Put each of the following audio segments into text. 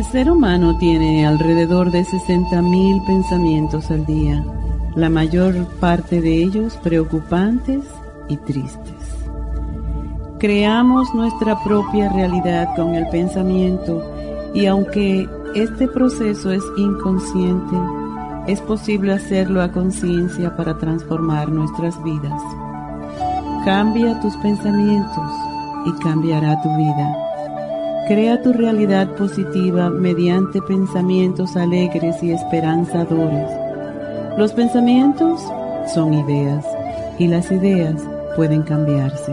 El ser humano tiene alrededor de 60.000 pensamientos al día, la mayor parte de ellos preocupantes y tristes. Creamos nuestra propia realidad con el pensamiento y aunque este proceso es inconsciente, es posible hacerlo a conciencia para transformar nuestras vidas. Cambia tus pensamientos y cambiará tu vida. Crea tu realidad positiva mediante pensamientos alegres y esperanzadores. Los pensamientos son ideas y las ideas pueden cambiarse.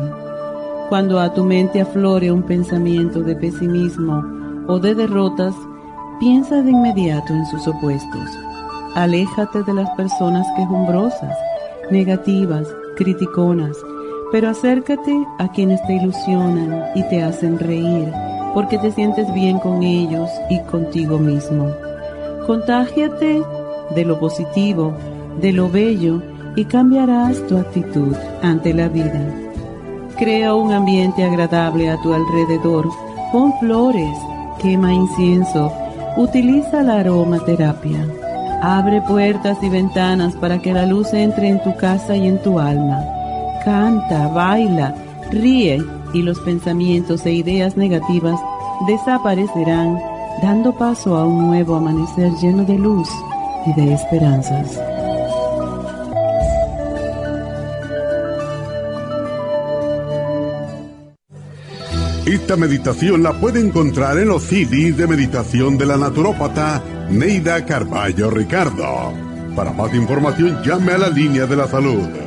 Cuando a tu mente aflore un pensamiento de pesimismo o de derrotas, piensa de inmediato en sus opuestos. Aléjate de las personas quejumbrosas, negativas, criticonas, pero acércate a quienes te ilusionan y te hacen reír porque te sientes bien con ellos y contigo mismo. Contágiate de lo positivo, de lo bello y cambiarás tu actitud ante la vida. Crea un ambiente agradable a tu alrededor, pon flores, quema incienso, utiliza la aromaterapia. Abre puertas y ventanas para que la luz entre en tu casa y en tu alma. Canta, baila, ríe y los pensamientos e ideas negativas desaparecerán, dando paso a un nuevo amanecer lleno de luz y de esperanzas. Esta meditación la puede encontrar en los CDs de meditación de la naturópata Neida Carballo Ricardo. Para más información llame a la línea de la salud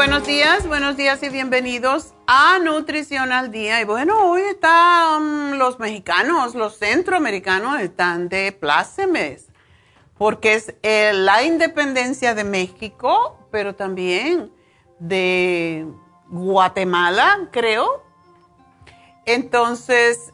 Buenos días, buenos días y bienvenidos a Nutrición al Día. Y bueno, hoy están los mexicanos, los centroamericanos están de plácemes, porque es eh, la independencia de México, pero también de Guatemala, creo. Entonces,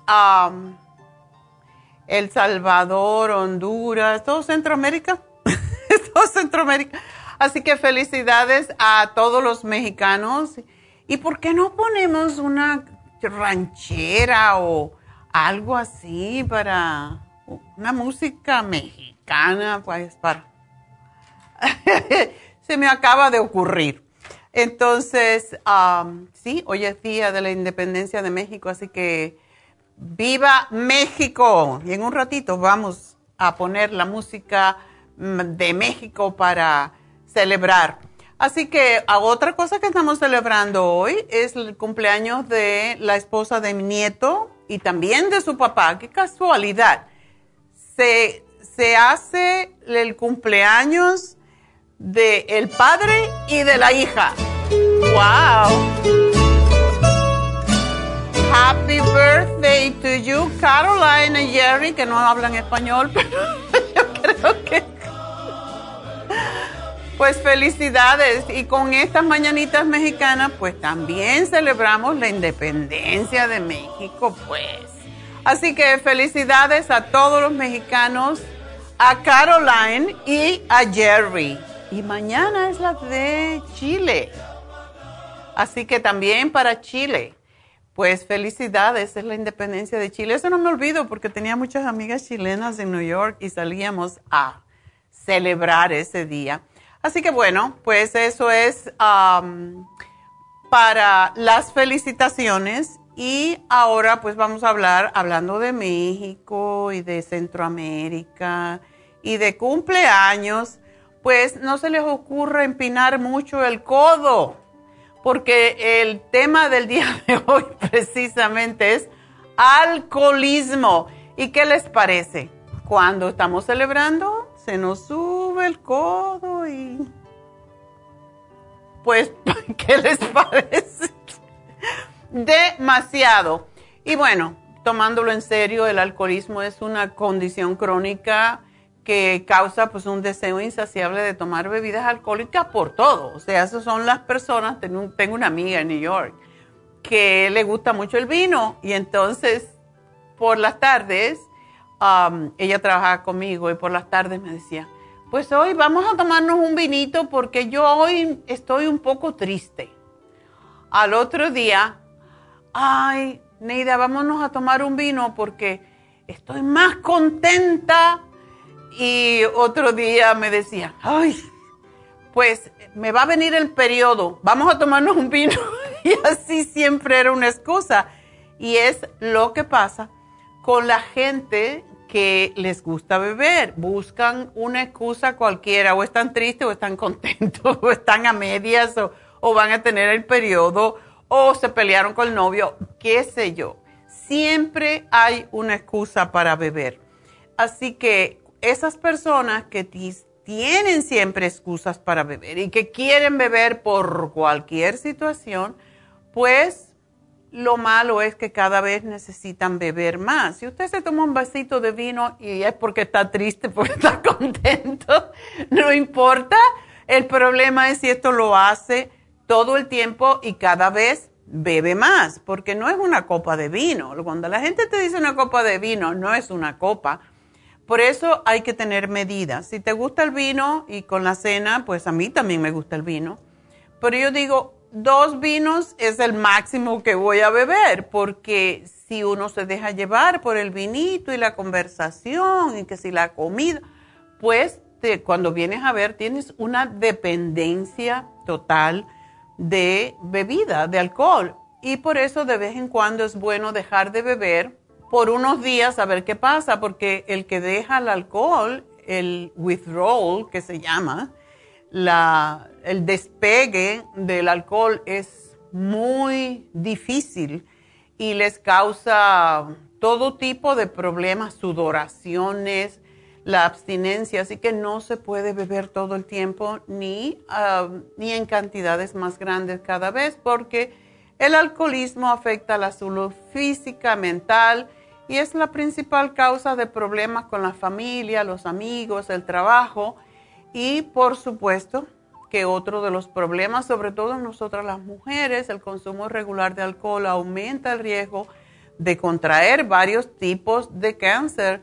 El Salvador, Honduras, todo Centroamérica. todo Centroamérica. Así que felicidades a todos los mexicanos. ¿Y por qué no ponemos una ranchera o algo así para una música mexicana? Pues para... Se me acaba de ocurrir. Entonces, sí, hoy es día de la independencia de México, así que viva México. Y en un ratito vamos a poner la música mm, de México para celebrar. Así que otra cosa que estamos celebrando hoy es el cumpleaños de la esposa de mi nieto y también de su papá. Qué casualidad. Se, se hace el cumpleaños del el padre y de la hija. ¡Wow! Happy birthday to you, Caroline y Jerry, que no hablan español, pero yo creo que pues felicidades. Y con estas mañanitas mexicanas, pues también celebramos la independencia de México, pues. Así que felicidades a todos los mexicanos, a Caroline y a Jerry. Y mañana es la de Chile. Así que también para Chile. Pues felicidades, es la independencia de Chile. Eso no me olvido porque tenía muchas amigas chilenas en New York y salíamos a celebrar ese día. Así que bueno, pues eso es para las felicitaciones y ahora pues vamos a hablar, hablando de México y de Centroamérica y de cumpleaños, pues no se les ocurra empinar mucho el codo, porque el tema del día de hoy precisamente es alcoholismo. ¿Y qué les parece? Cuando estamos celebrando, se nos sube el codo y... Pues, ¿qué les parece? Demasiado. Y bueno, tomándolo en serio, el alcoholismo es una condición crónica que causa pues un deseo insaciable de tomar bebidas alcohólicas por todo. O sea, esas son las personas, tengo, una amiga en New York que le gusta mucho el vino y entonces por las tardes ella trabajaba conmigo y por las tardes me decía, pues hoy vamos a tomarnos un vinito porque yo hoy estoy un poco triste. Al otro día, ay, Neida, vámonos a tomar un vino porque estoy más contenta. Y otro día me decía, ay, pues me va a venir el periodo, vamos a tomarnos un vino. y así siempre era una excusa. Y es lo que pasa con la gente que les gusta beber. Buscan una excusa cualquiera, o están tristes, o están contentos, o están a medias, o, van a tener el periodo, o se pelearon con el novio, qué sé yo. Siempre hay una excusa para beber. Así que esas personas que tienen siempre excusas para beber y que quieren beber por cualquier situación, pues lo malo es que cada vez necesitan beber más. Si usted se toma un vasito de vino y es porque está triste, porque está contento, no importa. El problema es si esto lo hace todo el tiempo y cada vez bebe más, porque no es una copa de vino. Cuando la gente te dice una copa de vino, no es una copa. Por eso hay que tener medidas. Si te gusta el vino y con la cena, pues a mí también me gusta el vino. Pero yo digo, dos vinos es el máximo que voy a beber, porque si uno se deja llevar por el vinito y la conversación y que si la comida, pues cuando vienes a ver tienes una dependencia total de bebida, de alcohol. Y por eso de vez en cuando es bueno dejar de beber por unos días a ver qué pasa, porque el que deja el alcohol, el withdrawal que se llama, la, el despegue del alcohol es muy difícil y les causa todo tipo de problemas, sudoraciones, la abstinencia, así que no se puede beber todo el tiempo ni, ah, ni en cantidades más grandes cada vez porque el alcoholismo afecta la salud física, mental y es la principal causa de problemas con la familia, los amigos, el trabajo y por supuesto que otro de los problemas, sobre todo nosotras las mujeres, el consumo regular de alcohol aumenta el riesgo de contraer varios tipos de cáncer.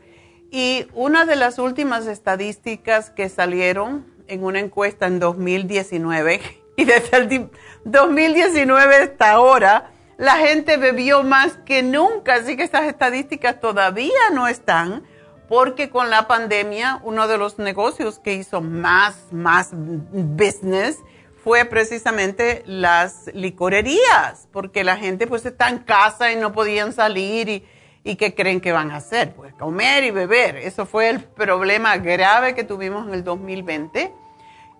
Y una de las últimas estadísticas que salieron en una encuesta en 2019, y desde el 2019 hasta ahora, la gente bebió más que nunca, así que estas estadísticas todavía no están, porque con la pandemia uno de los negocios que hizo más, más business fue precisamente las licorerías, porque la gente pues está en casa y no podían salir y ¿Y qué creen que van a hacer? Pues comer y beber. Eso fue el problema grave que tuvimos en el 2020.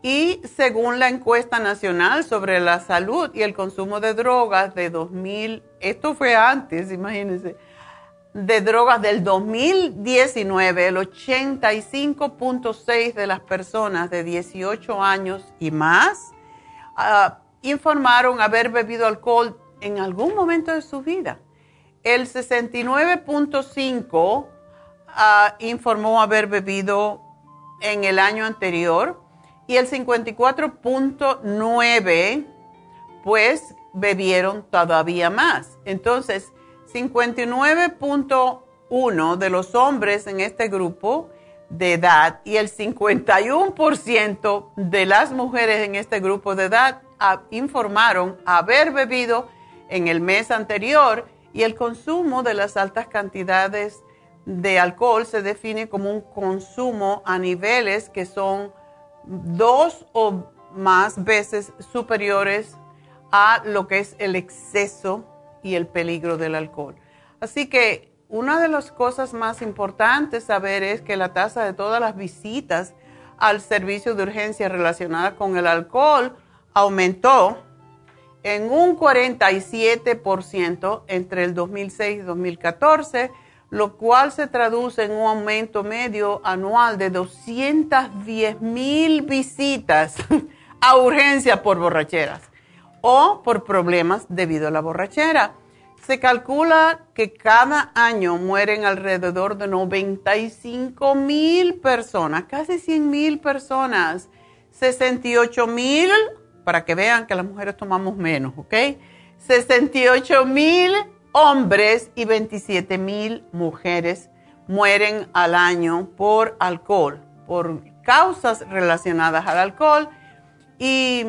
Y según la encuesta nacional sobre la salud y el consumo de drogas de 2000, esto fue antes, imagínense, de drogas del 2019, el 85.6 de las personas de 18 años y más ah, informaron haber bebido alcohol en algún momento de su vida el 69.5 ah, informó haber bebido en el año anterior y el 54.9 pues bebieron todavía más. Entonces, 59.1 de los hombres en este grupo de edad y el 51% de las mujeres en este grupo de edad informaron haber bebido en el mes anterior y el consumo de las altas cantidades de alcohol se define como un consumo a niveles que son dos o más veces superiores a lo que es el exceso y el peligro del alcohol. Así que una de las cosas más importantes saber es que la tasa de todas las visitas al servicio de urgencia relacionadas con el alcohol aumentó en un 47% entre el 2006 y 2014, lo cual se traduce en un aumento medio anual de 210 mil visitas a urgencia por borracheras o por problemas debido a la borrachera. Se calcula que cada año mueren alrededor de 95 mil personas, casi 100 mil personas, 68 mil para que vean que las mujeres tomamos menos, ¿ok? 68 mil hombres y 27 mil mujeres mueren al año por alcohol, por causas relacionadas al alcohol. Y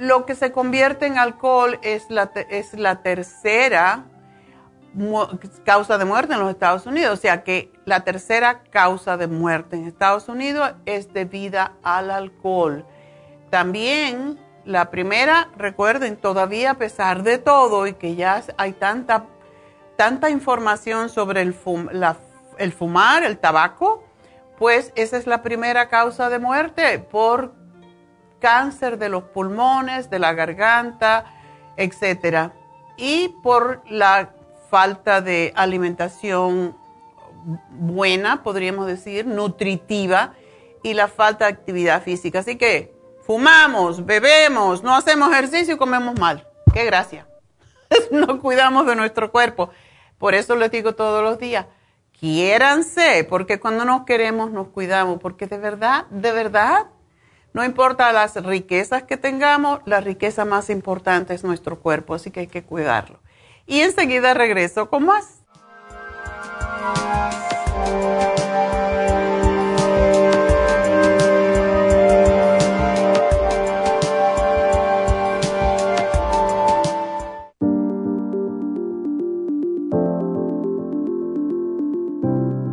lo que se convierte en alcohol es la, es la tercera causa de muerte en los Estados Unidos. O sea que la tercera causa de muerte en Estados Unidos es debida al alcohol. También la primera, recuerden, todavía a pesar de todo y que ya hay tanta, tanta información sobre el, el fumar, el tabaco, pues esa es la primera causa de muerte por cáncer de los pulmones, de la garganta, etcétera, y por la falta de alimentación buena, podríamos decir, nutritiva, y la falta de actividad física. Así que fumamos, bebemos, no hacemos ejercicio y comemos mal. Qué gracia. no cuidamos de nuestro cuerpo. Por eso les digo todos los días, quiéranse, porque cuando nos queremos nos cuidamos, porque de verdad, de verdad, no importa las riquezas que tengamos, la riqueza más importante es nuestro cuerpo, así que hay que cuidarlo. Y enseguida regreso con más.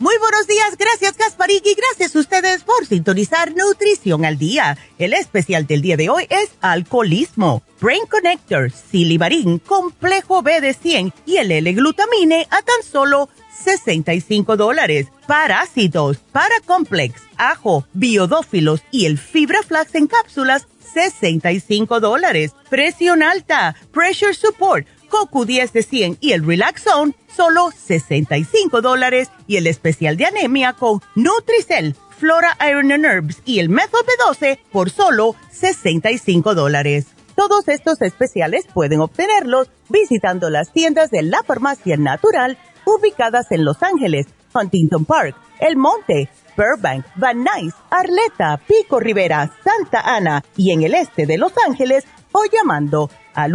Muy buenos días, gracias Gasparín y gracias a ustedes por sintonizar Nutrición al Día. El especial del día de hoy es alcoholismo, Brain Connector, Silimarín, Complejo B de 100 y el L-Glutamine a tan solo 65 dólares. Parásitos, Paracomplex, Ajo, Biodófilos y el Fibra Flax en cápsulas, 65 dólares. Presión alta, Pressure Support, Coco 10 de 100 y el Relaxone, solo 65 dólares. Y el especial de anemia con Nutricel, Flora Iron and Herbs y el Methyl B12 por solo 65 dólares. Todos estos especiales pueden obtenerlos visitando las tiendas de la farmacia natural ubicadas en Los Ángeles, Huntington Park, El Monte, Burbank, Van Nuys, Arleta, Pico Rivera, Santa Ana y en el este de Los Ángeles o llamando al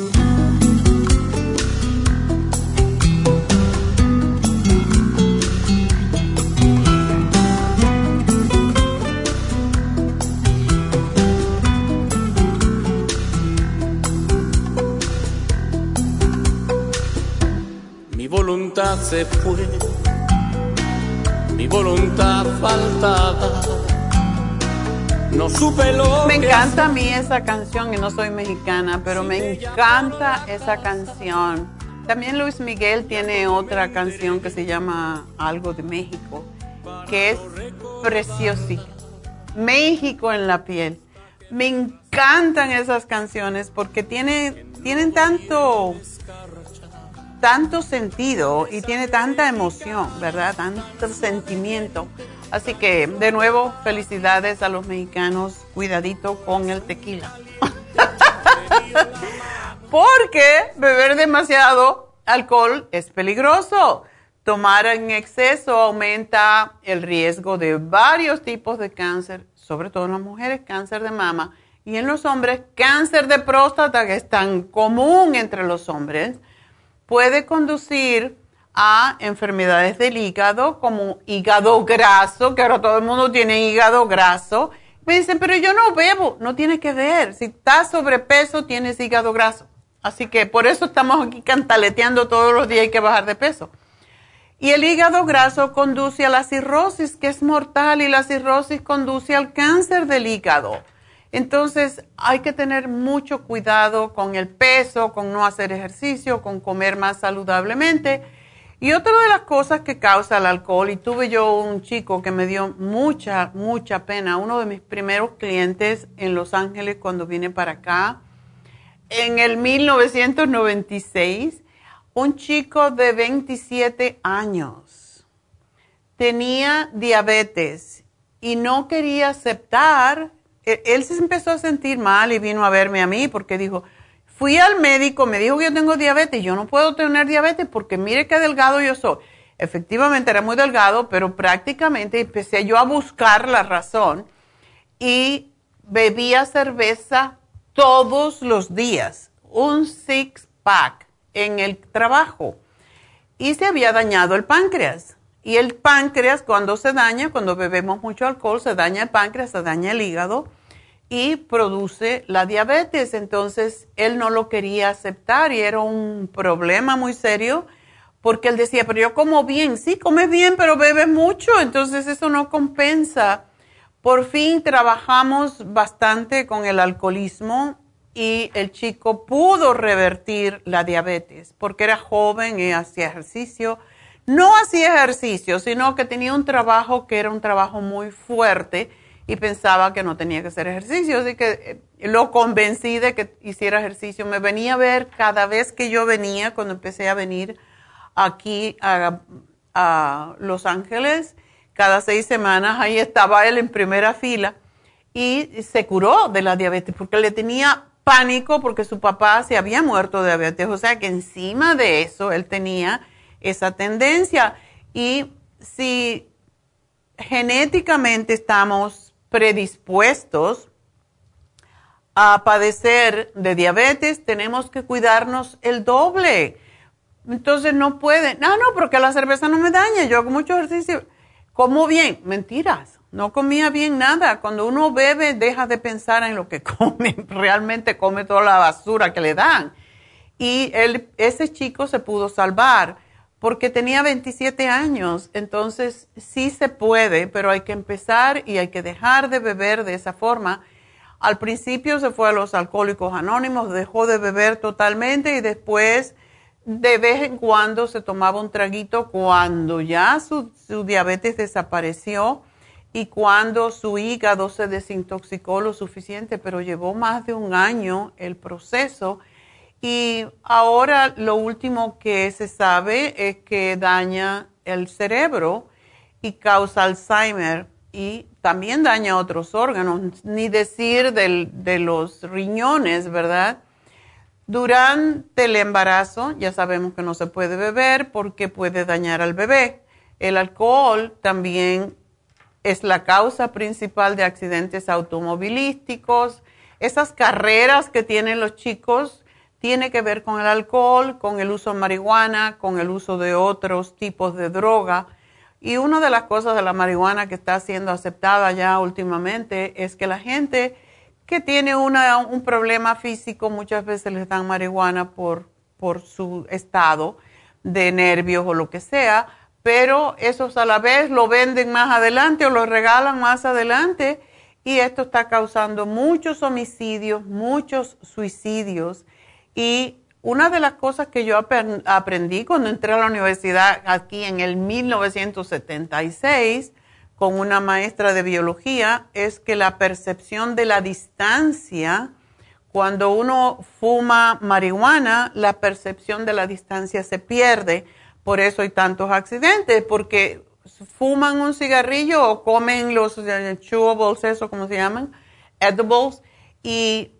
Voluntad se fue, mi voluntad faltaba. No supe lo Me encanta a mí esa canción y no soy mexicana, pero me encanta esa canción. También Luis Miguel tiene otra canción que se llama Algo de México, que es preciosísima. México en la piel. Me encantan esas canciones porque tiene, tienen tanto tanto sentido y tiene tanta emoción, ¿verdad? Tanto sentimiento. Así que, de nuevo, felicidades a los mexicanos. Cuidadito con el tequila. Porque beber demasiado alcohol es peligroso. Tomar en exceso aumenta el riesgo de varios tipos de cáncer, sobre todo en las mujeres, cáncer de mama, y en los hombres, cáncer de próstata, que es tan común entre los hombres puede conducir a enfermedades del hígado como hígado graso, que ahora todo el mundo tiene hígado graso. Me dicen, pero yo no bebo. No tiene que ver. Si estás sobrepeso, tienes hígado graso. Así que por eso estamos aquí cantaleteando todos los días hay que bajar de peso. Y el hígado graso conduce a la cirrosis, que es mortal, y la cirrosis conduce al cáncer del hígado. Entonces hay que tener mucho cuidado con el peso, con no hacer ejercicio, con comer más saludablemente. Y otra de las cosas que causa el alcohol, y tuve yo un chico que me dio mucha, mucha pena, uno de mis primeros clientes en Los Ángeles cuando vine para acá, en el 1996, un chico de 27 años tenía diabetes y no quería aceptar él se empezó a sentir mal y vino a verme a mí porque dijo, fui al médico, me dijo que yo tengo diabetes, yo no puedo tener diabetes porque mire qué delgado yo soy. Efectivamente era muy delgado, pero prácticamente empecé yo a buscar la razón y bebía cerveza todos los días, un six pack en el trabajo y se había dañado el páncreas. Y el páncreas cuando se daña, cuando bebemos mucho alcohol, se daña el páncreas, se daña el hígado y produce la diabetes. Entonces él no lo quería aceptar y era un problema muy serio porque él decía, pero yo como bien, sí, come bien, pero bebe mucho, entonces eso no compensa Por fin trabajamos bastante con el alcoholismo y el chico pudo revertir la diabetes porque era joven y hacía ejercicio. No hacía ejercicio, sino que tenía un trabajo que era un trabajo muy fuerte y pensaba que no tenía que hacer ejercicio. Así que eh, lo convencí de que hiciera ejercicio. Me venía a ver cada vez que yo venía, cuando empecé a venir aquí a, a Los Ángeles, cada seis semanas, ahí estaba él en primera fila y se curó de la diabetes porque le tenía pánico porque su papá se había muerto de diabetes. O sea que encima de eso él tenía esa tendencia. Y si genéticamente estamos predispuestos a padecer de diabetes, tenemos que cuidarnos el doble. Entonces no puede, no, no, porque la cerveza no me daña, yo hago mucho ejercicio, como bien, mentiras, no comía bien nada. Cuando uno bebe, deja de pensar en lo que come, realmente come toda la basura que le dan. Y ese chico se pudo salvar porque tenía 27 años, entonces sí se puede, pero hay que empezar y hay que dejar de beber de esa forma. Al principio se fue a los alcohólicos anónimos, dejó de beber totalmente y después de vez en cuando se tomaba un traguito cuando ya su, su diabetes desapareció y cuando su hígado se desintoxicó lo suficiente, pero llevó más de un año el proceso y ahora lo último que se sabe es que daña el cerebro y causa Alzheimer y también daña otros órganos, ni decir de los riñones, ¿verdad? Durante el embarazo ya sabemos que no se puede beber porque puede dañar al bebé. El alcohol también es la causa principal de accidentes automovilísticos. Esas carreras que tienen los chicos tiene que ver con el alcohol, con el uso de marihuana, con el uso de otros tipos de droga. Y una de las cosas de la marihuana que está siendo aceptada ya últimamente es que la gente que tiene un problema físico muchas veces les dan marihuana por, por su estado de nervios o lo que sea, pero esos a la vez lo venden más adelante o lo regalan más adelante y esto está causando muchos homicidios, muchos suicidios y una de las cosas que yo aprendí cuando entré a la universidad aquí en el 1976 con una maestra de biología es que la percepción de la distancia, cuando uno fuma marihuana, la percepción de la distancia se pierde. Por eso hay tantos accidentes, porque fuman un cigarrillo o comen los eh, chewables, eso como se llaman, edibles, y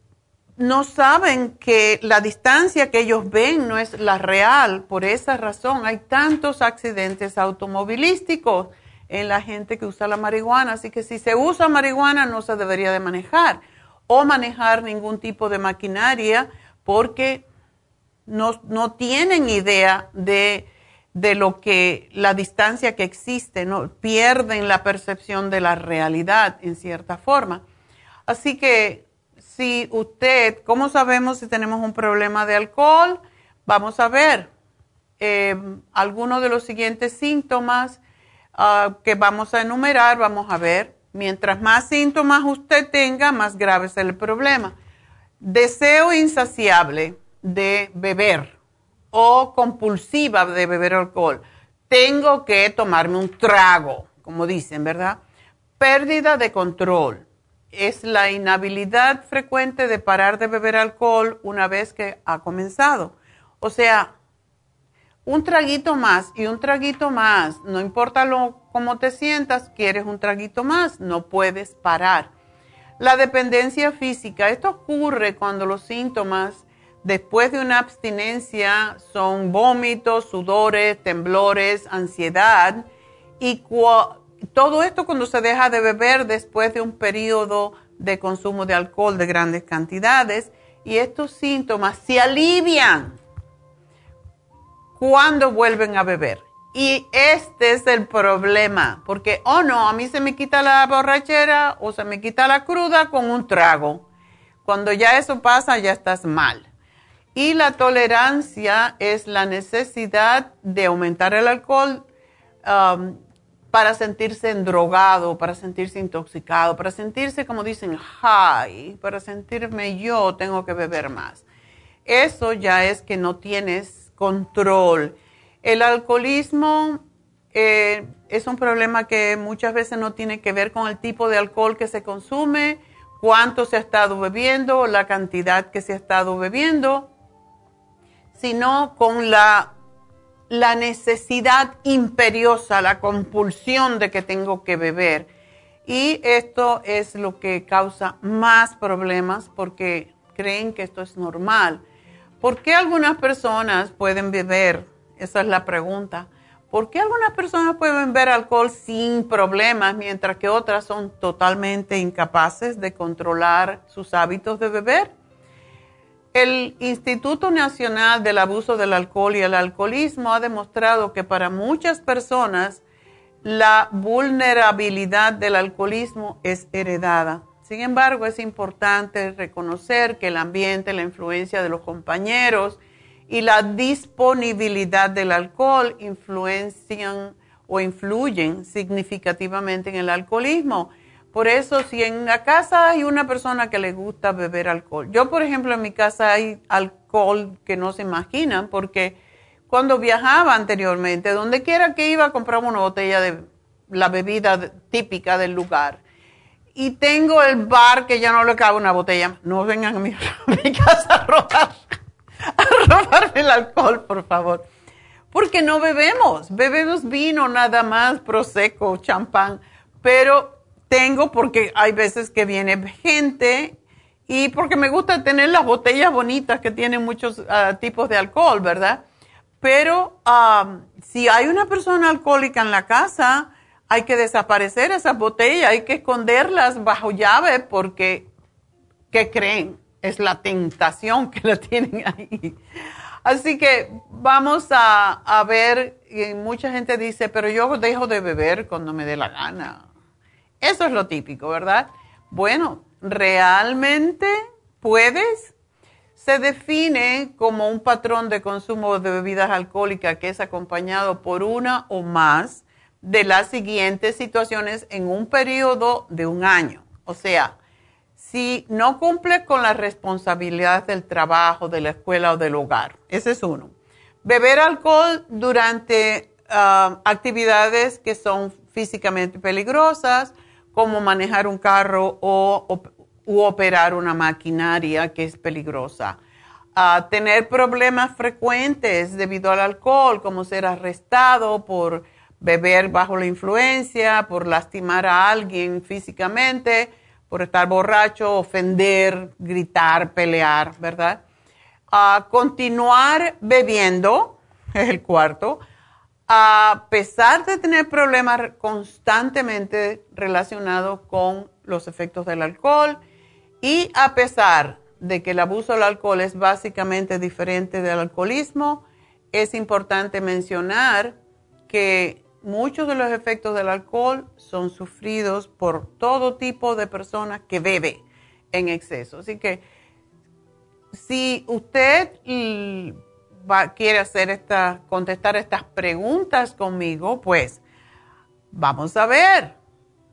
no saben que la distancia que ellos ven no es la real. Por esa razón hay tantos accidentes automovilísticos en la gente que usa la marihuana. Así que si se usa marihuana no se debería de manejar o manejar ningún tipo de maquinaria porque no, no tienen idea de, de, lo que la distancia que existe, ¿no? pierden la percepción de la realidad en cierta forma. Así que si usted, ¿cómo sabemos si tenemos un problema de alcohol? Vamos a ver eh, algunos de los siguientes síntomas ah, que vamos a enumerar, vamos a ver. Mientras más síntomas usted tenga, más grave es el problema. Deseo insaciable de beber o compulsiva de beber alcohol. Tengo que tomarme un trago, como dicen, ¿verdad? Pérdida de control es la inhabilidad frecuente de parar de beber alcohol una vez que ha comenzado. O sea, un traguito más y un traguito más, no importa lo, cómo te sientas, quieres un traguito más, no puedes parar. La dependencia física, esto ocurre cuando los síntomas después de una abstinencia son vómitos, sudores, temblores, ansiedad y todo esto cuando se deja de beber después de un periodo de consumo de alcohol de grandes cantidades y estos síntomas se alivian cuando vuelven a beber. Y este es el problema, porque, oh no, a mí se me quita la borrachera o se me quita la cruda con un trago. Cuando ya eso pasa, ya estás mal. Y la tolerancia es la necesidad de aumentar el alcohol um, para sentirse endrogado, para sentirse intoxicado, para sentirse, como dicen, high, para sentirme yo tengo que beber más. Eso ya es que no tienes control. El alcoholismo eh, es un problema que muchas veces no tiene que ver con el tipo de alcohol que se consume, cuánto se ha estado bebiendo, la cantidad que se ha estado bebiendo, sino con la la necesidad imperiosa, la compulsión de que tengo que beber. Y esto es lo que causa más problemas porque creen que esto es normal. ¿Por qué algunas personas pueden beber? Esa es la pregunta. ¿Por qué algunas personas pueden beber alcohol sin problemas mientras que otras son totalmente incapaces de controlar sus hábitos de beber? El Instituto Nacional del Abuso del Alcohol y el Alcoholismo ha demostrado que para muchas personas la vulnerabilidad del alcoholismo es heredada. Sin embargo, es importante reconocer que el ambiente, la influencia de los compañeros y la disponibilidad del alcohol influencian o influyen significativamente en el alcoholismo. Por eso, si en la casa hay una persona que le gusta beber alcohol, yo por ejemplo en mi casa hay alcohol que no se imaginan, porque cuando viajaba anteriormente, donde quiera que iba, compraba una botella de la bebida típica del lugar. Y tengo el bar que ya no le cabe una botella. No vengan a mi, casa a robar, a robarme el alcohol, por favor. Porque no bebemos, bebemos vino nada más, prosecco, champán, pero tengo porque hay veces que viene gente y porque me gusta tener las botellas bonitas que tienen muchos ah, tipos de alcohol, ¿verdad? Pero si hay una persona alcohólica en la casa, hay que desaparecer esas botellas, hay que esconderlas bajo llave porque, ¿qué creen? Es la tentación que la tienen ahí. Así que vamos a, a ver, y mucha gente dice, pero yo dejo de beber cuando me dé la gana eso es lo típico, ¿verdad? Bueno, realmente puedes. Se define como un patrón de consumo de bebidas alcohólicas que es acompañado por una o más de las siguientes situaciones en un periodo de un año. O sea, si no cumple con las responsabilidades del trabajo, de la escuela o del hogar. Ese es uno. Beber alcohol durante ah, actividades que son físicamente peligrosas, como manejar un carro o, operar una maquinaria que es peligrosa. tener problemas frecuentes debido al alcohol, como ser arrestado por beber bajo la influencia, por lastimar a alguien físicamente, por estar borracho, ofender, gritar, pelear, ¿verdad? continuar bebiendo, es el cuarto a pesar de tener problemas constantemente relacionados con los efectos del alcohol y a pesar de que el abuso del alcohol es básicamente diferente del alcoholismo, es importante mencionar que muchos de los efectos del alcohol son sufridos por todo tipo de personas que bebe en exceso. Así que si usted quiere hacer esta, contestar estas preguntas conmigo, pues vamos a ver.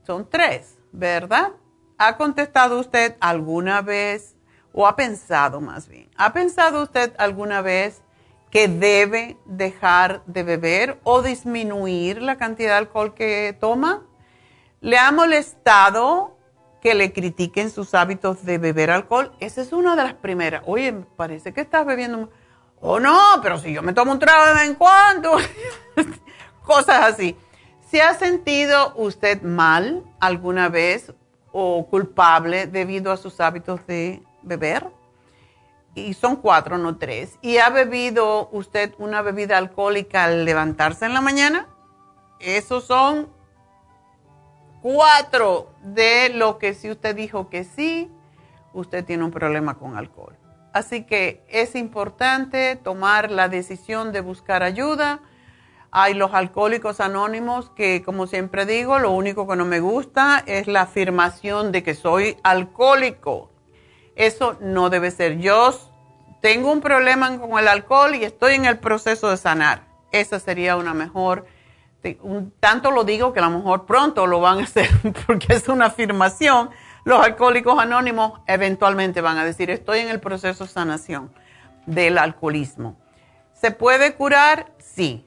Son tres, ¿verdad? ¿Ha contestado usted alguna vez o ha pensado más bien? ¿Ha pensado usted alguna vez que debe dejar de beber o disminuir la cantidad de alcohol que toma? ¿Le ha molestado que le critiquen sus hábitos de beber alcohol? Esa es una de las primeras. Oye, parece que estás bebiendo o no, pero si yo me tomo un trago de vez en cuando, cosas así. ¿Se ha sentido usted mal alguna vez o culpable debido a sus hábitos de beber? Y son cuatro, no tres. ¿Y ha bebido usted una bebida alcohólica al levantarse en la mañana? Esos son cuatro de lo que si usted dijo que sí, usted tiene un problema con alcohol. Así que es importante tomar la decisión de buscar ayuda. Hay los alcohólicos anónimos que, como siempre digo, lo único que no me gusta es la afirmación de que soy alcohólico. Eso no debe ser. Yo tengo un problema con el alcohol y estoy en el proceso de sanar. Esa sería una mejor tanto lo digo que a lo mejor pronto lo van a hacer porque es una afirmación. Los alcohólicos anónimos eventualmente van a decir, estoy en el proceso de sanación del alcoholismo. ¿Se puede curar? Sí.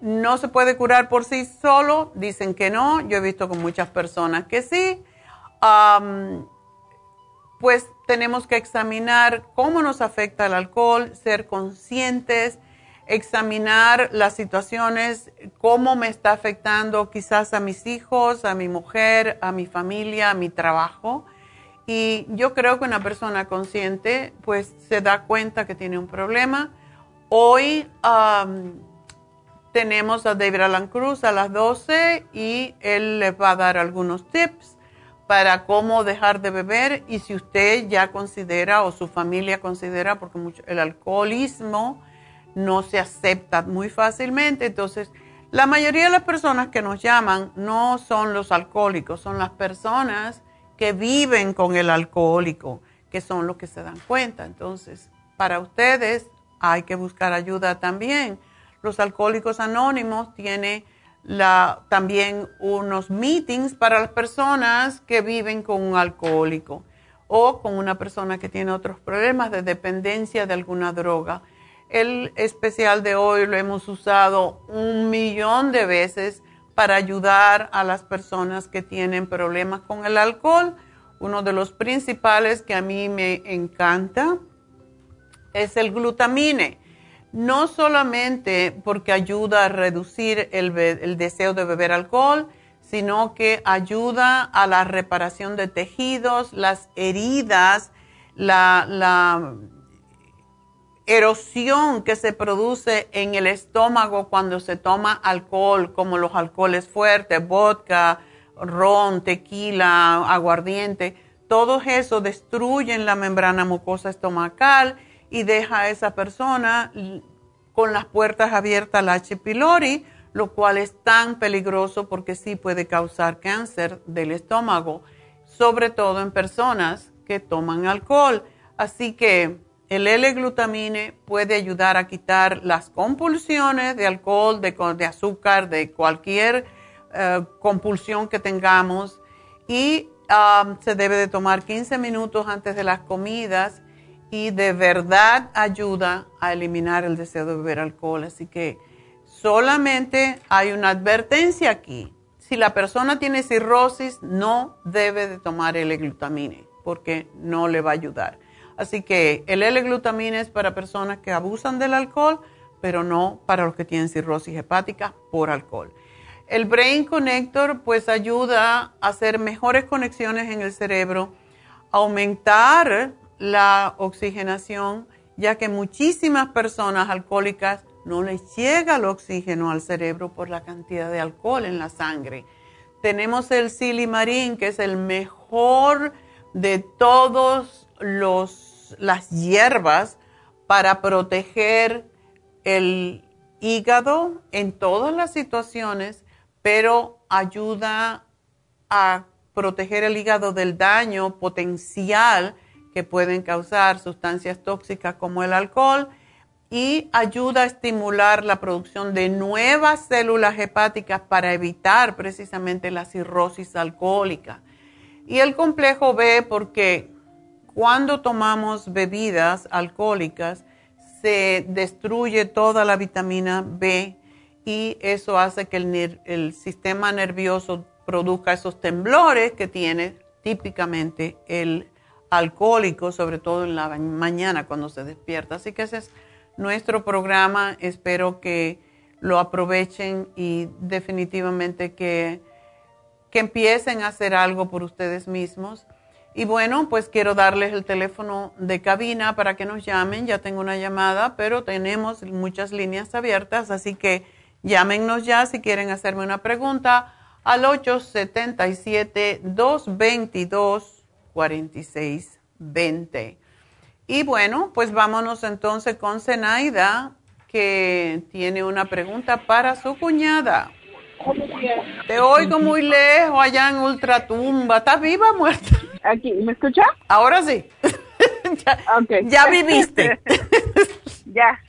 ¿No se puede curar por sí solo? Dicen que no. Yo he visto con muchas personas que sí. pues tenemos que examinar cómo nos afecta el alcohol, ser conscientes examinar las situaciones, cómo me está afectando quizás a mis hijos, a mi mujer, a mi familia, a mi trabajo. Y yo creo que una persona consciente pues se da cuenta que tiene un problema. Hoy tenemos a David Alan Cruz a las 12 y él les va a dar algunos tips para cómo dejar de beber y si usted ya considera o su familia considera, porque mucho, el alcoholismo no se acepta muy fácilmente. Entonces, la mayoría de las personas que nos llaman no son los alcohólicos, son las personas que viven con el alcohólico, que son los que se dan cuenta. Entonces, para ustedes hay que buscar ayuda también. Los alcohólicos anónimos tienen la, también unos meetings para las personas que viven con un alcohólico o con una persona que tiene otros problemas de dependencia de alguna droga. El especial de hoy lo hemos usado un millón de veces para ayudar a las personas que tienen problemas con el alcohol. Uno de los principales que a mí me encanta es el glutamine. No solamente porque ayuda a reducir el, deseo de beber alcohol, sino que ayuda a la reparación de tejidos, las heridas, la, la erosión que se produce en el estómago cuando se toma alcohol, como los alcoholes fuertes, vodka, ron, tequila, aguardiente, todo eso destruyen la membrana mucosa estomacal y deja a esa persona con las puertas abiertas al H. pylori, lo cual es tan peligroso porque sí puede causar cáncer del estómago, sobre todo en personas que toman alcohol. Así que el L-glutamine puede ayudar a quitar las compulsiones de alcohol, de, azúcar, de cualquier eh, compulsión que tengamos y um, se debe de tomar 15 minutos antes de las comidas y de verdad ayuda a eliminar el deseo de beber alcohol. Así que solamente hay una advertencia aquí. Si la persona tiene cirrosis, no debe de tomar L-glutamine porque no le va a ayudar. Así que el L-glutamina es para personas que abusan del alcohol, pero no para los que tienen cirrosis hepática por alcohol. El Brain Connector pues ayuda a hacer mejores conexiones en el cerebro, aumentar la oxigenación, ya que muchísimas personas alcohólicas no les llega el oxígeno al cerebro por la cantidad de alcohol en la sangre. Tenemos el silimarín, que es el mejor de todos los las hierbas para proteger el hígado en todas las situaciones, pero ayuda a proteger el hígado del daño potencial que pueden causar sustancias tóxicas como el alcohol y ayuda a estimular la producción de nuevas células hepáticas para evitar precisamente la cirrosis alcohólica. Y el complejo B porque cuando tomamos bebidas alcohólicas, se destruye toda la vitamina B y eso hace que el, sistema nervioso produzca esos temblores que tiene típicamente el alcohólico, sobre todo en la mañana cuando se despierta. Así que ese es nuestro programa. Espero que lo aprovechen y definitivamente que, que empiecen a hacer algo por ustedes mismos. Y bueno, pues quiero darles el teléfono de cabina para que nos llamen. Ya tengo una llamada, pero tenemos muchas líneas abiertas, así que llámenos ya si quieren hacerme una pregunta al 877-222-4620. Y bueno, pues vámonos entonces con Zenaida, que tiene una pregunta para su cuñada. Te oigo muy lejos allá en Ultratumba. ¿Estás viva o muerta? Aquí, ¿me escucha? Ahora sí. ya, viviste. ya.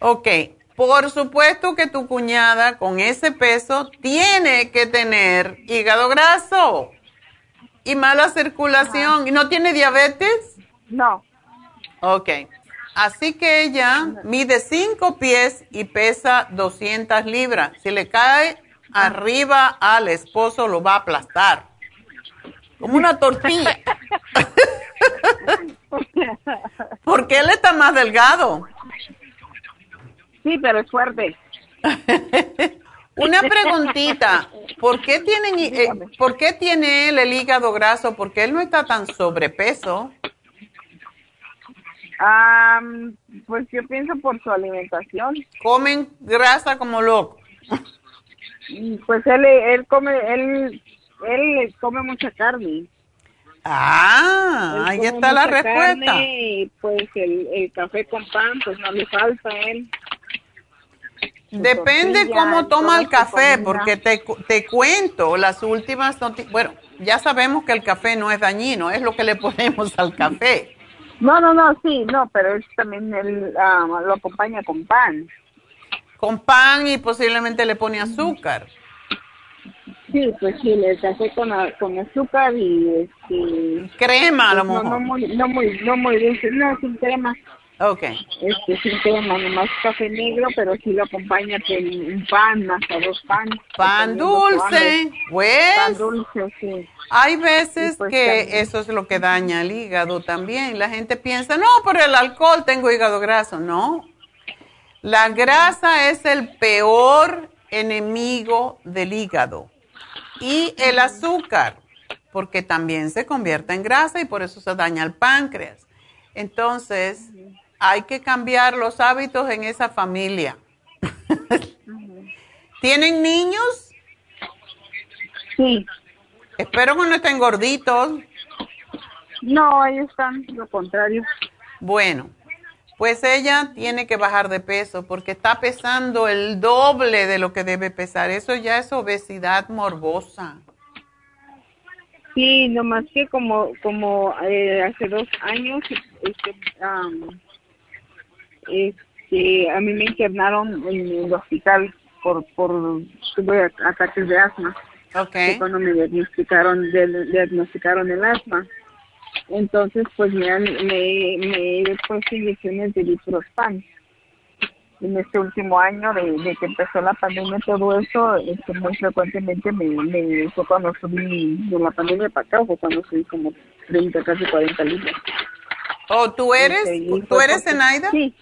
Ok. Por supuesto que tu cuñada con ese peso tiene que tener hígado graso y mala circulación. ¿Y no tiene diabetes? No. Ok. Así que ella mide 5 pies y pesa 200 libras. Si le cae arriba al esposo, lo va a aplastar. Como una tortilla. Porque él está más delgado. Sí, pero es fuerte. Una preguntita, ¿por qué, tienen, eh, ¿por qué tiene él el hígado graso? Porque él no está tan sobrepeso. Ah, pues yo pienso por su alimentación. Comen grasa como loco. Pues él, él come, él, él come mucha carne. Ah, ahí está la respuesta. Y pues el, el café con pan, pues no le falta a él. Depende cómo toma el café, porque te, te cuento, las últimas bueno, ya sabemos que el café no es dañino, es lo que le ponemos al café. No, no, no, sí, no, pero es también él ah, lo acompaña con pan. Con pan y posiblemente le pone azúcar. Sí, pues sí, el café con, con azúcar y este... Crema a lo pues, mejor. No, no, muy, no, muy, no muy dulce, no, sin crema. Ok. Este, sin crema, nomás café negro, pero sí lo acompaña con un pan, hasta dos pan. Pan dulce, pues. Pan dulce, sí. Hay veces pues, que también. eso es lo que daña el hígado también. La gente piensa, no, por el alcohol tengo hígado graso. No. La grasa es el peor enemigo del hígado. Y el azúcar, porque también se convierte en grasa y por eso se daña el páncreas. Entonces, hay que cambiar los hábitos en esa familia. ¿Tienen niños? Sí. Espero que no estén gorditos. No, ahí están, lo contrario. Bueno, pues ella tiene que bajar de peso porque está pesando el doble de lo que debe pesar. Eso ya es obesidad morbosa. Sí, nomás que como como eh, hace dos años, este, am, este, a mí me internaron en el hospital por por tuve ataques de asma. Cuando me diagnosticaron diagnosticaron el asma. Entonces, pues me han, me, me he puesto inyecciones de Liprospan. En este último año, de, de que empezó la pandemia, todo eso, este, muy frecuentemente me, me fue cuando subí de la pandemia para acá, fue cuando subí como 30, casi 40 libras. ¿O tú eres? Este, ¿Tú eres Zenaida? Sí.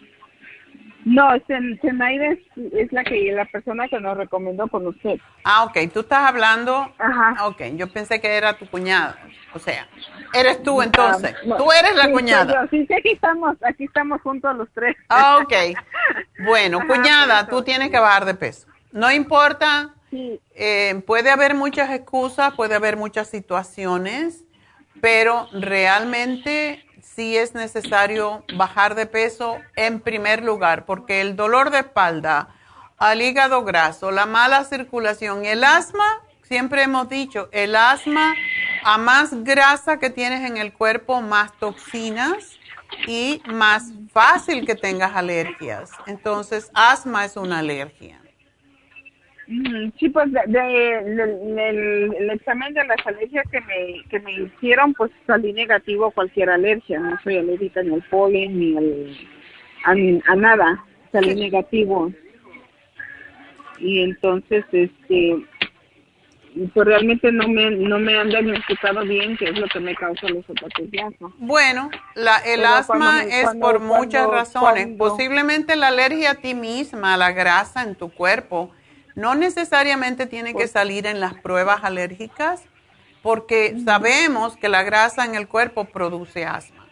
No, Zen- Zenaida es, es la que la persona que nos recomendó con usted. Ah, ok. Tú estás hablando. Ajá. Ok, yo pensé que era tu cuñada. O sea, eres tú entonces. Ah, no. Tú eres la Sí, cuñada. yo. Sí, sí, aquí estamos, aquí estamos juntos los tres. Ah, ok. Bueno, Ajá, cuñada, tú tienes que bajar de peso. No importa, Sí. eh, puede haber muchas excusas, puede haber muchas situaciones, pero realmente sí es necesario bajar de peso en primer lugar, porque el dolor de espalda, al hígado graso, la mala circulación y el asma, siempre hemos dicho, el asma, a más grasa que tienes en el cuerpo, más toxinas y más fácil que tengas alergias. Entonces, asma es una alergia. Mm, Sí, pues de, de- del- del- el examen de las alergias que me, que me hicieron, pues salí negativo a cualquier alergia. No soy alérgica ni al polen ni al, a, nada. Salí negativo. Y entonces, este, pues realmente no me, no me han diagnosticado bien qué es lo que me causa los de asma. Bueno, la, el Pero asma me- es cuando- por muchas razones. cuando- Posiblemente la alergia a ti misma, a la grasa en tu cuerpo, no necesariamente tiene que salir en las pruebas alérgicas, porque sabemos que la grasa en el cuerpo produce asma.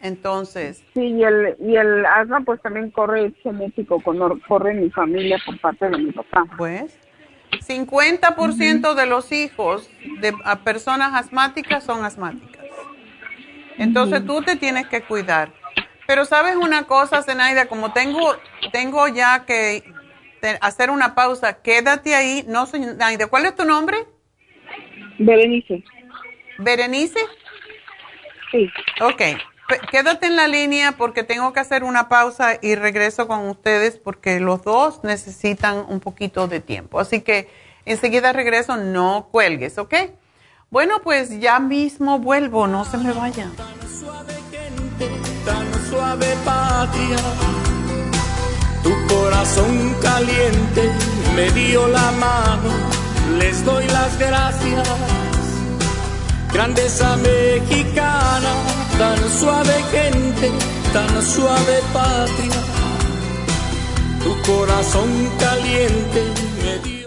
Entonces, Sí, y el, y el asma pues también corre genético, corre en mi familia por parte de mi papá. pues, 50% de los hijos de a personas asmáticas son asmáticas. Entonces tú te tienes que cuidar. Pero sabes una cosa, Zenaida, como tengo, tengo ya que hacer una pausa, quédate ahí. No, Zenaida, ¿cuál es tu nombre? Berenice, Berenice. sí. Ok, quédate en la línea porque tengo que hacer una pausa y regreso con ustedes porque los dos necesitan un poquito de tiempo. Así que enseguida regreso, no cuelgues, ¿ok? Bueno, pues ya mismo vuelvo, no se me vayan. Tan suave gente, tan suave patria. Tu corazón caliente me dio la mano, les doy las gracias. Grandeza mexicana, tan suave gente, tan suave patria. Tu corazón caliente me dio.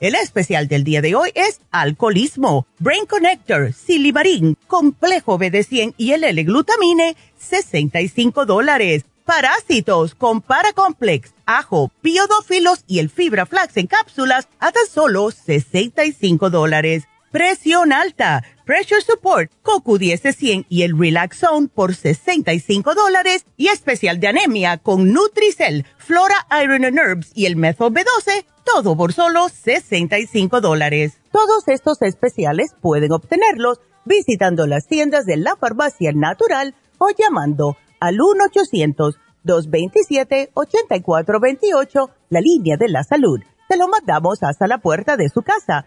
El especial del día de hoy es alcoholismo, Brain Connector, Silimarín, Complejo BD100 y el L-Glutamine, 65 dólares. Parásitos con Paracomplex, ajo, biodófilos y el Fibra Flax en cápsulas a tan solo 65 dólares. Presión alta, Pressure Support, CoQ10 y el Relax Zone por 65 dólares y especial de anemia con Nutricel, Flora Iron and Herbs y el Methyl B12, todo por solo 65 dólares. Todos estos especiales pueden obtenerlos visitando las tiendas de la farmacia natural o llamando al 1-800-227-8428, la línea de la salud se lo mandamos hasta la puerta de su casa.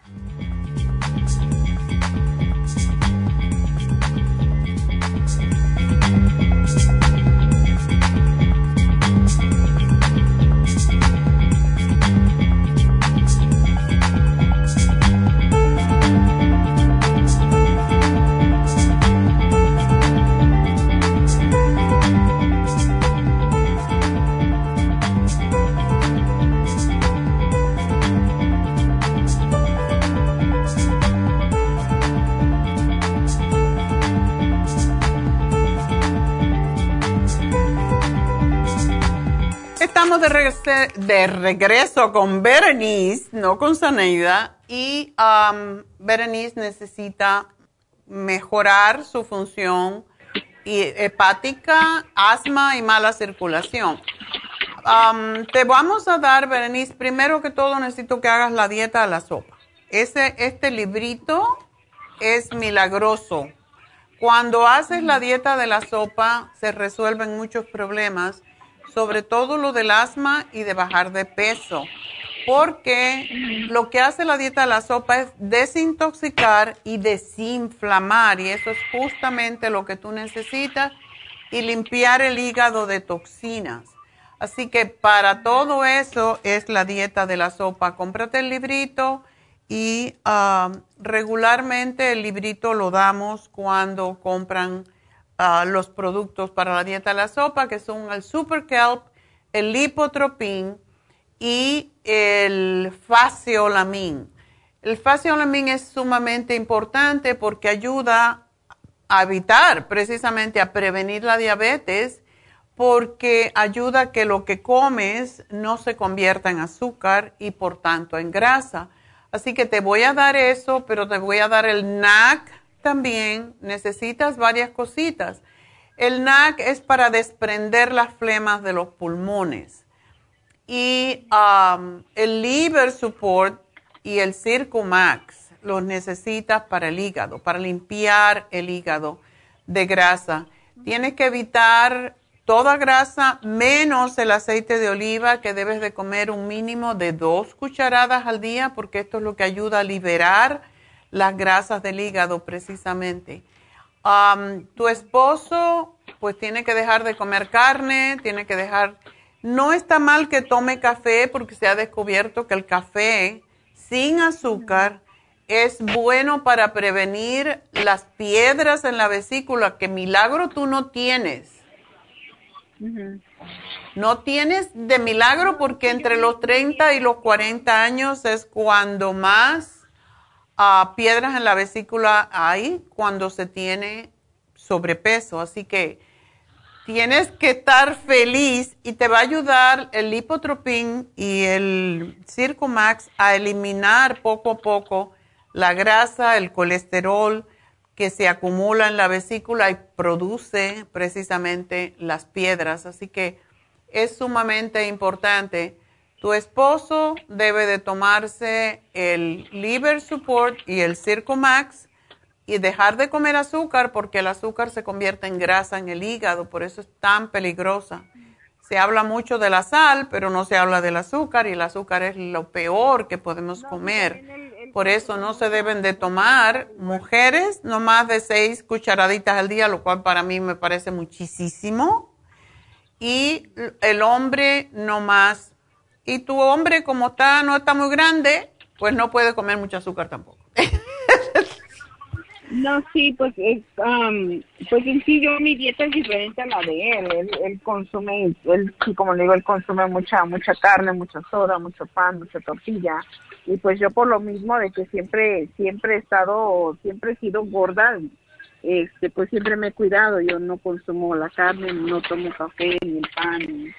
Estamos de, regreso, con Berenice, no con Zaneida, y um, Berenice necesita mejorar su función hepática, asma y mala circulación. Um, te vamos a dar, Berenice, primero que todo necesito que hagas la dieta a la sopa. Ese, este librito es milagroso. Cuando haces la dieta de la sopa se resuelven muchos problemas sobre todo lo del asma y de bajar de peso, porque lo que hace la dieta de la sopa es desintoxicar y desinflamar, y eso es justamente lo que tú necesitas, y limpiar el hígado de toxinas. Así que para todo eso es la dieta de la sopa. Cómprate el librito y ah, regularmente el librito lo damos cuando compran los productos para la dieta de la sopa, que son el Super Kelp, el Lipotropin y el Faciolamin. El Faciolamin es sumamente importante porque ayuda a evitar, precisamente a prevenir la diabetes, porque ayuda a que lo que comes no se convierta en azúcar y por tanto en grasa. Así que te voy a dar eso, pero te voy a dar el NAC también. Necesitas varias cositas. El NAC es para desprender las flemas de los pulmones. Y um, el Liver Support y el Circumax los necesitas para el hígado, para limpiar el hígado de grasa. Tienes que evitar toda grasa menos el aceite de oliva que debes de comer un mínimo de dos cucharadas al día porque esto es lo que ayuda a liberar las grasas del hígado precisamente. tu esposo pues tiene que dejar de comer carne, tiene que dejar... No está mal que tome café porque se ha descubierto que el café sin azúcar es bueno para prevenir las piedras en la vesícula, que milagro tú no tienes. No tienes de milagro porque entre los 30 y los 40 años es cuando más ah, piedras en la vesícula hay, cuando se tiene sobrepeso. Así que tienes que estar feliz y te va a ayudar el lipotropín y el Circumax a eliminar poco a poco la grasa, el colesterol que se acumula en la vesícula y produce precisamente las piedras. Así que es sumamente importante. Tu esposo debe de tomarse el Liver Support y el Circumax y dejar de comer azúcar porque el azúcar se convierte en grasa en el hígado, por eso es tan peligrosa. Se habla mucho de la sal, pero no se habla del azúcar y el azúcar es lo peor que podemos comer. Por eso no se deben de tomar mujeres no más de seis cucharaditas al día, lo cual para mí me parece muchísimo. Y el hombre no más. Y tu hombre como está no está muy grande, pues no puede comer mucho azúcar tampoco. No, sí, pues es, pues en sí yo mi dieta es diferente a la de él. Él, consume, él, como le digo, él consume mucha, mucha carne, mucha soda, mucho pan, mucha tortilla. Y pues yo por lo mismo de que siempre, siempre he estado, siempre he sido gorda, este, pues siempre me he cuidado. Yo no consumo la carne, no tomo café ni el pan,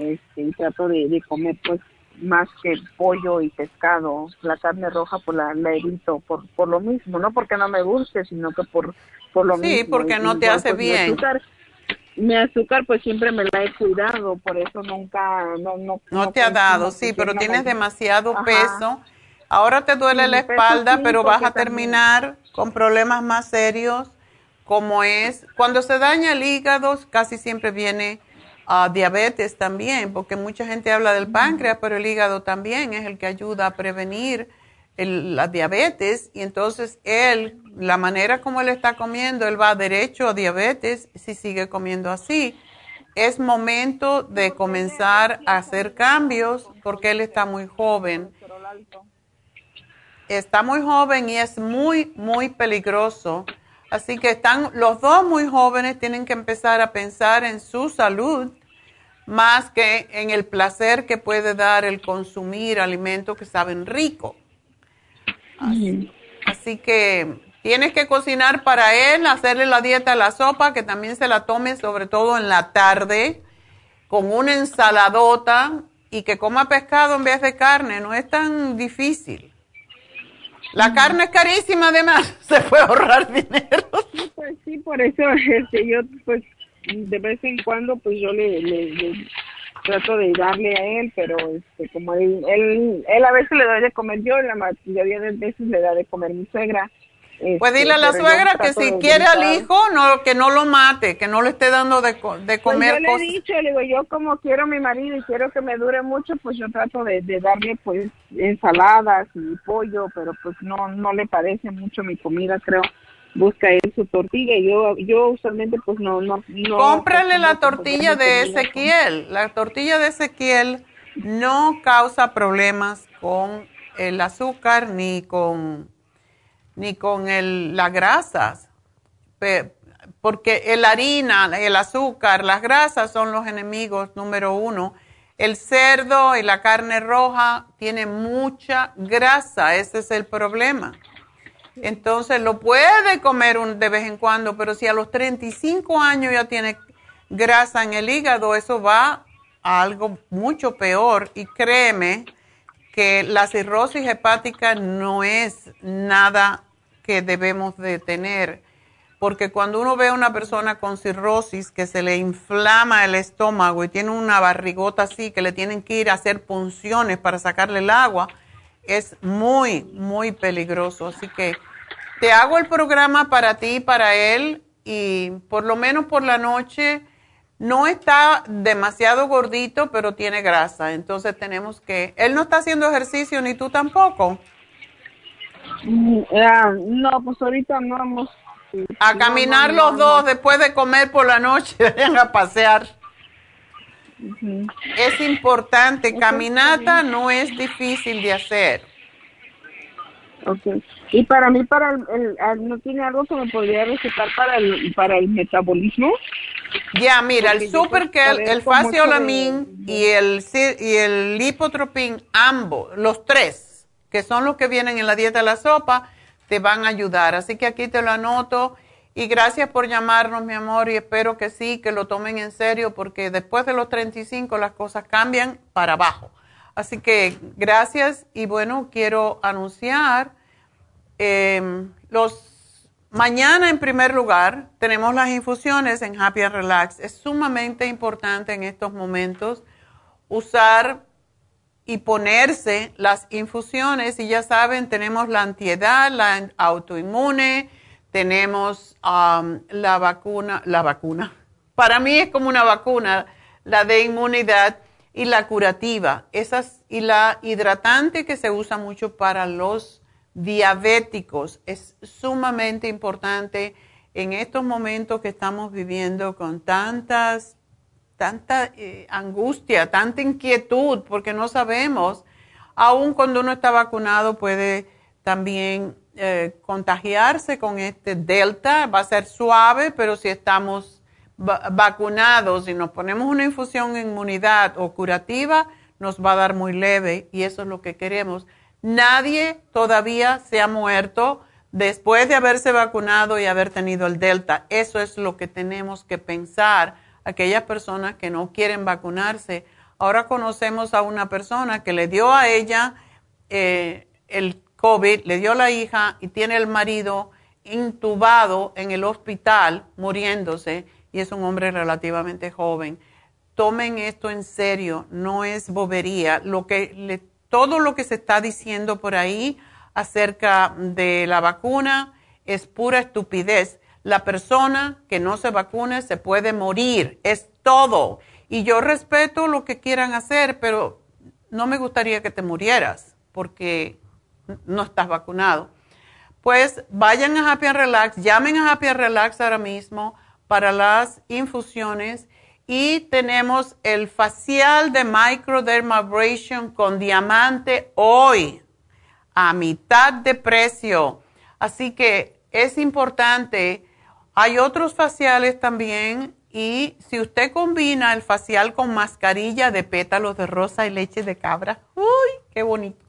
este, y trato de, de comer pues más que pollo y pescado. La carne roja pues la, la evito por, por lo mismo, no porque no me guste, sino que por, por lo mismo. Sí, porque no te hace pues, bien. Mi azúcar, mi azúcar pues siempre me la he cuidado, por eso nunca, no, no. No, te ha dado, sí, pero tienes demasiado peso. Ahora te duele la espalda, pero vas a terminar con problemas más serios, como es, cuando se daña el hígado, casi siempre viene diabetes también, porque mucha gente habla del páncreas, pero el hígado también es el que ayuda a prevenir la diabetes y entonces él, la manera como él está comiendo, él va derecho a diabetes si sigue comiendo así. Es momento de comenzar a hacer cambios porque él está muy joven. Está muy joven y es muy, muy peligroso. Así que están los dos muy jóvenes, tienen que empezar a pensar en su salud más que en el placer que puede dar el consumir alimentos que saben rico. Así, que tienes que cocinar para él, hacerle la dieta de la sopa, que también se la tome sobre todo en la tarde, con una ensaladota y que coma pescado en vez de carne, no es tan difícil. La carne es carísima además, se puede ahorrar dinero. Pues sí, por eso este, yo pues de vez en cuando pues yo le, le, trato de darle a él, pero este como él, él, a veces le doy de comer yo, la mayoría de veces le da de comer mi suegra. pues dile a la este, suegra que si quiere al hijo, no, que no lo mate, que no le esté dando de, de pues comer yo le he dicho, le digo, yo como quiero a mi marido y quiero que me dure mucho, pues yo trato de, de darle pues ensaladas y pollo, pero pues no, no le parece mucho mi comida, creo busca él su tortilla. Yo, yo usualmente pues no, no, no Cómprale la tortilla de Ezequiel. La tortilla de Ezequiel no causa problemas con el azúcar ni con ni con el, las grasas, porque el harina, el azúcar, las grasas son los enemigos número uno. El cerdo y la carne roja tienen mucha grasa, ese es el problema. Entonces lo puede comer un, de vez en cuando, pero si a los 35 años ya tiene grasa en el hígado, eso va a algo mucho peor. Y créeme que la cirrosis hepática no es nada que debemos de tener, porque cuando uno ve a una persona con cirrosis que se le inflama el estómago y tiene una barrigota así, que le tienen que ir a hacer punciones para sacarle el agua, es muy, muy peligroso. Así que te hago el programa para ti y para él y por lo menos por la noche no está demasiado gordito, pero tiene grasa. Entonces tenemos que... Él no está haciendo ejercicio ni tú tampoco. Mm, ah, no, pues ahorita no vamos. A caminar los dos después de comer por la noche, a pasear. Es importante, caminata no es difícil de hacer. Okay. Y para mí, para el, ¿no tiene algo que me podría recetar para el, para el metabolismo? Ya, mira, el super que el, faciolamin y el, y el lipotropin, ambos, los tres, que son los que vienen en la dieta de la sopa, te van a ayudar. Así que aquí te lo anoto. Y gracias por llamarnos, mi amor, y espero que sí, que lo tomen en serio, porque después de los 35 las cosas cambian para abajo. Así que gracias y bueno, quiero anunciar em, los mañana en primer lugar tenemos las infusiones en Happy and Relax. Es sumamente importante en estos momentos usar y ponerse las infusiones y ya saben, tenemos la antiedad, la autoinmune, tenemos la vacuna, la vacuna. Para mí es como una vacuna, la de inmunidad y la curativa. Esas, y la hidratante que se usa mucho para los diabéticos es sumamente importante en estos momentos que estamos viviendo con tantas, tanta eh, angustia, tanta inquietud, porque no sabemos, aun cuando uno está vacunado puede también eh, contagiarse con este delta, va a ser suave, pero si estamos vacunados y nos ponemos una infusión inmunidad o curativa, nos va a dar muy leve y eso es lo que queremos. Nadie todavía se ha muerto después de haberse vacunado y haber tenido el Delta. Eso es lo que tenemos que pensar. Aquellas personas que no quieren vacunarse. Ahora conocemos a una persona que le dio a ella eh, el COVID, le dio la hija y tiene el marido intubado en el hospital muriéndose y es un hombre relativamente joven. Tomen esto en serio, no es bobería. Lo que todo lo que se está diciendo por ahí acerca de la vacuna es pura estupidez. La persona que no se vacune se puede morir, es todo. Y yo respeto lo que quieran hacer, pero no me gustaría que te murieras porque no estás vacunado. Pues vayan a Happy and Relax, llamen a Happy Relax ahora mismo para las infusiones y tenemos el facial de microdermabrasion con diamante hoy a mitad de precio. Así que es importante. Hay otros faciales también y si usted combina el facial con mascarilla de pétalos de rosa y leche de cabra, uy, qué bonito.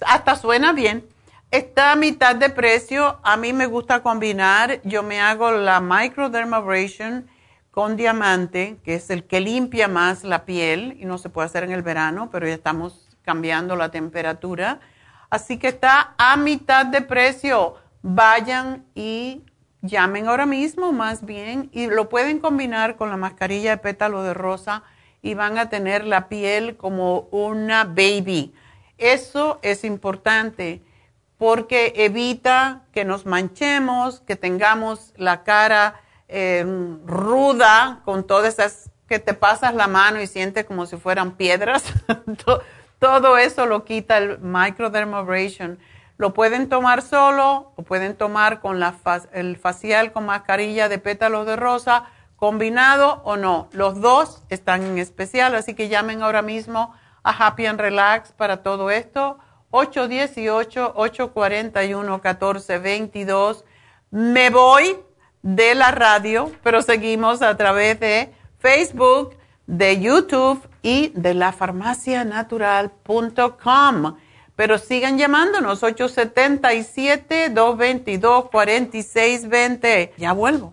Hasta suena bien. Está a mitad de precio. A mí me gusta combinar. Yo me hago la microdermabrasion con diamante, que es el que limpia más la piel y no se puede hacer en el verano, pero ya estamos cambiando la temperatura. Así que está a mitad de precio. Vayan y llamen ahora mismo más bien y lo pueden combinar con la mascarilla de pétalo de rosa y van a tener la piel como una baby. Eso es importante porque evita que nos manchemos, que tengamos la cara em, ruda con todas esas que te pasas la mano y sientes como si fueran piedras. Todo eso lo quita el microdermabrasion. Lo pueden tomar solo o pueden tomar con la el facial con mascarilla de pétalos de rosa, combinado o no. Los dos están en especial, así que llamen ahora mismo a Happy and Relax para todo esto. 818-841-1422. Me voy de la radio, pero seguimos a través de Facebook, de YouTube y de la lafarmacianatural.com. Pero sigan llamándonos 877-222-4620. Ya vuelvo.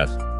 Yes.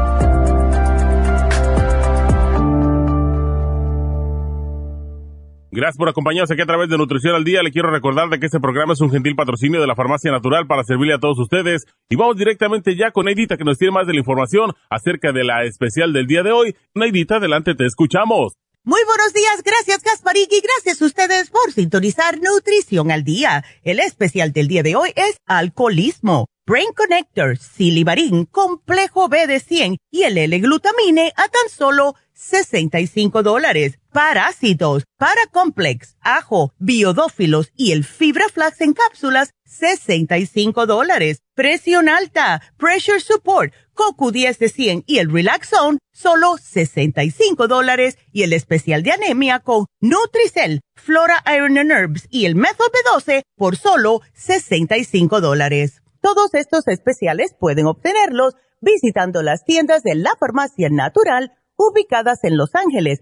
Gracias por acompañarnos aquí a través de Nutrición al Día. Le quiero recordar de que este programa es un gentil patrocinio de la Farmacia Natural para servirle a todos ustedes. Y vamos directamente ya con Neidita que nos tiene más de la información acerca de la especial del día de hoy. Neidita, adelante, te escuchamos. Muy buenos días, gracias Gasparín y gracias a ustedes por sintonizar Nutrición al Día. El especial del día de hoy es alcoholismo. Brain Connector, Silimarín, Complejo B de 100 y el L-Glutamine a tan solo 65 dólares. Parásitos, Paracomplex, Ajo, Biodófilos y el Fibra Flax en cápsulas, 65 dólares. Presión alta, Pressure Support, CoQ10 de 100 y el Relaxone, solo 65 dólares. Y el especial de anemia con Nutricel, Flora Iron and Herbs y el Method B12 por solo 65 dólares. Todos estos especiales pueden obtenerlos visitando las tiendas de la farmacia natural ubicadas en Los Ángeles,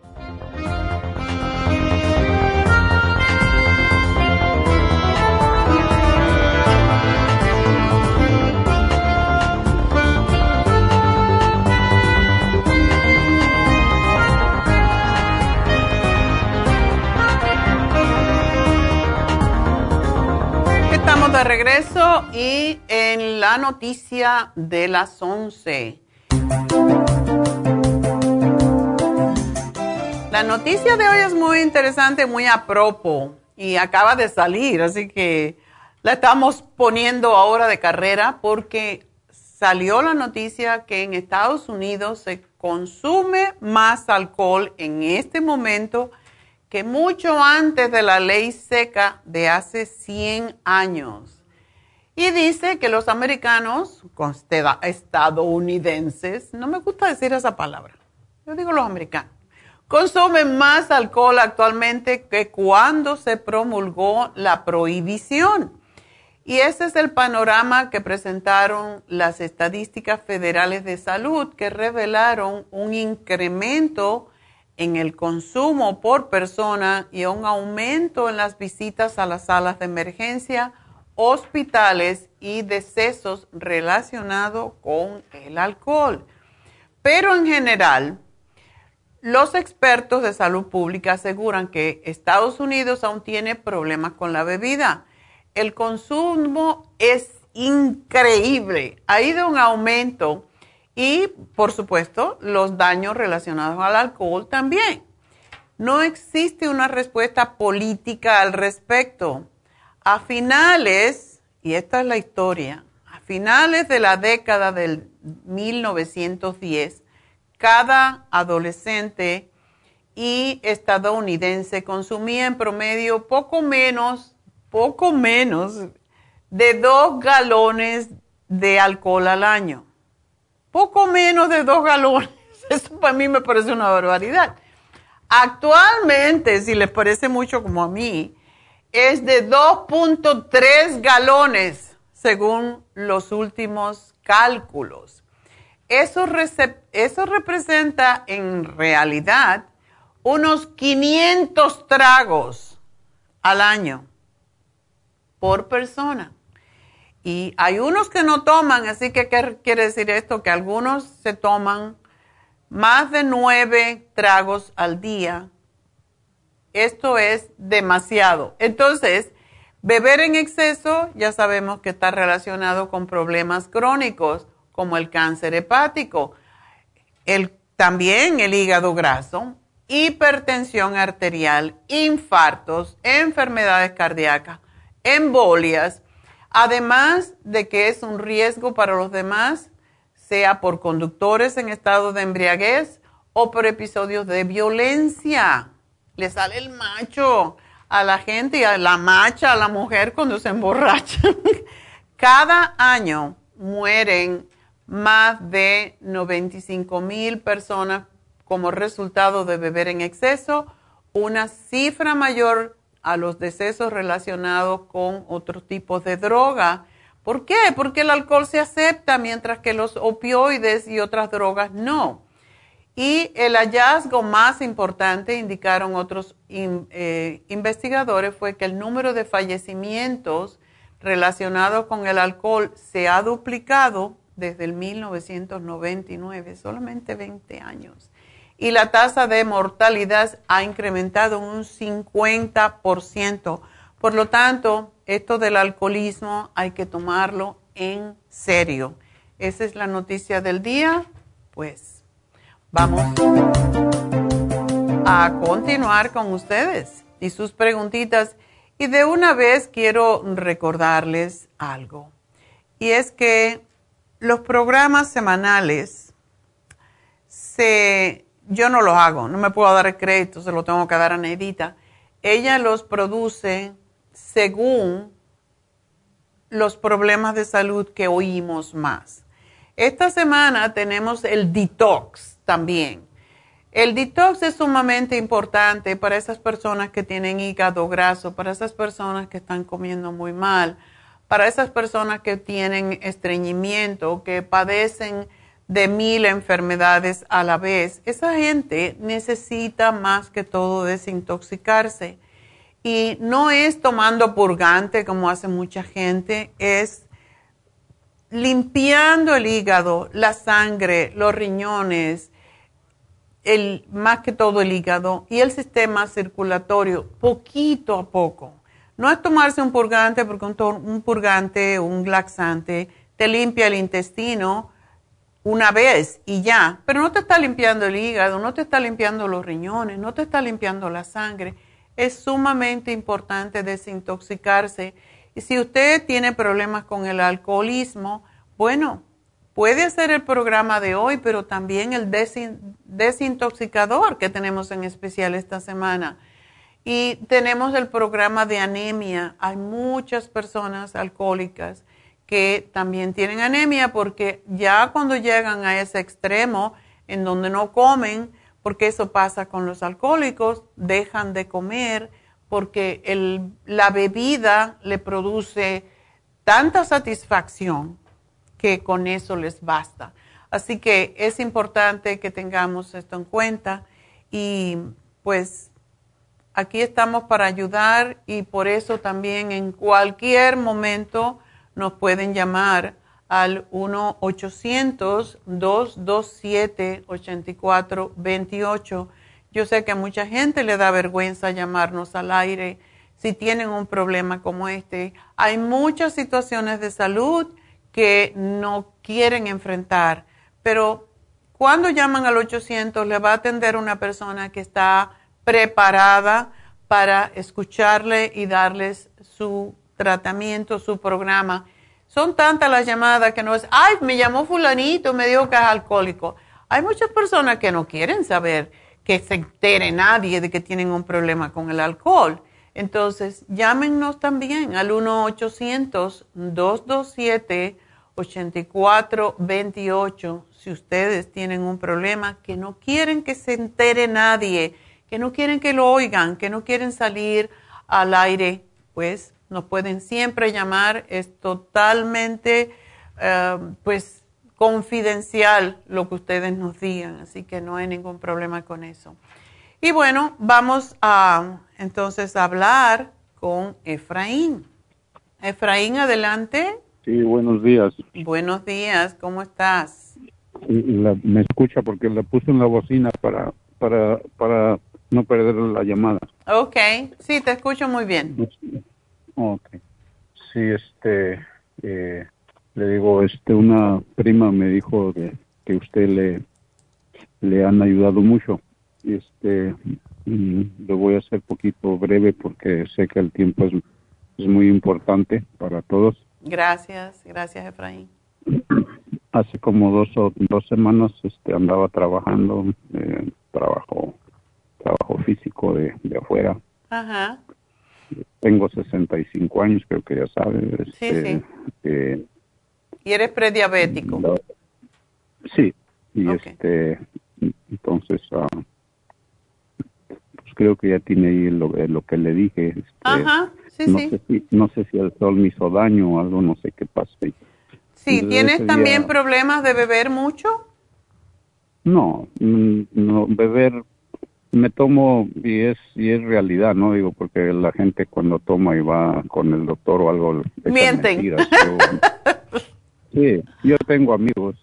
De regreso y en la noticia de las 11. La noticia de hoy es muy interesante, muy a y acaba de salir, así que la estamos poniendo ahora de carrera porque salió la noticia que en Estados Unidos se consume más alcohol en este momento que mucho antes de la ley seca de hace 100 años. Y dice que los americanos, estadounidenses, no me gusta decir esa palabra, yo digo los americanos, consumen más alcohol actualmente que cuando se promulgó la prohibición. Y ese es el panorama que presentaron las estadísticas federales de salud que revelaron un incremento en el consumo por persona y un aumento en las visitas a las salas de emergencia, hospitales y decesos relacionados con el alcohol. Pero en general, los expertos de salud pública aseguran que Estados Unidos aún tiene problemas con la bebida. El consumo es increíble. Ha ido un aumento y, por supuesto, los daños relacionados al alcohol también. No existe una respuesta política al respecto. A finales, y esta es la historia, a finales de la década del 1910, cada adolescente y estadounidense consumía en promedio poco menos, poco menos de dos galones de alcohol al año. Poco menos de dos galones. Eso para mí me parece una barbaridad. Actualmente, si les parece mucho como a mí, es de 2.3 galones según los últimos cálculos. Eso, eso representa en realidad unos 500 tragos al año por persona. Y hay unos que no toman, así que ¿qué quiere decir esto? Que algunos se toman más de nueve tragos al día. Esto es demasiado. Entonces, beber en exceso ya sabemos que está relacionado con problemas crónicos como el cáncer hepático, el, también el hígado graso, hipertensión arterial, infartos, enfermedades cardíacas, embolias, además de que es un riesgo para los demás, sea por conductores en estado de embriaguez o por episodios de violencia. Le sale el macho a la gente y a la macha a la mujer cuando se emborrachan. Cada año mueren más de 95 mil personas como resultado de beber en exceso, una cifra mayor a los decesos relacionados con otros tipos de droga. ¿Por qué? Porque el alcohol se acepta mientras que los opioides y otras drogas no. Y el hallazgo más importante, indicaron otros eh, investigadores, fue que el número de fallecimientos relacionados con el alcohol se ha duplicado desde el 1999, solamente 20 años y la tasa de mortalidad ha incrementado un 50%. Por lo tanto, esto del alcoholismo hay que tomarlo en serio. Esa es la noticia del día. Pues vamos a continuar con ustedes y sus preguntitas. Y de una vez quiero recordarles algo. Y es que los programas semanales se yo no los hago, no me puedo dar el crédito, se lo tengo que dar a Neidita. Ella los produce según los problemas de salud que oímos más. Esta semana tenemos el detox también. El detox es sumamente importante para esas personas que tienen hígado graso, para esas personas que están comiendo muy mal, para esas personas que tienen estreñimiento, que padecen de mil enfermedades a la vez. Esa gente necesita más que todo desintoxicarse. Y no es tomando purgante como hace mucha gente, es limpiando el hígado, la sangre, los riñones, el, más que todo el hígado y el sistema circulatorio, poquito a poco. No es tomarse un purgante porque un, un purgante, un laxante, te limpia el intestino, una vez y ya, pero no te está limpiando el hígado, no te está limpiando los riñones, no te está limpiando la sangre. Es sumamente importante desintoxicarse. Y si usted tiene problemas con el alcoholismo, bueno, puede hacer el programa de hoy, pero también el desintoxicador que tenemos en especial esta semana. Y tenemos el programa de anemia. Hay muchas personas alcohólicas que también tienen anemia porque ya cuando llegan a ese extremo en donde no comen, porque eso pasa con los alcohólicos, dejan de comer porque la bebida le produce tanta satisfacción que con eso les basta. Así que es importante que tengamos esto en cuenta y pues aquí estamos para ayudar y por eso también en cualquier momento nos pueden llamar al 1-800-227-8428. Yo sé que a mucha gente le da vergüenza llamarnos al aire si tienen un problema como este. Hay muchas situaciones de salud que no quieren enfrentar, pero cuando llaman al 800 le va a atender una persona que está preparada para escucharle y darles su tratamiento, su programa. Son tantas las llamadas que no es, ay, me llamó fulanito, me dijo que es alcohólico. Hay muchas personas que no quieren saber que se entere nadie de que tienen un problema con el alcohol. Entonces, llámenos también al 1-800-227-8428 si ustedes tienen un problema que no quieren que se entere nadie, que no quieren que lo oigan, que no quieren salir al aire, pues nos pueden siempre llamar. Es totalmente, eh, pues, confidencial lo que ustedes nos digan, así que no hay ningún problema con eso. Y bueno, vamos a entonces hablar con Efraín. Efraín, adelante. Sí, buenos días. Buenos días, ¿cómo estás? me escucha porque la puse en la bocina para, para, para no perder la llamada. Ok, sí, te escucho muy bien. Ok. Sí, este, eh, le digo, este, una prima me dijo que usted le, le han ayudado mucho este, lo voy a hacer poquito breve porque sé que el tiempo es, es muy importante para todos. Gracias, gracias Efraín. Hace como dos o dos semanas este, andaba trabajando, eh, trabajo, trabajo físico de, de afuera. Ajá. Tengo 65 años, creo que ya sabes. sí, este, sí. Eh, ¿Y eres prediabético? sí, y este, entonces uh, creo que ya tiene ahí lo, eh, lo que le dije. Este, Ajá, sí, no sí. Sé si, no sé si el sol me hizo daño o algo, no sé qué pasa. Sí, ¿tienes también problemas de beber mucho? No, mm, no, beber me tomo y es y es realidad, ¿no? Digo, porque la gente cuando toma y va con el doctor o algo... Mienten. Mentiras, pero, sí, yo tengo amigos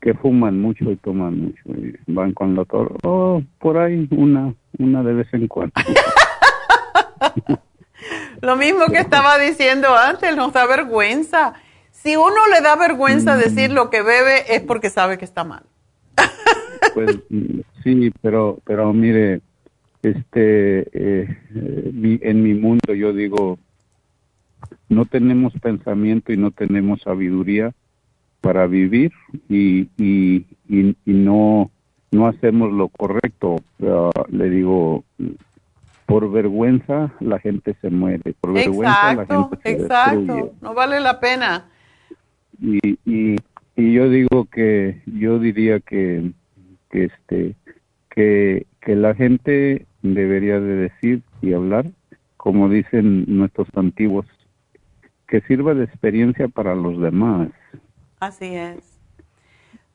que fuman mucho y toman mucho y van con el doctor, oh, por ahí una, una de vez en cuando. Lo mismo que estaba diciendo antes, nos da vergüenza. Si uno le da vergüenza decir lo que bebe es porque sabe que está mal. pues sí, pero pero mire, este eh, en mi mundo yo digo no tenemos pensamiento y no tenemos sabiduría para vivir y, y, y, no, no hacemos lo correcto. Uh, le digo, por vergüenza la gente se muere, por vergüenza la gente se Exacto, no vale la pena. Y, y, y yo digo que, yo diría que, que este, que, que la gente debería de decir y hablar, como dicen nuestros antiguos, que sirva de experiencia para los demás. Así es.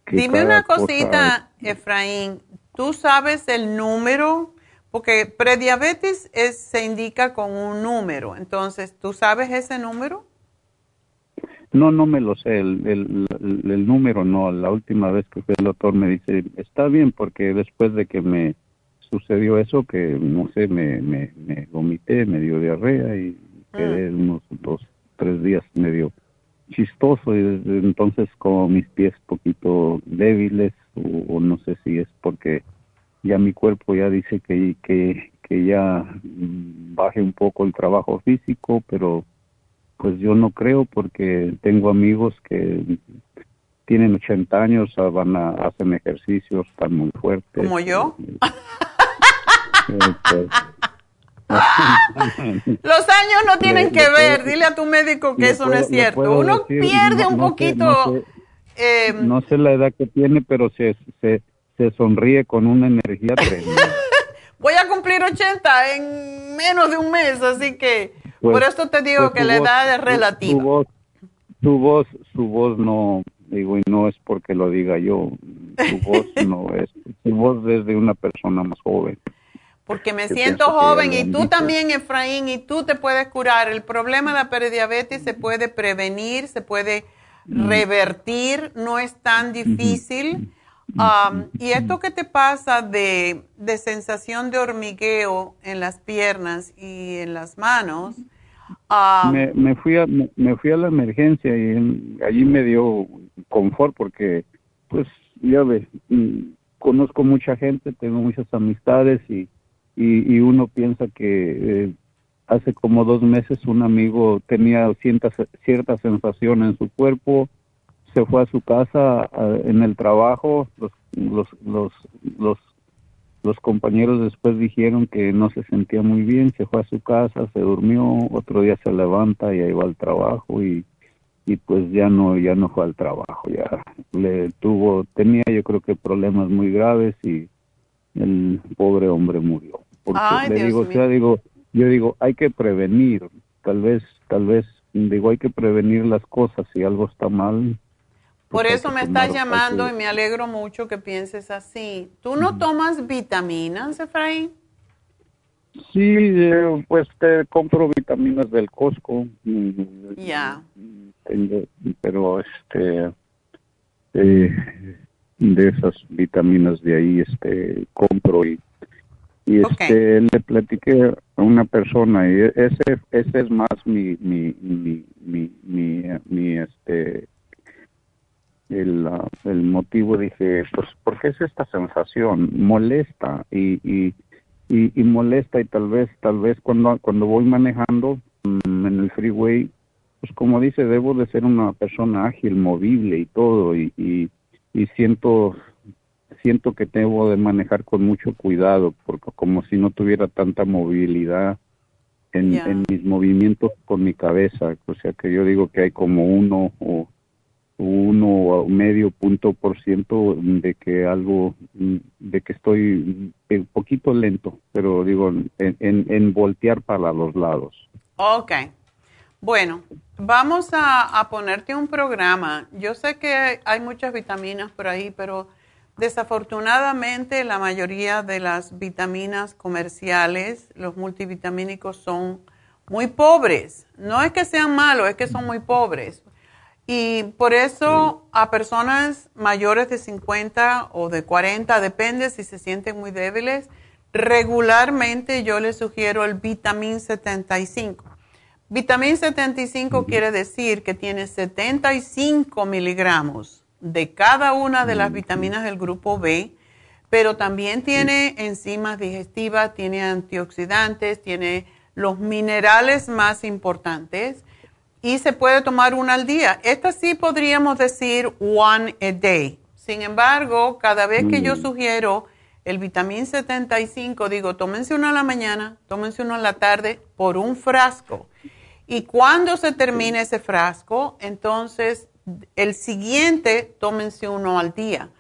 Dime una cosita, Efraín. ¿Tú sabes el número? Porque prediabetes es, se indica con un número. Entonces, ¿tú sabes ese número? No, no me lo sé. El, el, el, número no. La última vez que fui al doctor me dice, está bien, porque después de que me sucedió eso, que no sé, me, me, me vomité, me dio diarrea y quedé unos dos, tres días medio chistoso y desde entonces como mis pies poquito débiles o, no sé si es porque ya mi cuerpo ya dice que, que, que ya baje un poco el trabajo físico, pero pues yo no creo porque tengo amigos que tienen 80 años, ah, van a hacen ejercicios, están muy fuertes. ¿Como yo? Eh, pues, Los años no tienen que ver. Dile a tu médico que eso no es cierto. Uno pierde un poquito. Eh, no, sé, la edad que tiene, pero se, se, se sonríe con una energía tremenda. Voy a cumplir 80 en menos de un mes, así que Pues- por esto te digo pues que la voz- edad es relativa. Su voz, su voz, su voz no, digo, y no es porque lo diga yo, su voz no es, su voz es de una persona más joven. Porque me Yo siento joven y tú también, Efraín, y tú te puedes curar. El problema de la prediabetes se puede prevenir, se puede revertir, no es tan difícil. Um, y esto que te pasa de, de sensación de hormigueo en las piernas y en las manos, um, me, me fui a me, me fui a la emergencia y en- allí me dio confort porque pues ya ves mm, conozco mucha gente tengo muchas amistades y y, y uno piensa que eh, hace como dos meses un amigo tenía cierta, cierta sensación en su cuerpo, se fue a su casa en el trabajo, los, los, los, los, los compañeros después dijeron que no se sentía muy bien, se fue a su casa, se durmió, otro día se levanta y ahí va al trabajo y, y pues ya no, ya no fue al trabajo, ya le tuvo, tenía yo creo que problemas muy graves y el pobre hombre murió. Porque le digo, o sea, digo, yo digo, hay que prevenir, tal vez, tal vez, digo, hay que prevenir las cosas, si algo está mal. Por eso me estás llamando y me alegro mucho que pienses así. ¿Tú no tomas vitaminas, Efraín? Sí, eh, pues te compro vitaminas del Costco. Ya. Pero este, eh, de esas vitaminas de ahí, este, compro y y este le platiqué a una persona y ese ese es más mi mi mi mi mi, este el, el motivo dije pues porque es esta sensación molesta y, y y, molesta y tal vez tal vez cuando cuando voy manejando mm, en el freeway pues como dice debo de ser una persona ágil movible y todo y, y, y siento siento que debo de manejar con mucho cuidado, porque como si no tuviera tanta movilidad en, mis movimientos con mi cabeza, o sea que yo digo que hay como uno o uno o medio punto por ciento de que algo, de que estoy un poquito lento, pero digo, en, en, voltear para los lados. Ok. Bueno, vamos a, a ponerte un programa. Yo sé que hay muchas vitaminas por ahí, pero Desafortunadamente, la mayoría de las vitaminas comerciales, los multivitamínicos, son muy pobres. No es que sean malos, es que son muy pobres. Y por eso a personas mayores de 50 o de 40, depende si se sienten muy débiles, regularmente yo les sugiero el vitamín 75. Vitamín 75 quiere decir que tiene 75 miligramos de cada una de las vitaminas del grupo B, pero también tiene enzimas digestivas, tiene antioxidantes, tiene los minerales más importantes y se puede tomar una al día. Esta sí podríamos decir one a day. Sin embargo, cada vez que yo mm. sugiero el vitamín 75, digo, tómense uno a la mañana, tómense uno en la tarde por un frasco. Y cuando se termine ese frasco, entonces el siguiente tómense uno al día,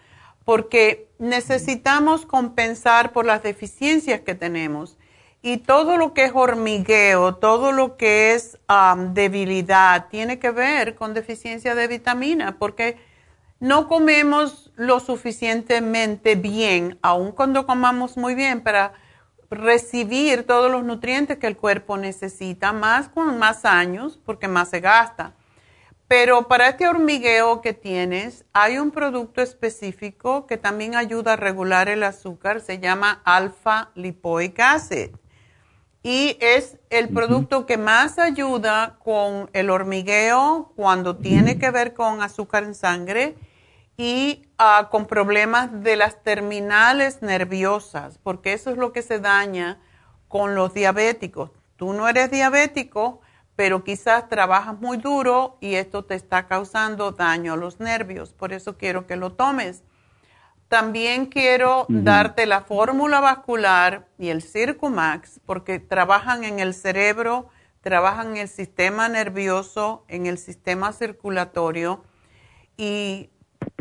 porque necesitamos compensar por las deficiencias que tenemos. Y todo lo que es hormigueo, todo lo que es debilidad, tiene que ver con deficiencia de vitamina, porque no comemos lo suficientemente bien, aun cuando comamos muy bien, para recibir todos los nutrientes que el cuerpo necesita, más con más años, porque más se gasta. Pero para este hormigueo que tienes, hay un producto específico que también ayuda a regular el azúcar, se llama alfa lipoic acid. Y es el producto que más ayuda con el hormigueo cuando tiene que ver con azúcar en sangre y ah, con problemas de las terminales nerviosas, porque eso es lo que se daña con los diabéticos. Tú no eres diabético, pero quizás trabajas muy duro y esto te está causando daño a los nervios. Por eso quiero que lo tomes. También quiero darte la fórmula vascular y el Circumax porque trabajan en el cerebro, trabajan en el sistema nervioso, en el sistema circulatorio y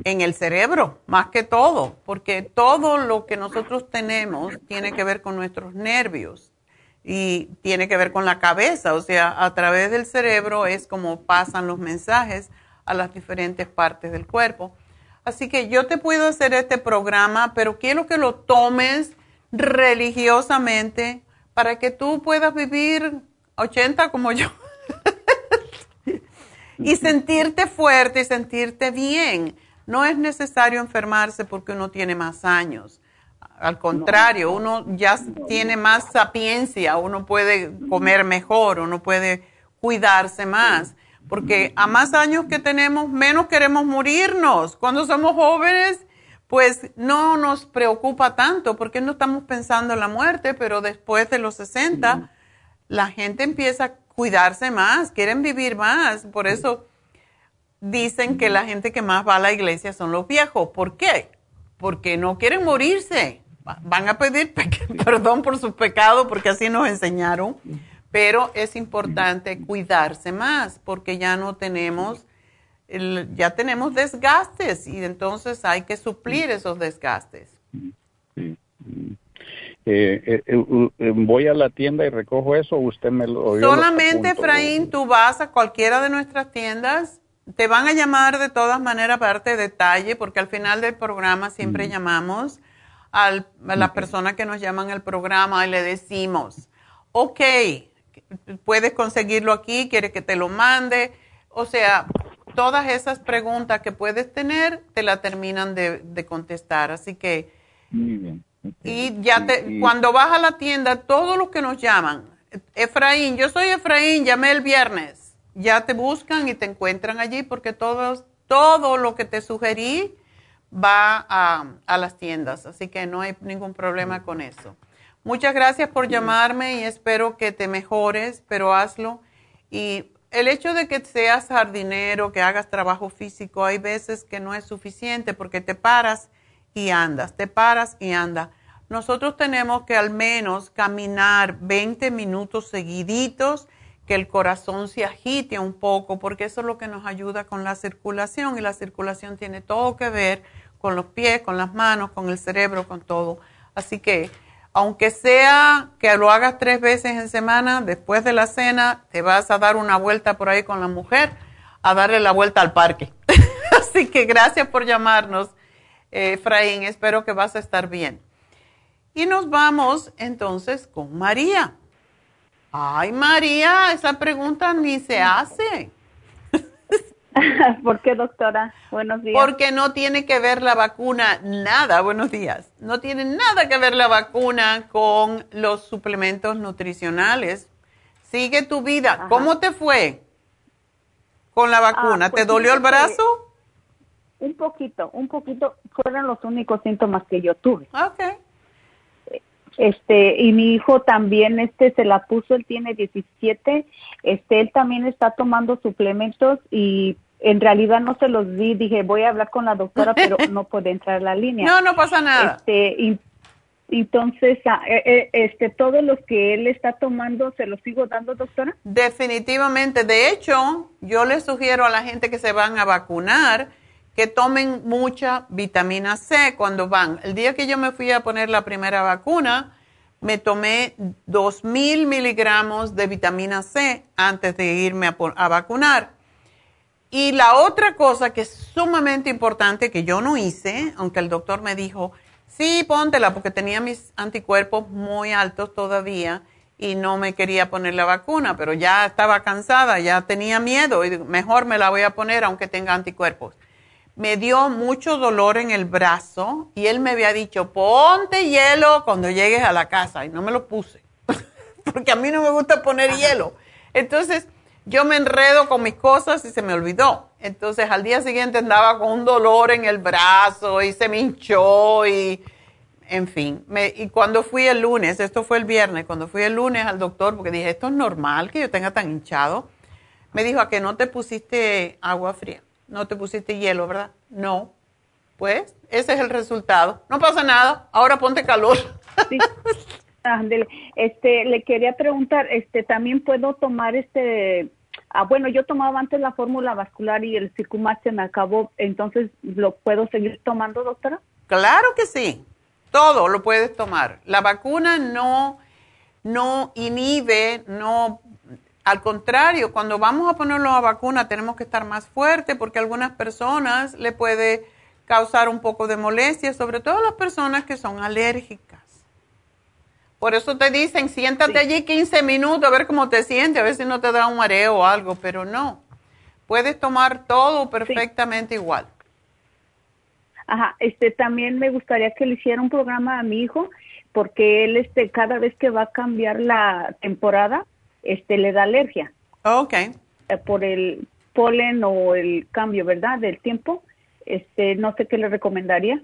en el cerebro, más que todo, porque todo lo que nosotros tenemos tiene que ver con nuestros nervios y tiene que ver con la cabeza, o sea, a través del cerebro es como pasan los mensajes a las diferentes partes del cuerpo. Así que yo te puedo hacer este programa, pero quiero que lo tomes religiosamente para que tú puedas vivir 80 como yo y sentirte fuerte y sentirte bien. No es necesario enfermarse porque uno tiene más años. Al contrario, uno ya tiene más sapiencia, uno puede comer mejor, uno puede cuidarse más, porque a más años que tenemos, menos queremos morirnos. Cuando somos jóvenes, pues no nos preocupa tanto, porque no estamos pensando en la muerte, pero después de los 60 la gente empieza a cuidarse más, quieren vivir más. Por eso dicen que la gente que más va a la iglesia son los viejos. ¿Por qué? Porque no quieren morirse. Van a pedir perdón por sus pecados porque así nos enseñaron. Pero es importante cuidarse más porque ya no tenemos, ya tenemos desgastes y entonces hay que suplir esos desgastes. Eh, eh, eh, voy a la tienda y recojo eso, usted me lo... Solamente, Efraín, tú vas a cualquiera de nuestras tiendas, te van a llamar de todas maneras para darte detalle, porque al final del programa siempre llamamos a la persona que nos llaman al programa y le decimos, ok, puedes conseguirlo aquí, quiere que te lo mande, o sea, todas esas preguntas que puedes tener te la terminan de, de contestar, así que... Muy bien y ya te, cuando vas a la tienda, todos los que nos llaman, Efraín, yo soy Efraín, llamé el viernes, ya te buscan y te encuentran allí porque todos, todo lo que te sugerí va a, a las tiendas, así que no hay ningún problema con eso. Muchas gracias por llamarme y espero que te mejores, pero hazlo. Y el hecho de que seas jardinero, que hagas trabajo físico, hay veces que no es suficiente porque te paras y andas, te paras y andas. Nosotros tenemos que al menos caminar 20 minutos seguiditos, que el corazón se agite un poco, porque eso es lo que nos ayuda con la circulación y la circulación tiene todo que ver con los pies, con las manos, con el cerebro, con todo. Así que, aunque sea que lo hagas tres veces en semana, después de la cena te vas a dar una vuelta por ahí con la mujer, a darle la vuelta al parque. Así que gracias por llamarnos. Efraín, espero que vas a estar bien. Y nos vamos entonces con María. Ay, María, esa pregunta ni se hace. ¿Por qué, doctora? Buenos días. Porque no tiene que ver la vacuna nada, buenos días. No tiene nada que ver la vacuna con los suplementos nutricionales. Sigue tu vida. ¿Cómo te fue con la vacuna? Ah, pues ¿Te dolió el brazo? Un poquito, un poquito. Fueron los únicos síntomas que yo tuve. Ok. Este, y mi hijo también, este, se la puso, él tiene 17, este, él también está tomando suplementos y en realidad no se los di, dije, voy a hablar con la doctora, pero no puede entrar a la línea. No, no pasa nada. Este, y, entonces, ah, eh, eh, este, todos los que él está tomando, ¿se los sigo dando, doctora? Definitivamente. De hecho, yo le sugiero a la gente que se van a vacunar, que tomen mucha vitamina C cuando van. El día que yo me fui a poner la primera vacuna, me tomé 2.000 miligramos de vitamina C antes de irme a, vacunar. Y la otra cosa que es sumamente importante que yo no hice, aunque el doctor me dijo, sí, póntela porque tenía mis anticuerpos muy altos todavía y no me quería poner la vacuna, pero ya estaba cansada, ya tenía miedo y mejor me la voy a poner aunque tenga anticuerpos me dio mucho dolor en el brazo y él me había dicho, ponte hielo cuando llegues a la casa y no me lo puse, porque a mí no me gusta poner hielo. Entonces yo me enredo con mis cosas y se me olvidó. Entonces al día siguiente andaba con un dolor en el brazo y se me hinchó y, en fin. y cuando fui el lunes, esto fue el viernes, cuando fui el lunes al doctor, porque dije, esto es normal que yo tenga tan hinchado, me dijo, ¿a que no te pusiste agua fría? no te pusiste hielo, ¿verdad? No. Pues ese es el resultado. No pasa nada, ahora ponte calor. Sí. Este, le quería preguntar, este, también puedo tomar este, ah, bueno, yo tomaba antes la fórmula vascular y el Circumax se me acabó, entonces, ¿lo puedo seguir tomando, doctora? Claro que sí, todo lo puedes tomar. La vacuna no, no inhibe, no al contrario, cuando vamos a ponerlo a vacuna tenemos que estar más fuerte porque a algunas personas le puede causar un poco de molestia, sobre todo a las personas que son alérgicas. Por eso te dicen, siéntate allí 15 minutos a ver cómo te sientes, a ver si no te da un mareo o algo, pero no. Puedes tomar todo perfectamente igual. Ajá, este también me gustaría que le hiciera un programa a mi hijo porque él este cada vez que va a cambiar la temporada este le da alergia. Ok. Eh, por el polen o el cambio, ¿verdad? Del tiempo. Este, no sé qué le recomendaría.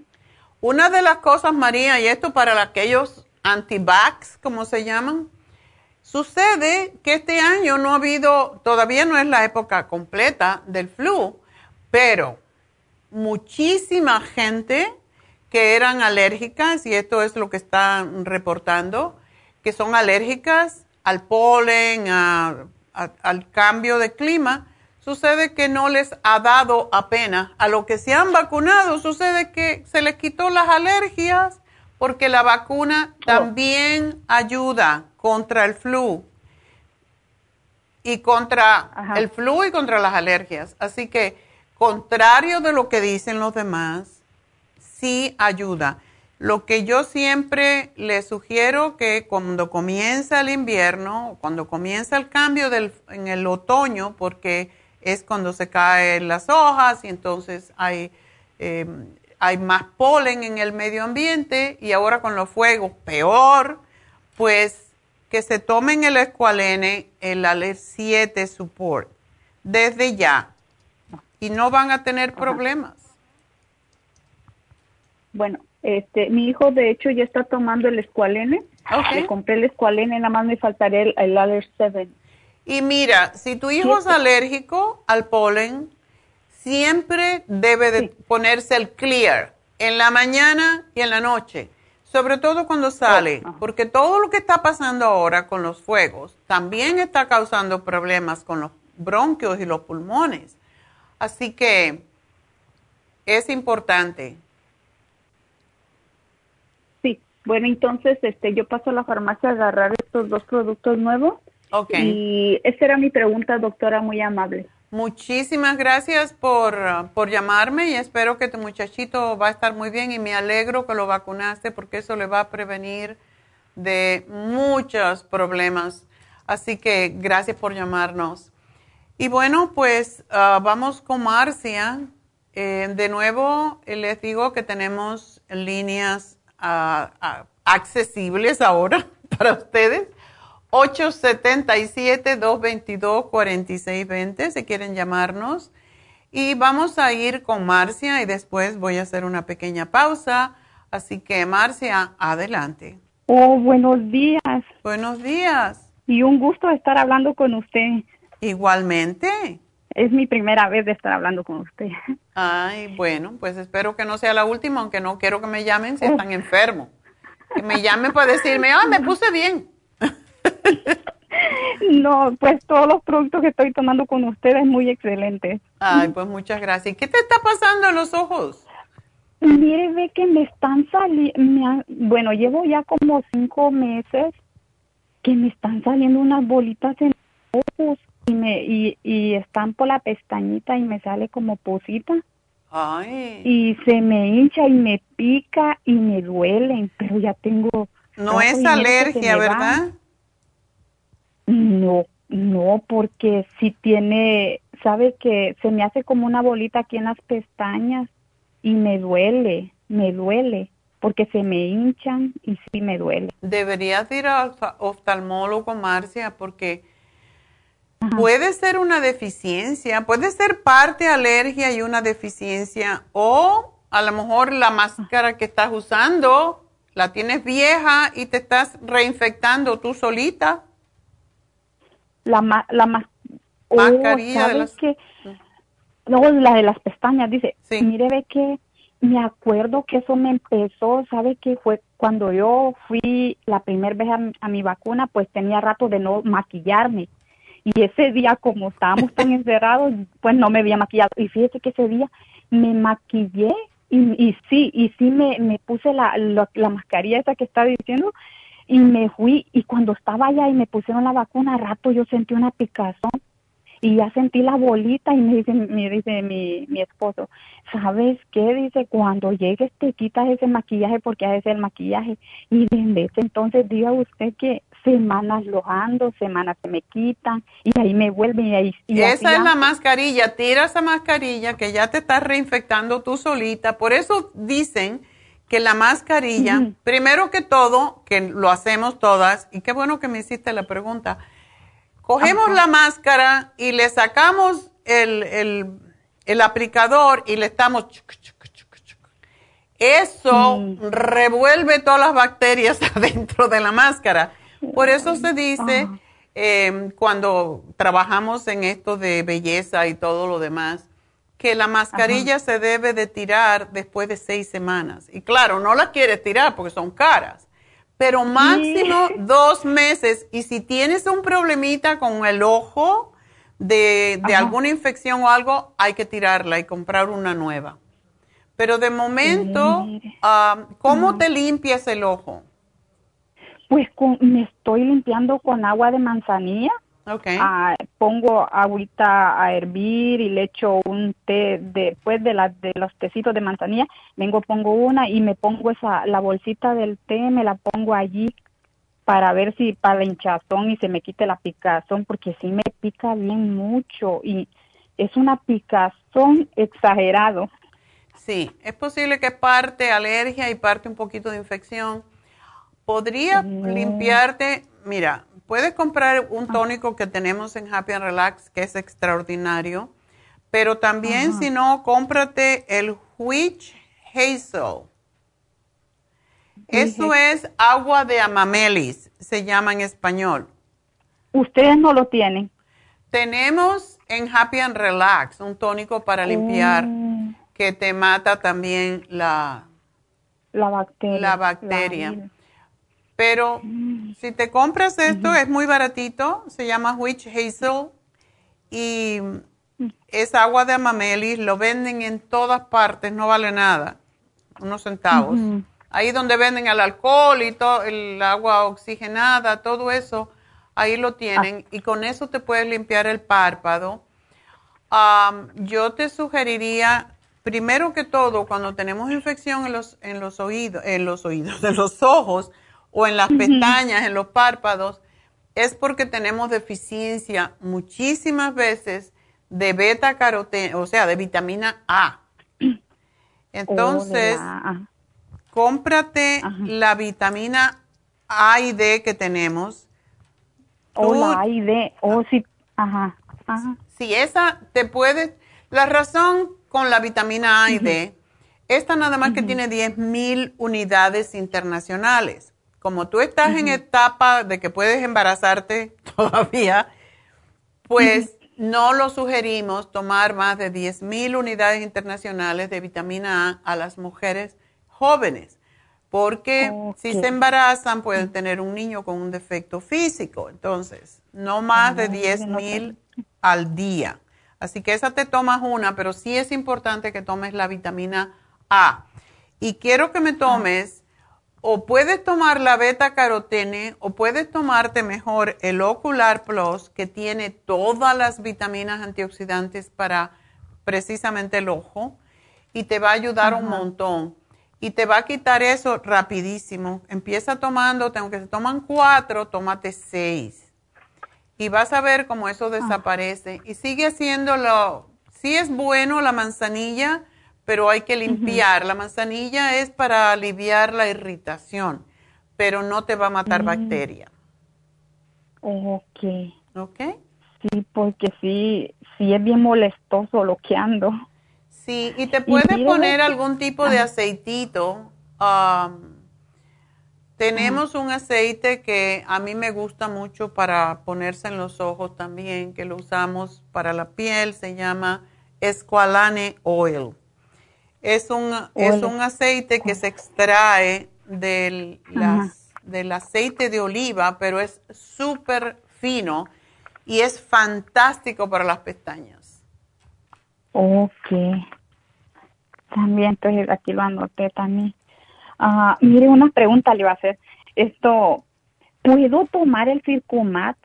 Una de las cosas, María, y esto para aquellos anti-vax, como se llaman, Sucede que este año no ha habido, todavía no es la época completa del flu, pero muchísima gente que eran alérgicas, y esto es lo que están reportando, que son alérgicas al polen, al cambio de clima, sucede que no les ha dado apenas. A los que se han vacunado, sucede que se les quitó las alergias porque la vacuna oh. también ayuda contra el flu y contra el flu y contra las alergias. Así que, contrario de lo que dicen los demás, sí ayuda. Lo que yo siempre les sugiero que cuando comienza el invierno, cuando comienza el cambio del, en el otoño, porque es cuando se caen las hojas y entonces hay, eh, hay más polen en el medio ambiente y ahora con los fuegos peor, pues que se tomen el escualene, el ALER 7 Support, desde ya y no van a tener problemas. Bueno, este, mi hijo de hecho ya está tomando el escualene. Le compré el escualene, nada más me faltaría el, el 7. Y mira, si tu hijo es alérgico al polen, siempre debe de ponerse el clear en la mañana y en la noche, sobre todo cuando sale, oh, porque todo lo que está pasando ahora con los fuegos también está causando problemas con los bronquios y los pulmones. Así que es importante. Sí, bueno, entonces este yo paso a la farmacia a agarrar estos dos productos nuevos Ok. Y esa era mi pregunta, doctora, muy amable. Muchísimas gracias por, por, llamarme y espero que tu muchachito va a estar muy bien y me alegro que lo vacunaste porque eso le va a prevenir de muchos problemas. Así que gracias por llamarnos. Y bueno, pues ah, vamos con Marcia. Eh, de nuevo, les digo que tenemos líneas ah, accesibles ahora para ustedes 877-222-4620 si quieren llamarnos. Y vamos a ir con Marcia y después voy a hacer una pequeña pausa. Así que Marcia, adelante. Oh, buenos días. Buenos días. Y un gusto estar hablando con usted. Igualmente. Es mi primera vez de estar hablando con usted. Ay, bueno, pues espero que no sea la última, aunque no quiero que me llamen si están enfermos. Que me llamen para decirme, ah, me puse bien. No, pues todos los productos que estoy tomando con ustedes muy excelentes. Ay, pues muchas gracias. ¿Qué te está pasando en los ojos? Mire, ve que me están saliendo, bueno, llevo ya como cinco meses que me están saliendo unas bolitas en los ojos y, me, y, y están por la pestañita y me sale como posita. Ay. Y se me hincha y me pica y me duelen, pero ya tengo... No es alergia, ¿verdad? No, no, porque si tiene, sabe que se me hace como una bolita aquí en las pestañas y me duele, me duele, porque se me hinchan y sí me duele. Deberías ir al oftalmólogo, Marcia, porque puede ser una deficiencia, puede ser parte alergia y una deficiencia, o a lo mejor la máscara que estás usando la tienes vieja y te estás reinfectando tú solita la, la oh, mascarilla de las... que luego la de las pestañas dice mire ve que me acuerdo que eso me empezó sabe que fue cuando yo fui la primera vez a, mi vacuna pues tenía rato de no maquillarme. Y ese día como estábamos tan encerrados pues no me había maquillado. Y fíjese que ese día me maquillé y, y sí y sí me, me puse la, la, la mascarilla esa que está diciendo y me fui y cuando estaba allá y me pusieron la vacuna, rato yo sentí una picazón y ya sentí la bolita y me dice, me dice mi, mi esposo, ¿sabes qué? Dice, cuando llegues te quitas ese maquillaje porque a veces el maquillaje. Y desde ese entonces diga usted que semanas lo ando, semanas se me quitan y ahí me vuelven y ahí... Y esa es la mascarilla, tira esa mascarilla que ya te estás reinfectando tú solita, por eso dicen que la mascarilla, primero que todo, que lo hacemos todas, y qué bueno que me hiciste la pregunta, cogemos la máscara y le sacamos el, aplicador y le estamos... Eso mm. revuelve todas las bacterias adentro de la máscara. Por eso se dice, eh, cuando trabajamos en esto de belleza y todo lo demás, que la mascarilla se debe de tirar después de seis semanas. Y claro, no la quieres tirar porque son caras, pero máximo dos meses. Y si tienes un problemita con el ojo de, alguna infección o algo, hay que tirarla y comprar una nueva. Pero de momento, ¿cómo te limpias el ojo? Pues me estoy limpiando con agua de manzanilla Okay. Ah, pongo agüita a hervir y le echo un té después de, la, de los tecitos de manzanilla, vengo pongo una y me pongo esa la bolsita del té, me la pongo allí para ver si para la hinchazón y se me quite la picazón porque sí me pica bien mucho y es una picazón exagerado. Sí, es posible que parte alergia y parte un poquito de infección. Podría limpiarte, mira, Puedes comprar un tónico que tenemos en Happy and Relax, que es extraordinario, pero también si no, cómprate el Witch Hazel. Eso es agua de amamelis, se llama en español. ¿Ustedes no lo tienen? Tenemos en Happy and Relax un tónico para limpiar oh. que te mata también la, la bacteria. La bacteria. Pero si te compras esto, es muy baratito, se llama Witch Hazel y es agua de amamelis, lo venden en todas partes, no vale nada, unos centavos. Ahí donde venden el alcohol y todo, el agua oxigenada, todo eso, ahí lo tienen y con eso te puedes limpiar el párpado. yo te sugeriría, primero que todo, cuando tenemos infección en los, en los oídos, en los oídos, en los ojos, o en las pestañas, en los párpados, es porque tenemos deficiencia muchísimas veces de beta caroteno, o sea, de vitamina A. Entonces, cómprate la vitamina A y D que tenemos. O la A y D, o si, ajá, ajá. Si esa te puede, la razón con la vitamina A y D, esta nada más que tiene 10 mil unidades internacionales como tú estás en etapa de que puedes embarazarte todavía, pues no lo sugerimos tomar más de 10 mil unidades internacionales de vitamina A a las mujeres jóvenes, porque si se embarazan pueden tener un niño con un defecto físico. Entonces, no más de 10 mil al día. Así que esa te tomas una, pero sí es importante que tomes la vitamina A. Y quiero que me tomes o puedes tomar la beta carotene o puedes tomarte mejor el Ocular Plus que tiene todas las vitaminas antioxidantes para precisamente el ojo y te va a ayudar un montón y te va a quitar eso rapidísimo. Empieza tomando, aunque se toman cuatro, tómate seis y vas a ver cómo eso ah. desaparece y sigue haciéndolo. Si es bueno la manzanilla, pero hay que limpiar. La manzanilla es para aliviar la irritación, pero no te va a matar mm. bacteria. Ok. ¿Ok? Sí, porque sí, sí es bien molestoso lo que ando. Sí, y te puedes poner algún tipo de aceitito. tenemos un aceite que a mí me gusta mucho para ponerse en los ojos también, que lo usamos para la piel, se llama Esqualane Oil. Es un, es un aceite que se extrae del, del aceite de oliva, pero es súper fino y es fantástico para las pestañas. Ok. También, entonces aquí lo anoté también. Ah, mire, una pregunta le iba a hacer. Esto, ¿puedo tomar el Circumat?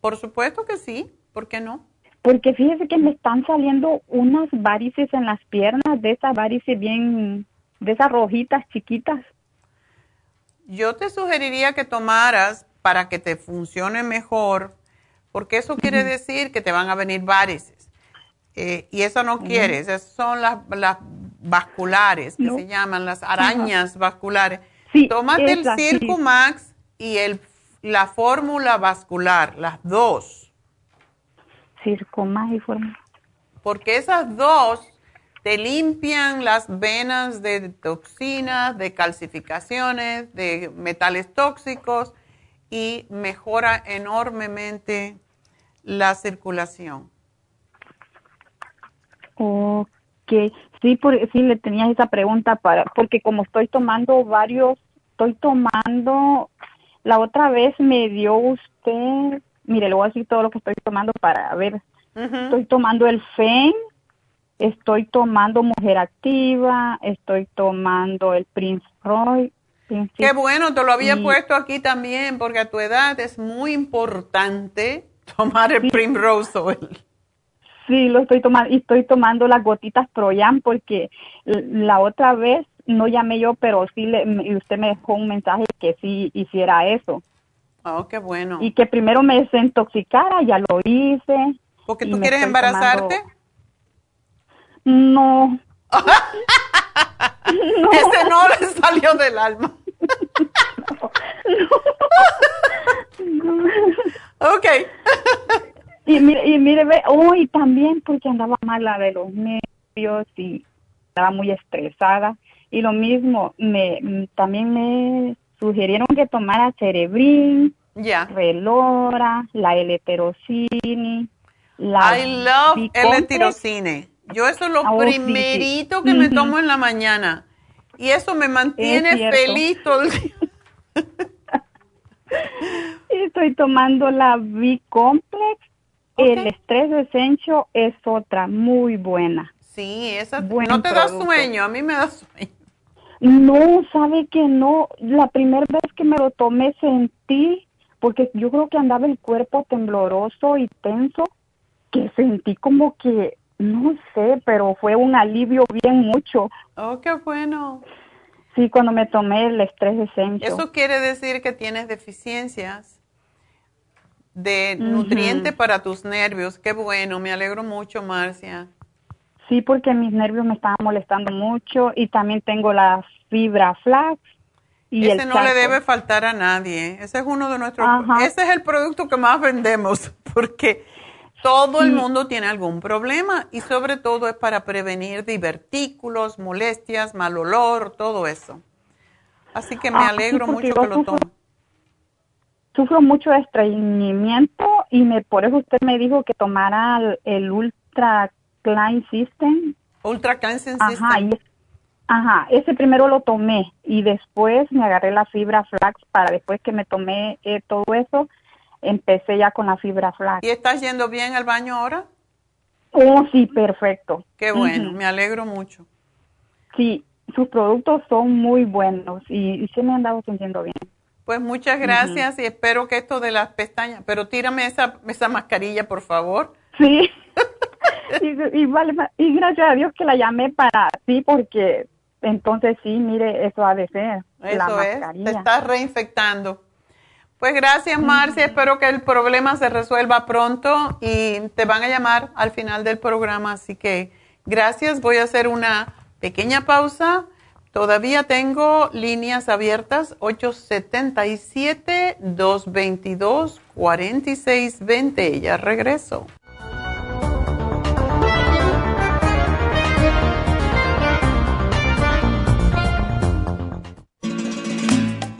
Por supuesto que sí. ¿Por qué no? Porque fíjese que me están saliendo unas varices en las piernas, de esas varices bien, de esas rojitas chiquitas. Yo te sugeriría que tomaras para que te funcione mejor, porque eso quiere decir que te van a venir varices. Eh, y eso no quieres, esas son las, las vasculares, que se llaman las arañas vasculares. Tómate el Circumax y el, la fórmula vascular, las dos forma. Porque esas dos te limpian las venas de toxinas, de calcificaciones, de metales tóxicos y mejora enormemente la circulación. Ok, sí, por, sí le tenía esa pregunta para, porque como estoy tomando varios, estoy tomando, la otra vez me dio usted, mire, le voy a decir todo lo que estoy tomando para ver, estoy tomando el FEN, estoy tomando Mujer Activa, estoy tomando el Prince Roy. Qué bueno, te lo había puesto aquí también, porque a tu edad es muy importante tomar el Primrose Oil. Sí, lo estoy tomando y estoy tomando las gotitas Troyan porque la otra vez no llamé yo, pero sí le, usted me dejó un mensaje que sí hiciera eso. Oh, qué bueno. Y que primero me desintoxicara, ya lo hice. ¿Porque tú quieres embarazarte? No. Ese no le salió del alma. no. Ok. y mire, y mire, ve, oh, también porque andaba mala de los nervios y estaba muy estresada. Y lo mismo, me también me sugirieron que tomara Cerebrin. Relora, la L-Tirocine, la I love L-Tirocine. Yo eso es lo oh, primerito que me tomo en la mañana. Y eso me mantiene feliz todo el día. Estoy tomando la B-Complex. El estrés Essential es otra muy buena. Sí, esa no te da sueño, a mí me da sueño. No, sabe que no. La primera vez que me lo tomé sentí, porque yo creo que andaba el cuerpo tembloroso y tenso, que sentí como que no sé, pero fue un alivio bien mucho. Oh, qué bueno. Sí, cuando me tomé el estrés de Eso quiere decir que tienes deficiencias de nutriente para tus nervios. Qué bueno, me alegro mucho, Marcia. Sí, porque mis nervios me estaban molestando mucho y también tengo la fibra flax. Y ese no le debe faltar a nadie. Ese es uno de nuestros. Ese es el producto que más vendemos porque todo el mundo tiene algún problema y sobre todo es para prevenir divertículos, molestias, mal olor, todo eso. Así que me ah, alegro mucho que lo tome. Sufro mucho de estreñimiento y me, por eso usted me dijo que tomara el, Ultra Klein System. Ultra Klein System. Ajá, ese primero lo tomé y después me agarré la fibra flax para después que me tomé eh, todo eso empecé ya con la fibra flaca. ¿Y estás yendo bien al baño ahora? Oh, sí, perfecto. Qué bueno, me alegro mucho. Sí, sus productos son muy buenos y, se me han dado sintiendo bien. Pues muchas gracias y espero que esto de las pestañas, pero tírame esa, esa mascarilla, por favor. Sí. y, vale, y gracias a Dios que la llamé para sí, porque entonces sí, mire, eso ha de ser. Eso la es, te estás reinfectando. Pues gracias, Marcia. Espero que el problema se resuelva pronto y te van a llamar al final del programa. Así que gracias. Voy a hacer una pequeña pausa. Todavía tengo líneas abiertas 877-222-4620. Ya regreso.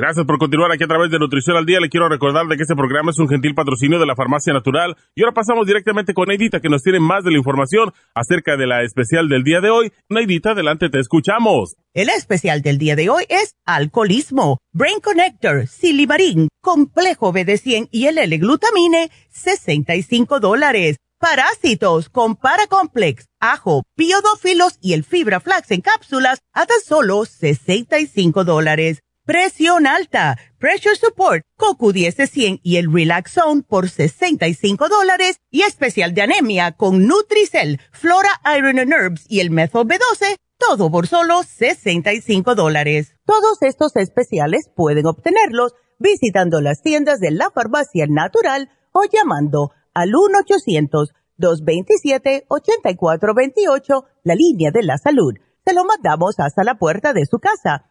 Gracias por continuar aquí a través de Nutrición al Día. Le quiero recordar de que este programa es un gentil patrocinio de la Farmacia Natural. Y ahora pasamos directamente con Neidita, que nos tiene más de la información acerca de la especial del día de hoy. Neidita, adelante, te escuchamos. El especial del día de hoy es alcoholismo, Brain Connector, Silimarín, Complejo BD100 y el L-Glutamine, 65 dólares. Parásitos con Paracomplex, ajo, biodófilos y el fibra flax en cápsulas a tan solo 65 dólares. Presión alta, Pressure Support, CoQ10 100 y el Relax Zone por 65 dólares y especial de anemia con Nutricel, Flora Iron and Herbs y el Methyl B12, todo por solo 65 dólares. Todos estos especiales pueden obtenerlos visitando las tiendas de la farmacia natural o llamando al 1-800-227-8428, la línea de la salud. Se lo mandamos hasta la puerta de su casa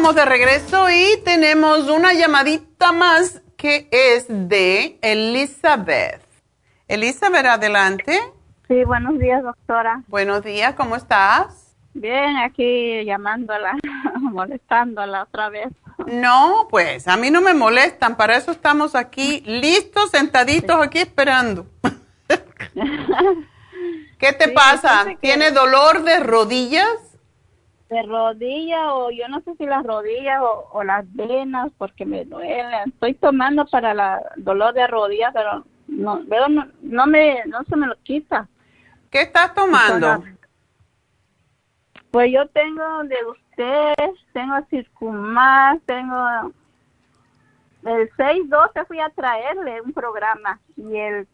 Estamos de regreso y tenemos una llamadita más que es de Elizabeth. Elizabeth, adelante. Sí, buenos días, doctora. Buenos días, ¿cómo estás? Bien, aquí llamándola, molestándola otra vez. No, pues a mí no me molestan, para eso estamos aquí, listos, sentaditos aquí esperando. ¿Qué te pasa? ¿Tiene dolor de rodillas? De rodilla o yo no sé si las rodillas o, las venas porque me duelen. Estoy tomando para el dolor de rodillas, pero no veo no, no me no se me lo quita. ¿Qué estás tomando? Pues yo tengo de usted, tengo Circumar, tengo el 612 fui a traerle un programa y el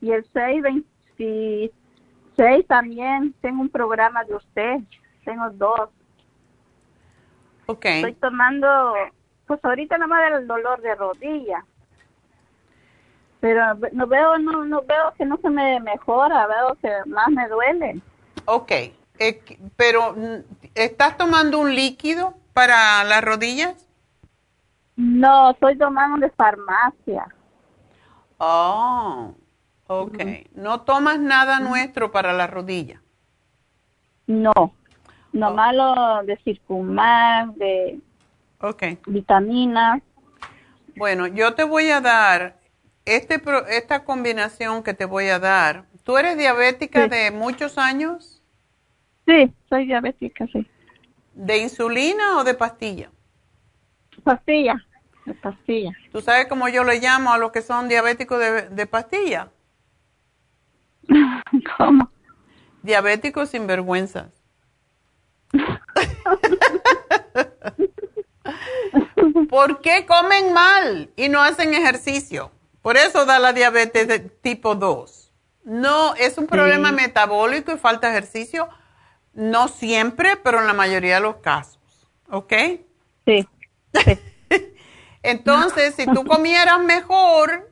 y el 626 también tengo un programa de usted tengo dos. Ok. Estoy tomando, pues ahorita nomás del dolor de rodilla. Pero no veo, no, no veo que no se me mejora, veo que más me duele. Ok, eh, pero ¿estás tomando un líquido para las rodillas? No, estoy tomando de farmacia. Oh, ok. ¿No tomas nada nuestro para la rodilla? No. No malo de circumar, de okay. vitaminas. Bueno, yo te voy a dar este esta combinación que te voy a dar. ¿Tú eres diabética de muchos años? Sí, soy diabética, sí. ¿De insulina o de pastilla? Pastilla, de pastilla. ¿Tú sabes cómo yo le llamo a los que son diabéticos de, de pastilla? ¿Cómo? Diabéticos sin vergüenzas. ¿Por qué comen mal y no hacen ejercicio? Por eso da la diabetes de tipo 2. No, es un problema metabólico y falta de ejercicio. No siempre, pero en la mayoría de los casos. ¿Ok? Sí. Entonces, si tú comieras mejor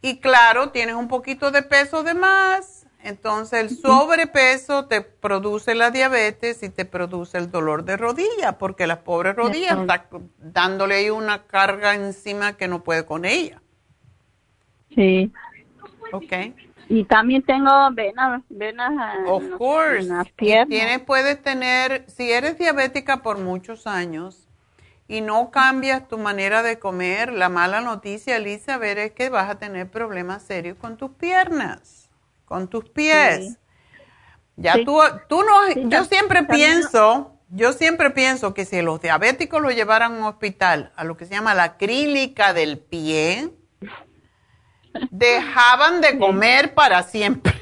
y claro, tienes un poquito de peso de más, entonces el sobrepeso te produce la diabetes y te produce el dolor de rodilla, porque las pobres rodillas están dándole ahí una carga encima que no puede con ella. Sí. Ok. Y también tengo venas, venas of course. En las piernas. Tienes, puedes tener, si eres diabética por muchos años y no cambias tu manera de comer, la mala noticia, Elizabeth, es que vas a tener problemas serios con tus piernas con tus pies. Ya tú, tú no, yo siempre pienso, yo siempre pienso que si los diabéticos lo llevaran a un hospital, a lo que se llama la clínica del pie, dejaban de comer para siempre.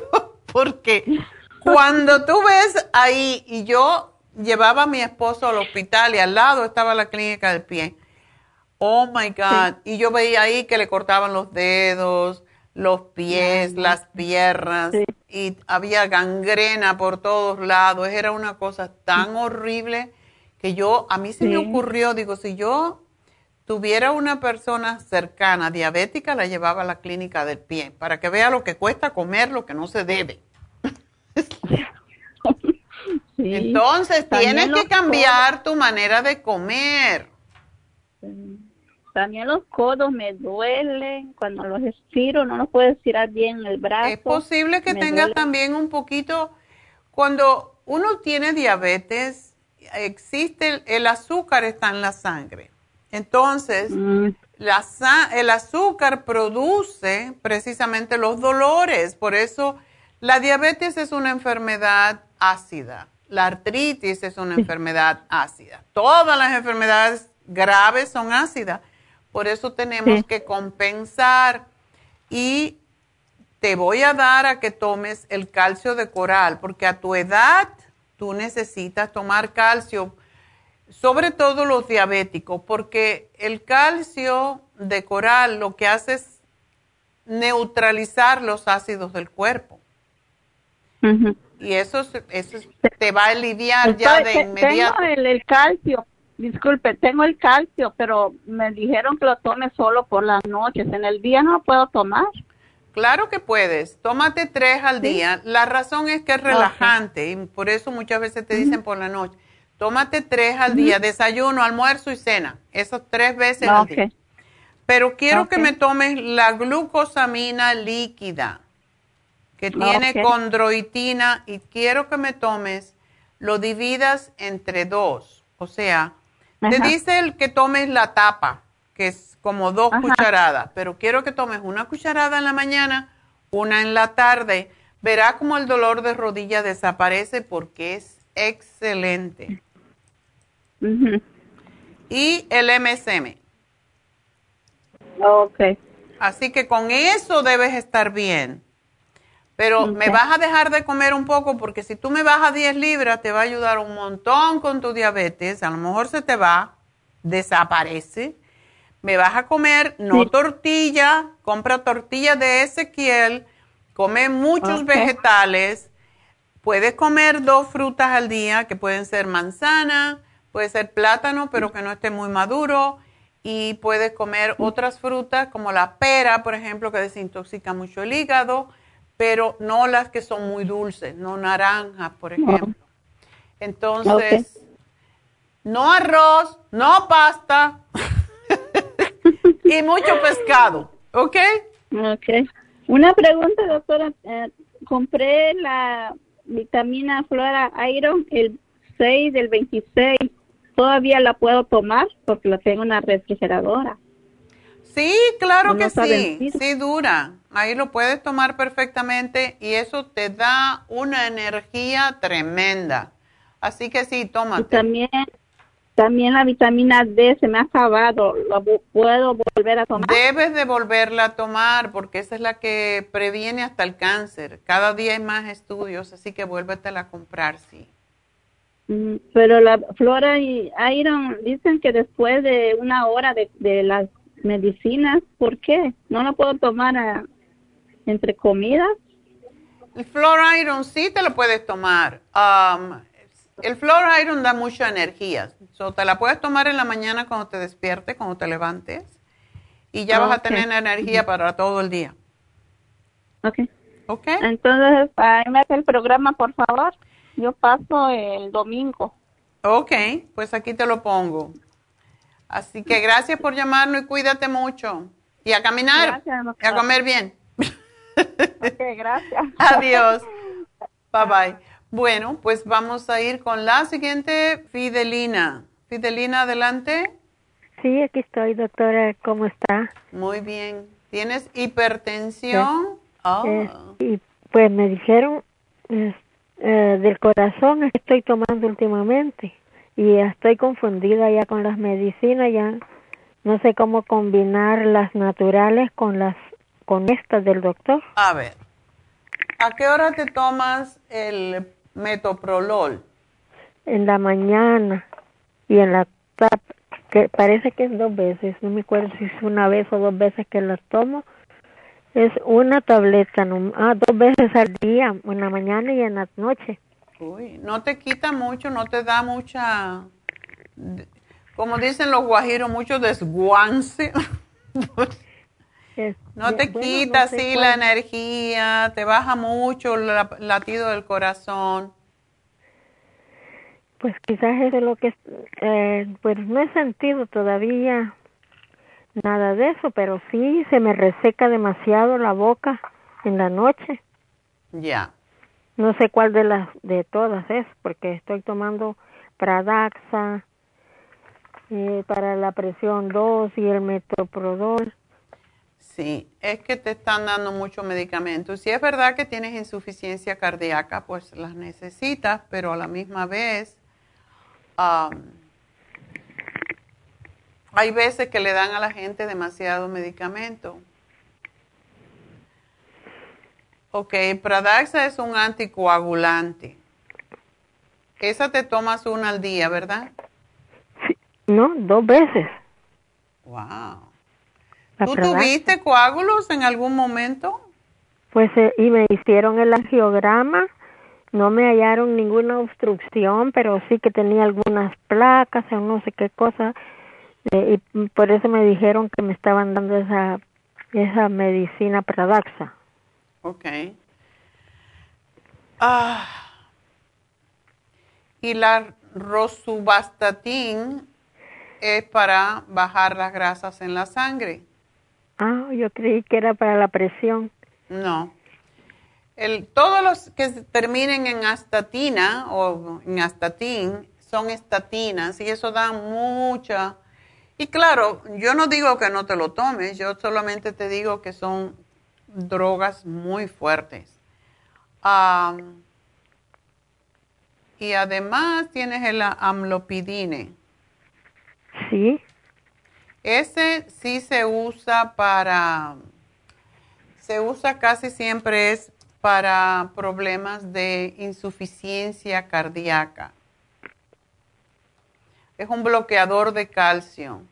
Porque cuando tú ves ahí, y yo llevaba a mi esposo al hospital y al lado estaba la clínica del pie. Oh my God. Y yo veía ahí que le cortaban los dedos, los pies, las piernas, y había gangrena por todos lados. Era una cosa tan horrible que yo, a mí se me ocurrió, digo, si yo tuviera una persona cercana diabética, la llevaba a la clínica del pie, para que vea lo que cuesta comer lo que no se debe. Entonces, tienes que cambiar tu manera de comer. También los codos me duelen, cuando los estiro no los puedo estirar bien el brazo. Es posible que tengas también un poquito, cuando uno tiene diabetes, existe el azúcar está en la sangre. Entonces, mm. el azúcar produce precisamente los dolores, por eso la diabetes es una enfermedad ácida, la artritis es una enfermedad ácida, todas las enfermedades graves son ácidas, por eso tenemos que compensar y te voy a dar a que tomes el calcio de coral, porque a tu edad tú necesitas tomar calcio sobre todo los diabéticos, porque el calcio de coral lo que hace es neutralizar los ácidos del cuerpo. Y eso, eso te va a aliviar ya de inmediato. Tengo el, calcio, disculpe, tengo el calcio, pero me dijeron que lo tome solo por las noches. En el día no lo puedo tomar. Claro que puedes. Tómate tres al día. La razón es que es relajante y por eso muchas veces te dicen por la noche Tómate tres al día, desayuno, almuerzo y cena, esos tres veces al día. Pero quiero que me tomes la glucosamina líquida, que tiene condroitina, y quiero que me tomes, lo dividas entre dos. O sea, te dice el que tomes la tapa, que es como dos cucharadas, pero quiero que tomes una cucharada en la mañana, una en la tarde. Verá como el dolor de rodilla desaparece porque es excelente. Y el MSM. Ok. Así que con eso debes estar bien. Pero me vas a dejar de comer un poco porque si tú me bajas 10 libras te va a ayudar un montón con tu diabetes. A lo mejor se te va, desaparece. Me vas a comer no tortilla, compra tortilla de Ezequiel, come muchos vegetales. Puedes comer dos frutas al día que pueden ser manzana, Puede ser plátano, pero que no esté muy maduro. Y puedes comer otras frutas como la pera, por ejemplo, que desintoxica mucho el hígado, pero no las que son muy dulces, no naranjas, por ejemplo. Entonces, no arroz, no pasta y mucho pescado, ¿ok? Ok. Una pregunta, doctora. Eh, compré la vitamina Flora Iron el 6 del 26 todavía la puedo tomar porque la tengo en la refrigeradora. Sí, claro que sí, sí dura. Ahí lo puedes tomar perfectamente y eso te da una energía tremenda. Así que sí, tómate. Y también, también la vitamina D se me ha acabado. ¿La puedo volver a tomar? Debes de volverla a tomar porque esa es la que previene hasta el cáncer. Cada día hay más estudios, así que vuélvetela a comprar, sí. Mm, pero la flora y iron dicen que después de una hora de, de las medicinas, ¿por qué? ¿No la puedo tomar entre comidas? El flora iron sí te lo puedes tomar. Um, el flora iron da mucha energía. So, te la puedes tomar en la mañana cuando te despiertes, cuando te levantes. Y ya vas a tener energía para todo el día. Ok. Ok. Entonces, ahí me hace el programa, por favor. Yo paso el domingo. Ok, pues aquí te lo pongo. Así que gracias por llamarnos y cuídate mucho. Y a caminar y a comer bien. Ok, gracias. Adiós. Bye bye. Bueno, pues vamos a ir con la siguiente, Fidelina. Fidelina, adelante. Sí, aquí estoy, doctora. ¿Cómo está? Muy bien. ¿Tienes hipertensión? Eh, y pues me dijeron, eh, del corazón estoy tomando últimamente y estoy confundida ya con las medicinas, ya no sé cómo combinar las naturales con las con estas del doctor. A ver, ¿a qué hora te tomas el metoprolol? En la mañana y en la que parece que es dos veces, no me acuerdo si es una vez o dos veces que las tomo Es una tableta, ah, dos veces al día, en la mañana y en la noche. Uy, no te quita mucho, no te da mucha, como dicen los guajiros, mucho desguance. no te quita así la energía, te baja mucho el latido del corazón. Pues quizás es lo que, eh, pues no he sentido todavía nada de eso, pero sí se me reseca demasiado la boca en la noche. Ya. No sé cuál de las de todas es, porque estoy tomando Pradaxa eh, para la presión 2 y el Metroprodol. Sí, es que te están dando mucho medicamento. Si es verdad que tienes insuficiencia cardíaca, pues las necesitas, pero a la misma vez hay veces que le dan a la gente demasiado medicamento. Ok, Pradaxa es un anticoagulante. Esa te tomas una al día, ¿verdad? no, dos veces. Wow. ¿Tú tuviste coágulos en algún momento? Pues, eh, y me hicieron el angiograma. No me hallaron ninguna obstrucción, pero sí que tenía algunas placas o no sé qué cosa. Eh, y por eso me dijeron que me estaban dando esa, esa medicina Pradaxa. Ok. Ah. Y la rosuvastatin es para bajar las grasas en la sangre. Ah, yo creí que era para la presión. No. El, todos los que terminen en astatina o en astatin son estatinas y eso da mucha. Y claro, yo no digo que no te lo tomes, yo solamente te digo que son drogas muy fuertes. y además tienes el amlopidine. Sí. Ese sí se usa para, se usa casi siempre es para problemas de insuficiencia cardíaca. Es un bloqueador de calcio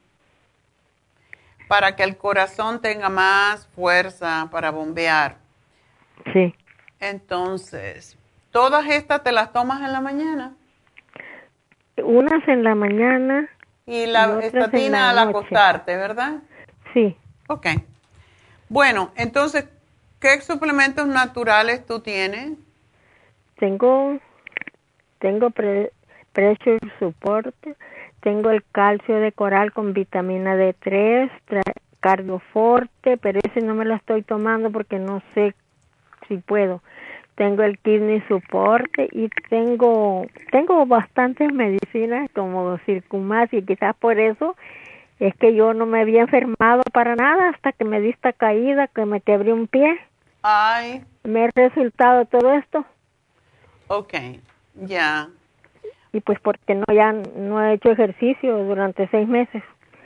para que el corazón tenga más fuerza para bombear. Sí. Entonces, ¿todas estas te las tomas en la mañana? Unas en la mañana. Y la estatina al acostarte, ¿verdad? Sí. Ok. Bueno, entonces, ¿qué suplementos naturales tú tienes? Tengo, tengo pre, Pressure Support, tengo el calcio de coral con vitamina D3, cardioforte, pero ese no me lo estoy tomando porque no sé si puedo. Tengo el kidney support y tengo tengo bastantes medicinas como circumas y quizás por eso es que yo no me había enfermado para nada hasta que me di esta caída que me quebré un pie. Ay. Me ha resultado todo esto. Ok, ya y pues porque no ya no he hecho ejercicio durante seis meses.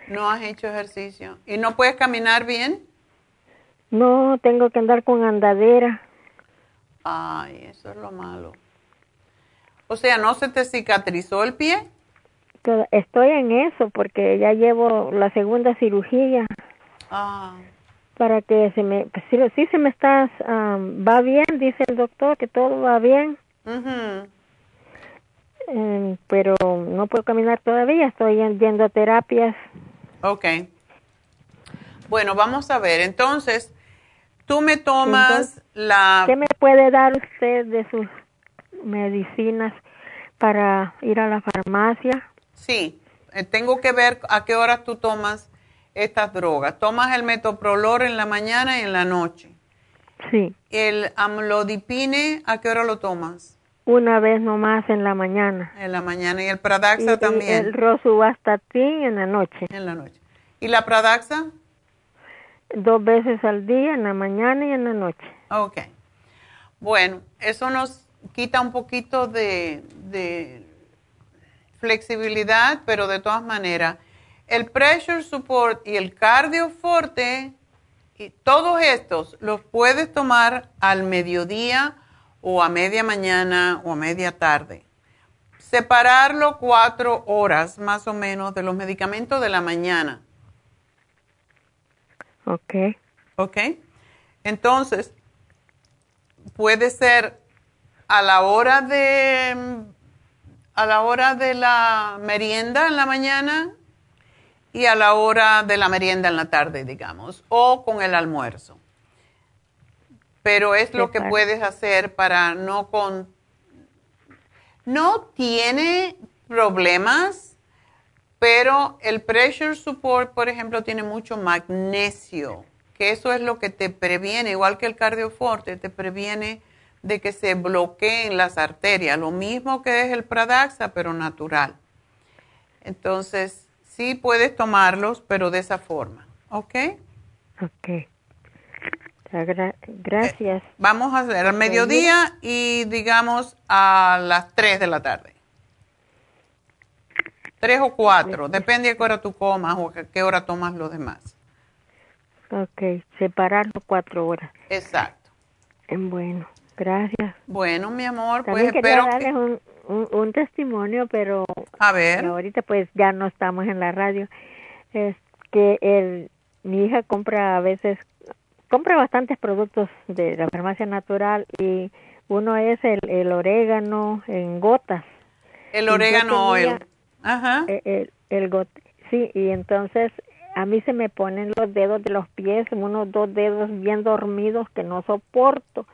No has hecho ejercicio. ¿Y no puedes caminar bien? No, tengo que andar con andadera. Ay, eso es lo malo. O sea, ¿no se te cicatrizó el pie? Estoy en eso porque ya llevo la segunda cirugía. Ah. Para que se me, pues sí, sí se me está, va bien, dice el doctor, que todo va bien. Em, pero no puedo caminar todavía, estoy yendo a terapias. Ok. Bueno, vamos a ver, entonces, tú me tomas la... ¿Qué me puede dar usted de sus medicinas para ir a la farmacia? Sí, eh, tengo que ver a qué horas tú tomas estas drogas. ¿Tomas el metoprolor en la mañana y en la noche? Sí. ¿El amlodipine a qué hora lo tomas? Una vez nomás en la mañana. En la mañana. ¿Y el Pradaxa también? El Rosuvastatin en la noche. En la noche. ¿Y la Pradaxa? Dos veces al día, en la mañana y en la noche. Ok. Bueno, eso nos quita un poquito de, flexibilidad, pero de todas maneras, el Pressure Support y el Cardio Forte, y todos estos los puedes tomar al mediodía o a media mañana o a media tarde. Separarlo cuatro horas más o menos de los medicamentos de la mañana. Ok. Ok. Entonces, puede ser a la hora de a la hora de la merienda en la mañana y a la hora de la merienda en la tarde, digamos, o con el almuerzo. Pero es lo que puedes hacer para no con no tiene problemas, pero el pressure support, por ejemplo, tiene mucho magnesio, que eso es lo que te previene, igual que el cardioforte, te previene de que se bloqueen las arterias, lo mismo que es el Pradaxa, pero natural. Entonces, sí puedes tomarlos, pero de esa forma, ¿ok? Ok. gracias. Eh, vamos a hacer al mediodía y digamos a las 3 de la tarde. 3 o 4, depende de qué hora tú comas o a qué hora tomas los demás. Ok, separarlo cuatro horas. Exacto. Bueno. Gracias. Bueno, mi amor, pues espero darles un, un, testimonio, pero a ver. ahorita pues ya no estamos en la radio. Es que el, mi hija compra a veces, compra bastantes productos de la farmacia natural y uno es el, el orégano en gotas. El orégano oil. Ajá. E, el, el, sí, y entonces a mí se me ponen los dedos de los pies, unos dos dedos bien dormidos que no soporto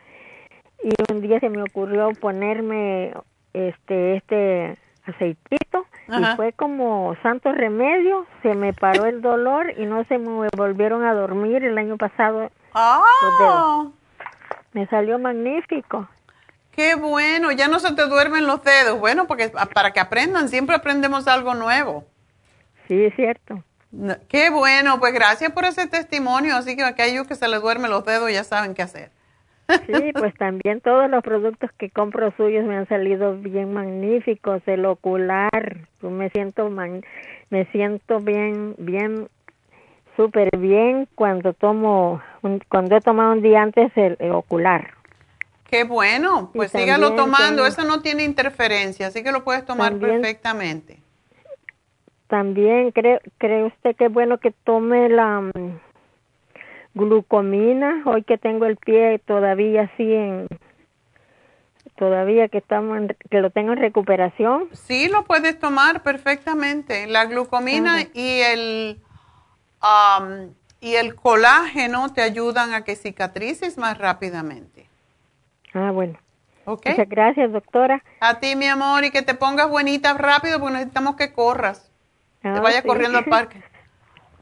y un día se me ocurrió ponerme este este aceitito y fue como santo remedio, se me paró el dolor y no se me volvieron a dormir el año pasado. ¡Oh! Me salió magnífico. Qué bueno, ya no se te duermen los dedos. Bueno, porque para que aprendan, siempre aprendemos algo nuevo. Sí, es cierto. Qué bueno, pues gracias por ese testimonio. Así que aquellos que se les duermen los dedos ya saben qué hacer. Sí, pues también todos los productos que compro suyos me han salido bien magníficos. El ocular, pues me siento me siento bien, bien, súper bien cuando tomo, cuando he tomado un día antes el, ocular. Qué bueno, pues sígalo tomando, eso no tiene interferencia, así que lo puedes tomar perfectamente. También cree, cree usted que es bueno que tome la glucomina, hoy que tengo el pie todavía así en todavía que estamos que lo tengo en recuperación. Sí, lo puedes tomar perfectamente. La glucomina y el um, y el colágeno te ayudan a que cicatrices más rápidamente. Ah, bueno. Okay. Muchas gracias, doctora. A ti, mi amor, y que te pongas buenita rápido porque necesitamos que corras. te ah, vayas corriendo al parque.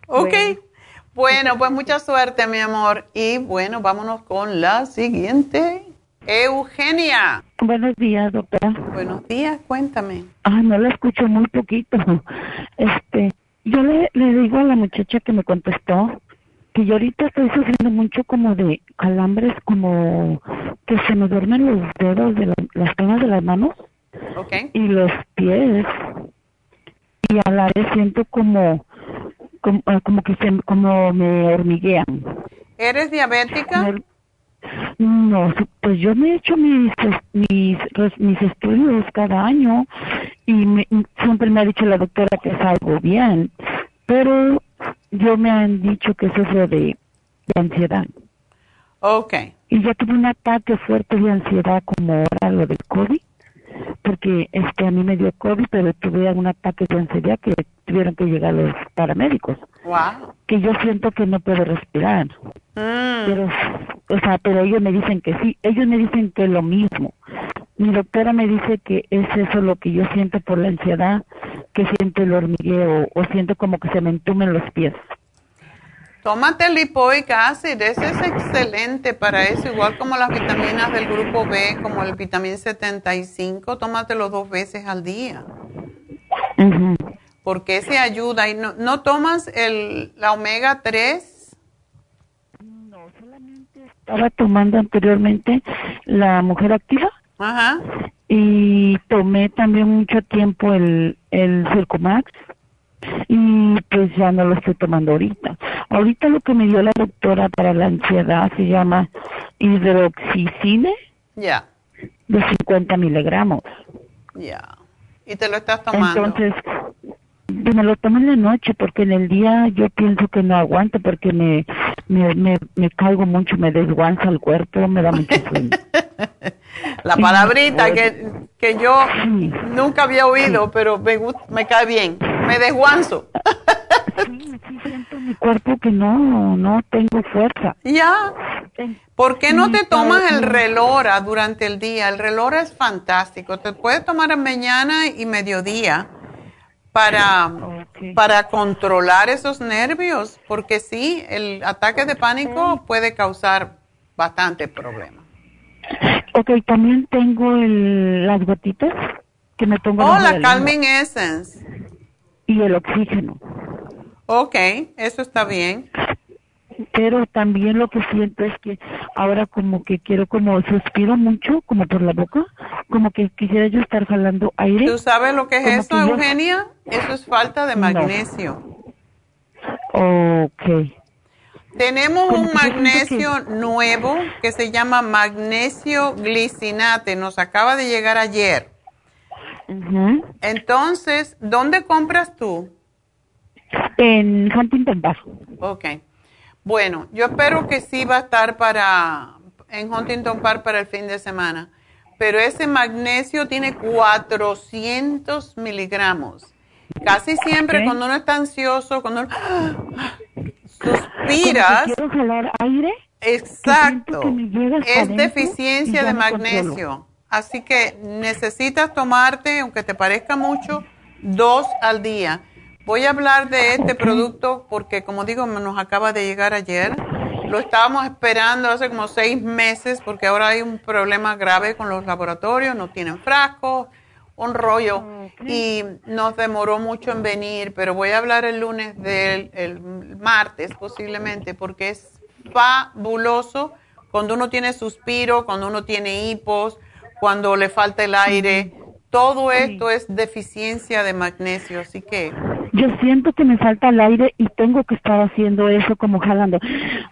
Ok. Bueno, pues mucha suerte, mi amor. Y bueno, vámonos con la siguiente. Eugenia. Buenos días, doctora. Buenos días, cuéntame. Ah, no la escucho muy poquito. Este, yo le, le digo a la muchacha que me contestó que yo ahorita estoy sufriendo mucho como de calambres, como que se me duermen los dedos de las palmas de las manos okay. y los pies. Y a la vez siento como eh, como, que se, como me hormiguean. ¿Eres diabética? No, pues yo me he hecho mis, mis, mis estudios cada año y siempre me ha dicho la doctora que salgo bien, pero yo me han dicho que sufro de, de ansiedad. Ok. Y ya tuve un ataque fuerte de ansiedad como ahora lo del COVID porque este a mí me dio COVID, pero tuve un ataque de ansiedad que tuvieron que llegar los paramédicos. Wow. Que yo siento que no puedo respirar. Mm. Pero, o sea, pero ellos me dicen que sí, ellos me dicen que es lo mismo. Mi doctora me dice que es eso lo que yo siento por la ansiedad, que siento el hormigueo o siento como que se me entumen los pies. Tómate el lipoic acid, ese es excelente para eso, igual como las vitaminas del grupo B, como el vitamina 75, tómatelo dos veces al día. Porque ese ayuda. ¿Y no, no tomas el, la omega 3? No, solamente estaba tomando anteriormente la mujer activa. Ajá. Y tomé también mucho tiempo el, el Circumax y pues ya no lo estoy tomando ahorita. Ahorita lo que me dio la doctora para la ansiedad se llama hidroxicine. Ya. De 50 miligramos. Ya. ¿Y te lo estás tomando? Entonces, me lo tomo en la noche porque en el día yo pienso que no aguanto porque me me, me, me caigo mucho, me desguanza el cuerpo, me da mucho sueño. La palabrita que, que yo nunca había oído, pero me, gust- me cae bien. Me desguanzo. Siento mi cuerpo que no, no tengo fuerza. Ya. ¿Por qué no Sí, te tomas el relora durante el día? El relora es fantástico. Te puedes tomar en mañana y mediodía para, para controlar esos nervios, porque sí, el ataque de pánico puede causar bastante problema. Ok, también tengo el, las gotitas que me pongo Oh, la de lengua. Calming Essence. y el oxígeno. Ok, eso está bien. Pero también lo que siento es que ahora como que quiero como suspiro mucho, como por la boca, como que quisiera yo estar jalando aire. ¿Tú sabes lo que es Como eso, que yo- Eugenia? Eso es falta de No. magnesio. Ok. Tenemos Como un que magnesio nuevo que se llama magnesio glicinate. Nos acaba de llegar ayer. Entonces, ¿dónde compras tú? En Huntington Park. Ok. Bueno, yo espero que sí va a estar para en Huntington Park para el fin de semana. Pero ese magnesio tiene 400 miligramos. Casi siempre cuando uno está ansioso, cuando uno suspiras, quiero jalar aire. Exacto. que Es deficiencia de magnesio. controlo. Así que necesitas tomarte, aunque te parezca mucho, dos al día. Voy a hablar de este producto porque, como digo, nos acaba de llegar ayer. Lo estábamos esperando hace como seis meses porque ahora hay un problema grave con los laboratorios, no tienen frascos, un rollo. Y nos demoró mucho en venir, pero voy a hablar el lunes del el martes posiblemente porque es fabuloso cuando uno tiene suspiro, cuando uno tiene hipos, cuando le falta el aire. Todo esto es deficiencia de magnesio, así que Yo siento que me falta el aire y tengo que estar haciendo eso como jalando.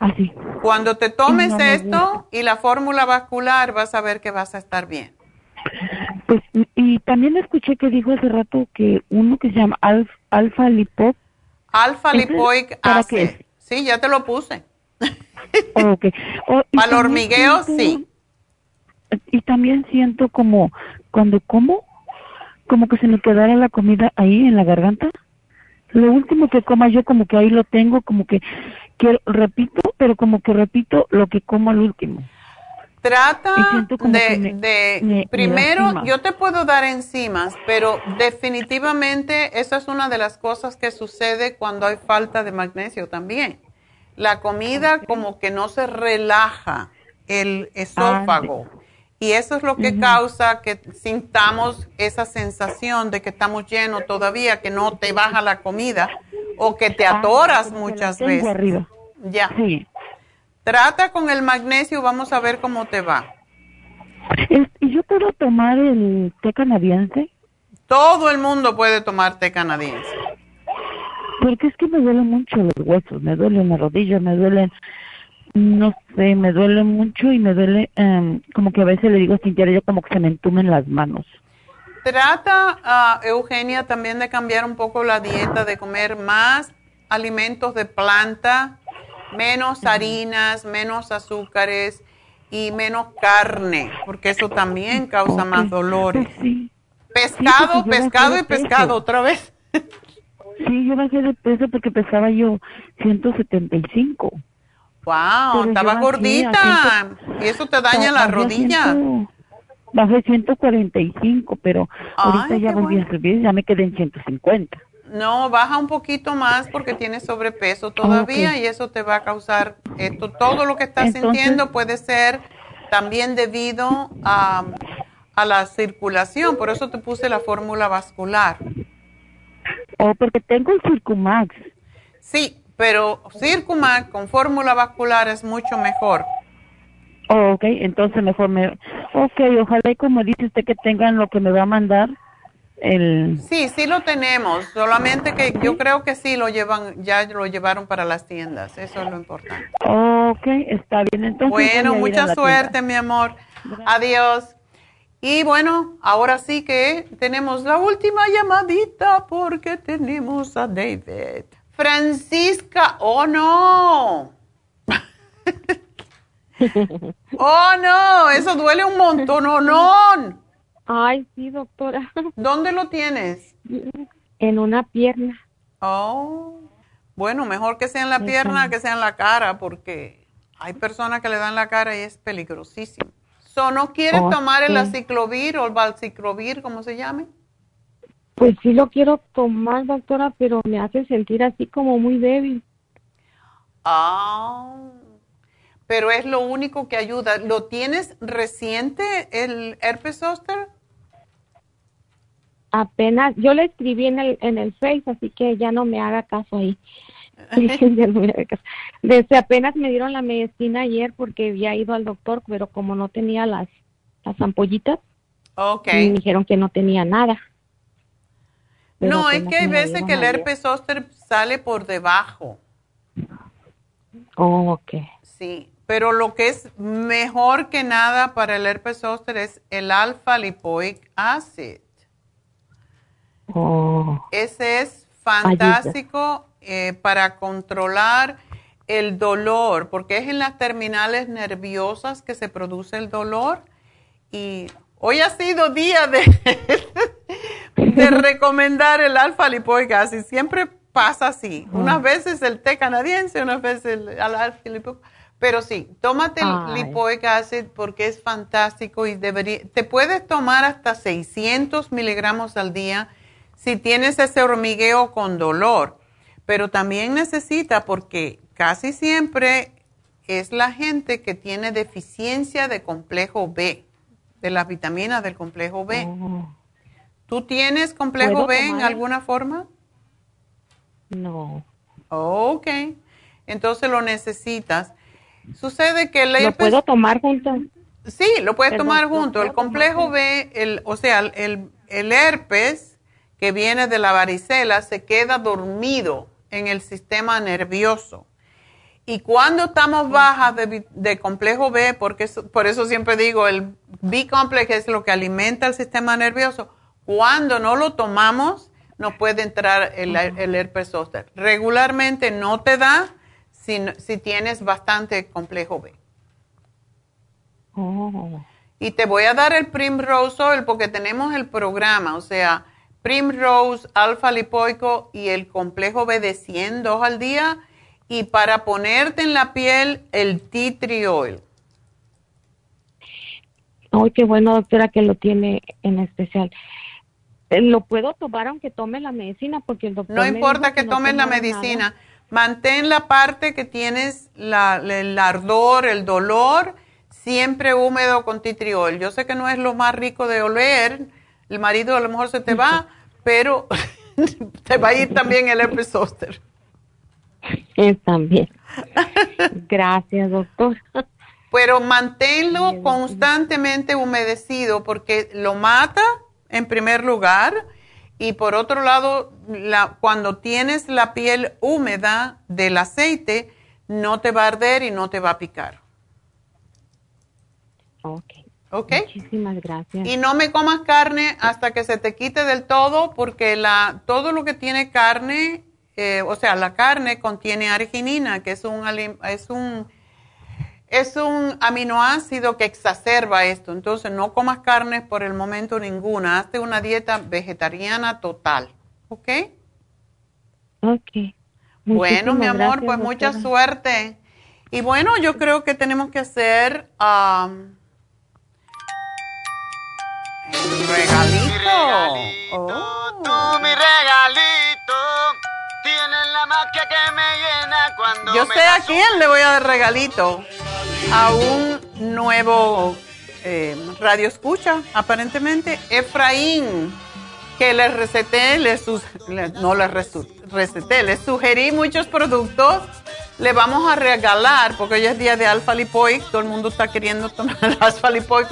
Así. cuando te tomes No esto y la fórmula vascular vas a ver que vas a estar bien. Pues, y- también escuché que dijo hace rato que uno que se llama alf, alfa lipop. Alfa ¿Ese lipoic acid. Sí, ya te lo puse. Okay. Oh, Para el hormigueo, siento- sí. Y también siento como cuando como, como que se me quedara la comida ahí en la garganta. Lo último que coma yo como que ahí lo tengo, como que repito, pero como que repito lo que como al último. Trata de, me- de- me- me primero, yo te puedo dar enzimas, pero definitivamente esa es una de las cosas que sucede cuando hay falta de magnesio también. La comida como que no se relaja el esófago y eso es lo que causa que sintamos esa sensación de que estamos llenos todavía, que no te baja la comida o que te atoras muchas veces. arriba. Ya. Sí. Trata con el magnesio, vamos a ver cómo te va. ¿Y yo puedo tomar el té canadiense? Todo el mundo puede tomar té canadiense. Porque es que me duelen mucho los huesos, me duelen las rodillas, me duelen, no sé, me duele mucho y me duele, em, como que a veces le digo sin querer, como que se me entumen las manos. Trata, ah, Eugenia, también de cambiar un poco la dieta, de comer más alimentos de planta, menos harinas, menos azúcares y menos carne, porque eso también causa más dolores. Pescado, porque yo pescado bajé y de peso. pescado, otra vez. Sí, yo bajé de peso porque pesaba yo 175. Wow, estaba gordita. Y eso te daña la Bajé a rodilla. 100 Bajé 145, pero ahorita Ay, ya qué volví a subir, ya me quedé en 150. No, baja un poquito más porque tienes sobrepeso todavía y eso te va a causar esto. Todo lo que estás Entonces- sintiendo puede ser también debido a, a la circulación. Por eso te puse la fórmula vascular. O Oh, porque tengo el Circumax. Sí, pero Circumax con fórmula vascular es mucho mejor. Oh, ok, entonces mejor me... Ok, ojalá y como dice usted que tengan lo que me va a mandar, el... Sí, sí lo tenemos. Solamente que yo creo que sí lo llevan, ya lo llevaron para las tiendas. Eso es lo importante. Ok, está bien, entonces... Bueno, mucha suerte, mi amor. Adiós. Y bueno, ahora sí que tenemos la última llamadita porque tenemos a David. Francisca, oh no. oh, no, eso duele un montón, no, no. Ay, sí, doctora. ¿Dónde lo tienes? En una pierna. Oh, bueno, mejor que sea en la pierna que sea en la cara, porque hay personas que le dan la cara y es peligrosísimo. So, ¿No quieres Oh, tomar el aciclovir o el valciclovir, como se llame? Pues sí lo quiero tomar, doctora, pero me hace sentir así como muy débil. Ah, pero es lo único que ayuda. ¿Lo tienes reciente el herpes zóster? Apenas, yo le escribí en el, en el Face, así que ya no me haga caso ahí. Ya no me haga caso. Desde apenas me dieron la medicina ayer porque había ido al doctor, pero como no tenía las, las ampollitas, me dijeron que no tenía nada. No, es que hay veces que el herpes zóster sale por debajo. Oh, ok. Sí, pero lo que es mejor que nada para el herpes zóster es el alfa lipoic acid. Oh, Ese es fantástico eh, para controlar el dolor, porque es en las terminales nerviosas que se produce el dolor. Y hoy ha sido día de, de recomendar el alfa lipoic acid. Siempre pasa así. Unas veces el té canadiense, unas veces el, el alfa lipoic Pero sí, tómate el lipoic acid porque es fantástico y debería, te puedes tomar hasta 600 miligramos al día si tienes ese hormigueo con dolor. Pero también necesita porque casi siempre es la gente que tiene deficiencia de complejo B, de las vitaminas del complejo B. ¿Tú tienes complejo ¿Puedo B en alguna forma? no. Ok, entonces lo necesitas. Sucede que el ¿Lo herpes- puedo tomar junto? Sí, lo puedes Perdón, tomar ¿lo junto. El complejo? B, el, o sea, el, el herpes que viene de la varicela se queda dormido en el sistema nervioso. Y cuando estamos bajas de, de complejo B, porque por eso siempre digo, el B-complex es lo que alimenta el sistema nervioso, cuando no lo tomamos, nos puede entrar el, el herpes zóster. Regularmente no te da si, no- si tienes bastante complejo B. Oh, Y te voy a dar el Primrose Oil porque tenemos el programa, o sea, Primrose, alfa lipoico y el complejo B de 100, dos al día. Y para ponerte en la piel, el tea tree oil. Ay, qué bueno, doctora, que lo tiene en especial. Eh, ¿Lo puedo tomar aunque tome la medicina? Porque el doctor No me importa que no tomes la medicina, mantén la parte que tienes la- el ardor, el dolor, siempre húmedo con oil. Yo sé que no es lo más rico de oler, el marido a lo mejor se te va, pero te va a ir también el. Eh, también. Gracias, doctor. Pero manténlo constantemente humedecido porque lo mata en primer lugar y por otro lado, la- cuando tienes la piel húmeda del aceite, no te va a arder y no te va a picar. Ok. ¿Ok? Muchísimas gracias. Y no me comas carne hasta que se te quite del todo porque la, todo lo que tiene carne, eh, o sea, la carne contiene arginina, que es un, es un es un aminoácido que exacerba esto. Entonces, no comas carnes por el momento ninguna. Hazte una dieta vegetariana total. ¿Ok? Ok. Bueno, mi amor, gracias, pues mucha suerte. Y bueno, yo creo que tenemos que hacer um, regalito. Oh. mi regalito tiene la magia que me llena cuando Yo me sé a quién le voy a dar regalito. A un nuevo eh, radio escucha, aparentemente, Efraín, que le receté, le sus- le- no le resu- receté, le sugerí muchos productos. Le vamos a regalar, porque hoy es día de alfa lipoic, todo el mundo está queriendo tomar alfa lipoic.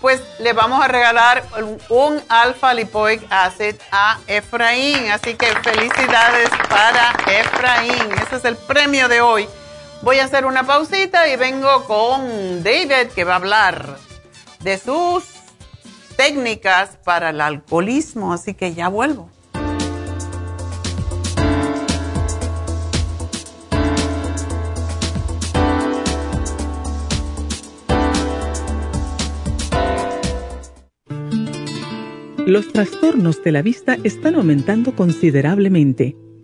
Pues le vamos a regalar un, un alfa lipoic acid a Efraín. Así que felicidades para Efraín. Ese es el premio de hoy. Voy a hacer una pausita y vengo con David que va a hablar de sus técnicas para el alcoholismo, así que ya vuelvo. Los trastornos de la vista están aumentando considerablemente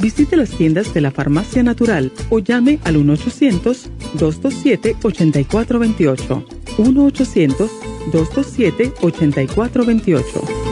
visite las tiendas de la Farmacia Natural o llame al 1-800-227-8428. 1-800-227-8428.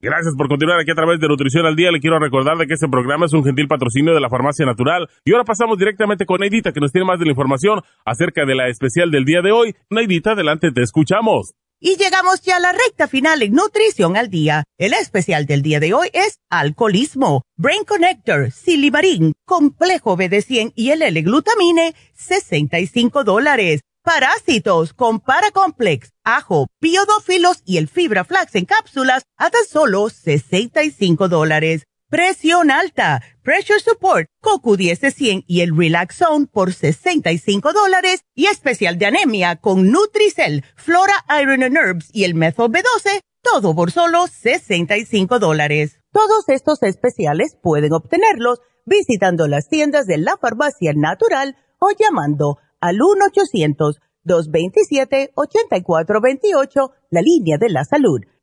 Gracias por continuar aquí a través de Nutrición al Día. Le quiero recordar de que este programa es un gentil patrocinio de la Farmacia Natural. Y ahora pasamos directamente con Neidita, que nos tiene más de la información acerca de la especial del día de hoy. Neidita, adelante, te escuchamos. Y llegamos ya a la recta final en Nutrición al Día. El especial del día de hoy es Alcoholismo, Brain Connector, Silimarín, Complejo BD100 y el L-Glutamine, 65 dólares. Parásitos con Paracomplex, ajo, biodófilos y el fibra flax en cápsulas a tan solo 65 dólares. Presión alta, Pressure Support, CoQ10 100 y el Relax Zone por 65 dólares y especial de anemia con Nutricel, Flora Iron and Herbs y el Methyl B12, todo por solo 65 dólares. Todos estos especiales pueden obtenerlos visitando las tiendas de la farmacia natural o llamando al 1-800-227-8428, la línea de la salud.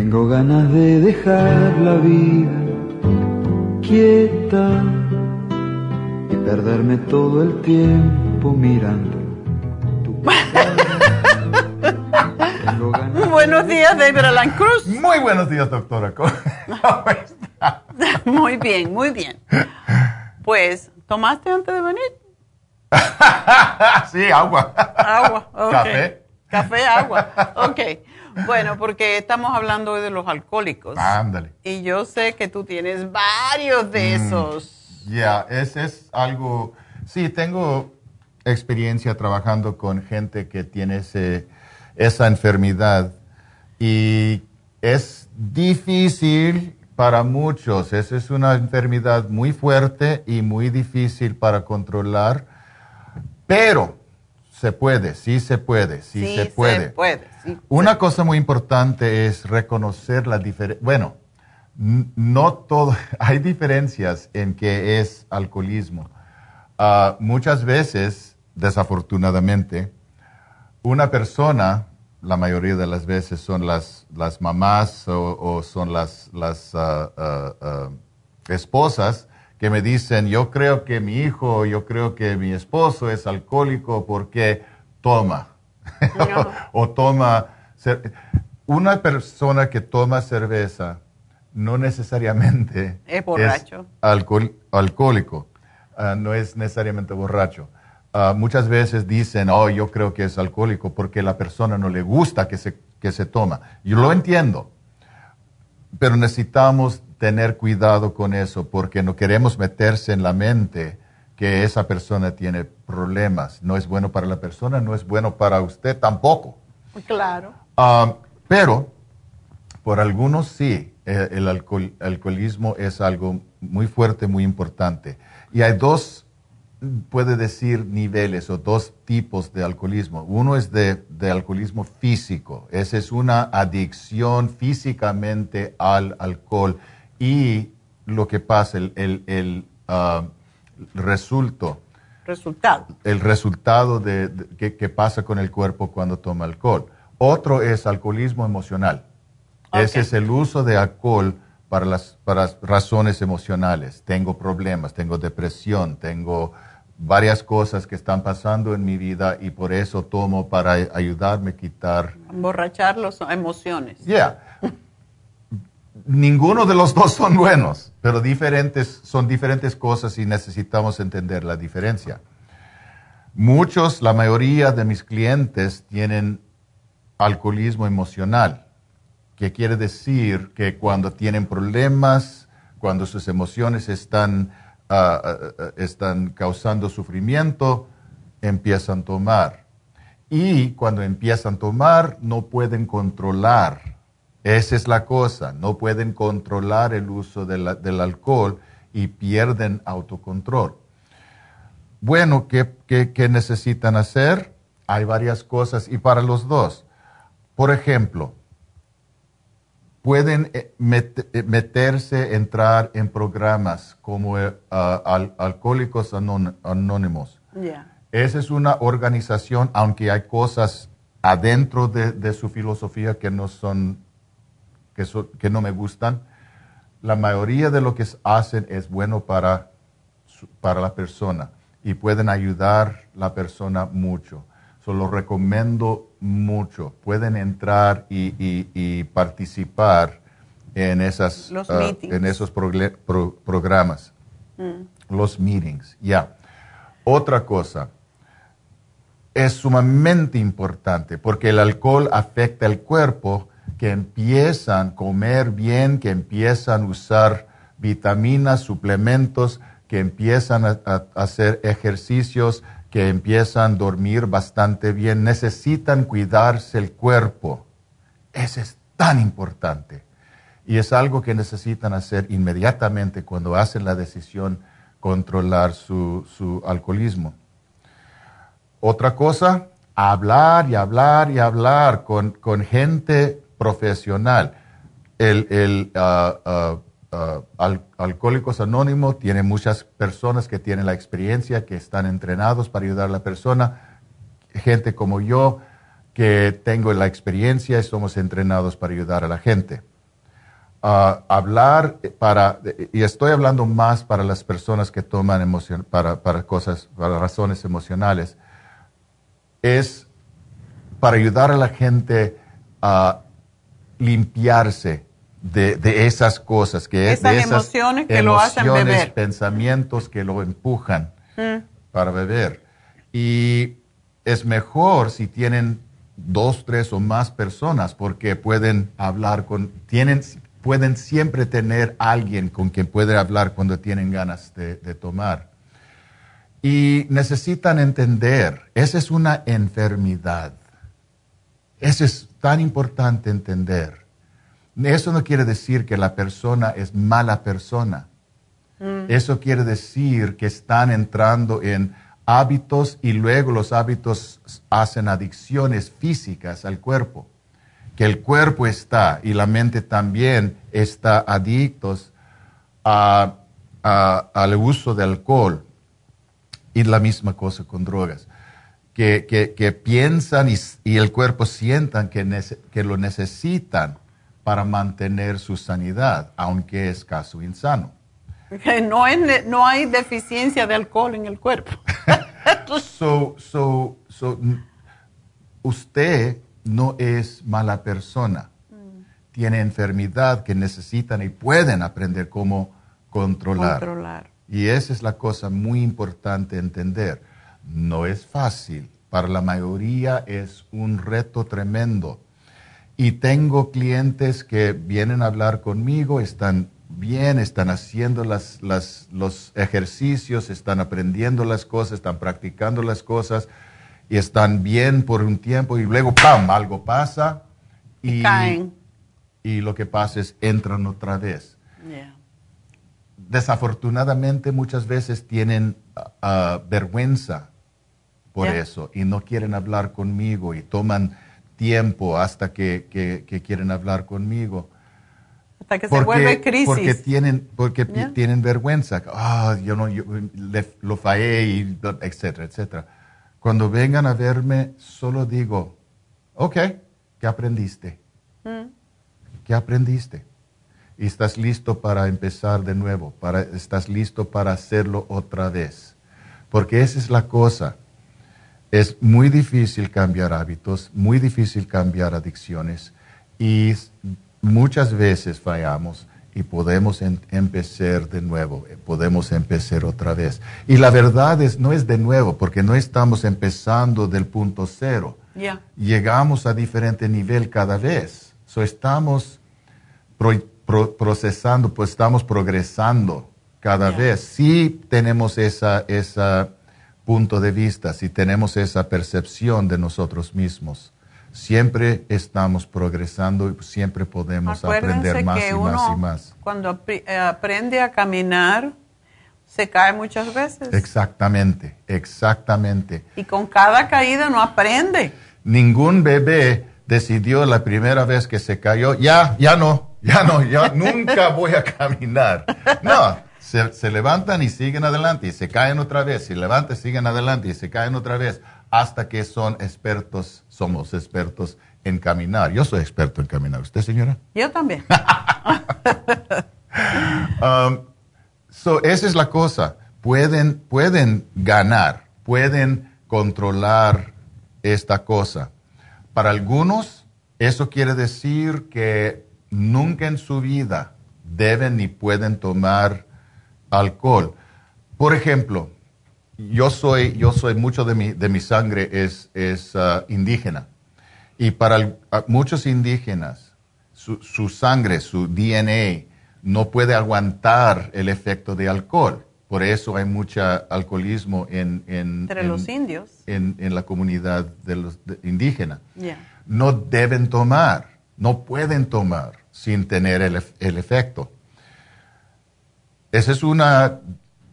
Tengo ganas de dejar la vida quieta y perderme todo el tiempo mirando. Buenos días, David Alan Cruz. Muy buenos días, doctora. ¿Cómo está? Muy bien, muy bien. Pues, ¿tomaste antes de venir? sí, agua. Agua, ok. Café. Café, agua. Ok. Bueno, porque estamos hablando hoy de los alcohólicos. Ándale. Y yo sé que tú tienes varios de Mm. esos. Ya, ese es algo. Sí, tengo experiencia trabajando con gente que tiene ese, esa enfermedad y es difícil para muchos. Esa es una enfermedad muy fuerte y muy difícil para controlar, pero se puede, sí se puede, sí, se puede. Se puede, sí. Una cosa muy importante es reconocer la diferencia. Bueno, no todo, hay diferencias en qué es alcoholismo. Ah, muchas veces, desafortunadamente, una persona, la mayoría de las veces son las, las mamás o, o son las, las ah, ah, esposas que me dicen, yo creo que mi hijo, yo creo que mi esposo es alcohólico porque toma. o toma... Una persona que toma cerveza no necesariamente Es borracho. alcohol- alcohólico, Ah, no es necesariamente borracho. Ah, muchas veces dicen, oh, yo creo que es alcohólico porque la persona no le gusta que se, que se toma. Yo lo entiendo, pero necesitamos tener cuidado con eso porque no queremos meterse en la mente que esa persona tiene problemas. No es bueno para la persona, no es bueno para usted tampoco. Claro. Ah, pero por algunos sí, eh, el alcohol- alcoholismo es algo muy fuerte, muy importante. Y hay dos, puede decir, niveles o dos tipos de alcoholismo. Uno es de, de alcoholismo físico. Esa es una adicción físicamente al alcohol. Y lo que pasa, el, el, el, ah, resulto, Resultado. el resultado de, de- que, que pasa con el cuerpo cuando toma alcohol. Otro es alcoholismo emocional. Ese es el uso de alcohol para las para razones emocionales. Tengo problemas, tengo depresión, tengo varias cosas que están pasando en mi vida y por eso tomo para ayudarme a quitar. Emborrachar las emociones. Yeah. Ninguno de los dos son buenos, pero diferentes, son diferentes cosas y necesitamos entender la diferencia. Muchos, la mayoría de mis clientes tienen alcoholismo emocional, que quiere decir que cuando tienen problemas, cuando sus emociones están, ah, ah, ah, están causando sufrimiento, empiezan a tomar. Y cuando empiezan a tomar, no pueden controlar. Esa es la cosa, no pueden controlar el uso del alcohol y pierden autocontrol. Bueno, ¿qué, ¿qué, necesitan hacer? Hay varias cosas y para los dos. Por ejemplo, pueden eh, eh, meterse, entrar en programas como eh, Alcohólicos Anónimos. Esa es una organización, aunque hay cosas adentro de, su filosofía que no son, que, que, no me gustan, la mayoría de lo que hacen es bueno para, para la persona y pueden ayudar la persona mucho. So, lo recomiendo mucho. Pueden entrar y, participar en, esas, ah, en esos programas. Mm. Los meetings, ya. Otra cosa, es sumamente importante porque el alcohol afecta el cuerpo, que empiezan a comer bien, que empiezan a usar vitaminas, suplementos, que empiezan a, hacer ejercicios, que empiezan a dormir bastante bien, necesitan cuidarse el cuerpo. Eso es tan importante. Y es algo que necesitan hacer inmediatamente cuando hacen la decisión controlar su, su alcoholismo. Otra cosa, hablar y hablar y hablar con, con gente profesional. El, el Uh, Alcohólicos Anónimos tiene muchas personas que tienen la experiencia, que están entrenados para ayudar a la persona. Gente como yo, que tengo la experiencia y somos entrenados para ayudar a la gente. Hablar para, y estoy hablando más para las personas que toman emoción, para, para cosas, para razones emocionales, es para ayudar a la gente a limpiarse de, esas cosas, que esas de esas emociones que lo hacen beber. pensamientos que lo empujan mm. para beber. Y es mejor si tienen dos, tres o más personas porque pueden hablar con, tienen, pueden siempre tener alguien con quien pueden hablar cuando tienen ganas de, de tomar. Y necesitan entender, esa es una enfermedad. Eso es tan importante entender eso no quiere decir que la persona es mala persona. Mm. Eso quiere decir que están entrando en hábitos y luego los hábitos hacen adicciones físicas al cuerpo. Que el cuerpo está y la mente también está adictos al uso de alcohol y la misma cosa con drogas. Que, piensan y, el cuerpo sientan que, que lo necesitan para mantener su sanidad, aunque es caso insano. No, no hay deficiencia de alcohol en el cuerpo. so, so, so, usted no es mala persona. Mm. Tiene enfermedad que necesitan y pueden aprender cómo controlar. controlar. Y esa es la cosa muy importante entender. No es fácil. Para la mayoría es un reto tremendo y tengo clientes que vienen a hablar conmigo, están bien, están haciendo las, los ejercicios, están aprendiendo las cosas, están practicando las cosas y están bien por un tiempo y luego, ¡pam!, algo pasa y, caen. y lo que pasa es entran otra vez. Desafortunadamente muchas veces tienen ah, vergüenza por eso y no quieren hablar conmigo y toman tiempo hasta que, quieren hablar conmigo. Hasta que se vuelve crisis. Porque tienen, porque tienen vergüenza. Ah, yo no, yo lo fallé, y, etcétera, etcétera. Cuando vengan a verme, solo digo, ok, ¿qué aprendiste? Mm. ¿Qué aprendiste? y estás listo para empezar de nuevo, para, estás listo para hacerlo otra vez. Porque esa es la cosa. Es muy difícil cambiar hábitos, muy difícil cambiar adicciones y muchas veces fallamos y podemos empezar de nuevo, eh, podemos empezar otra vez. Y la verdad es, no es de nuevo, porque no estamos empezando del punto cero. Llegamos a diferente nivel cada vez. So estamos procesando, pues estamos progresando cada vez. Si tenemos esa, esa punto de vista, si tenemos esa percepción de nosotros mismos, siempre estamos progresando y siempre podemos aprender más y más y más. Cuando eh, aprende a caminar, se cae muchas veces. Exactamente, exactamente. Y con cada caída no aprende. Ningún bebé decidió la primera vez que se cayó, ya, ya no, ya no, ya nunca voy a caminar. No, se, levantan y siguen adelante y se caen otra vez, se levantan, siguen adelante y se caen otra vez, hasta que son expertos, somos expertos en caminar. Yo soy experto en caminar. ¿Usted, señora? Yo también. um, so, esa es la cosa. Pueden, pueden ganar, pueden controlar esta cosa. Para algunos, eso quiere decir que nunca en su vida deben ni pueden tomar alcohol. Por ejemplo, yo soy, yo soy mucho de mi, de mi sangre es, es uh, indígena. Y para muchos indígenas, su, sangre, su DNA, no puede aguantar el efecto de alcohol. Por eso hay mucho alcoholismo en, en, Entre los indios. En, la comunidad de los indígena. No deben tomar, no pueden tomar sin tener el, el efecto. Esa es una,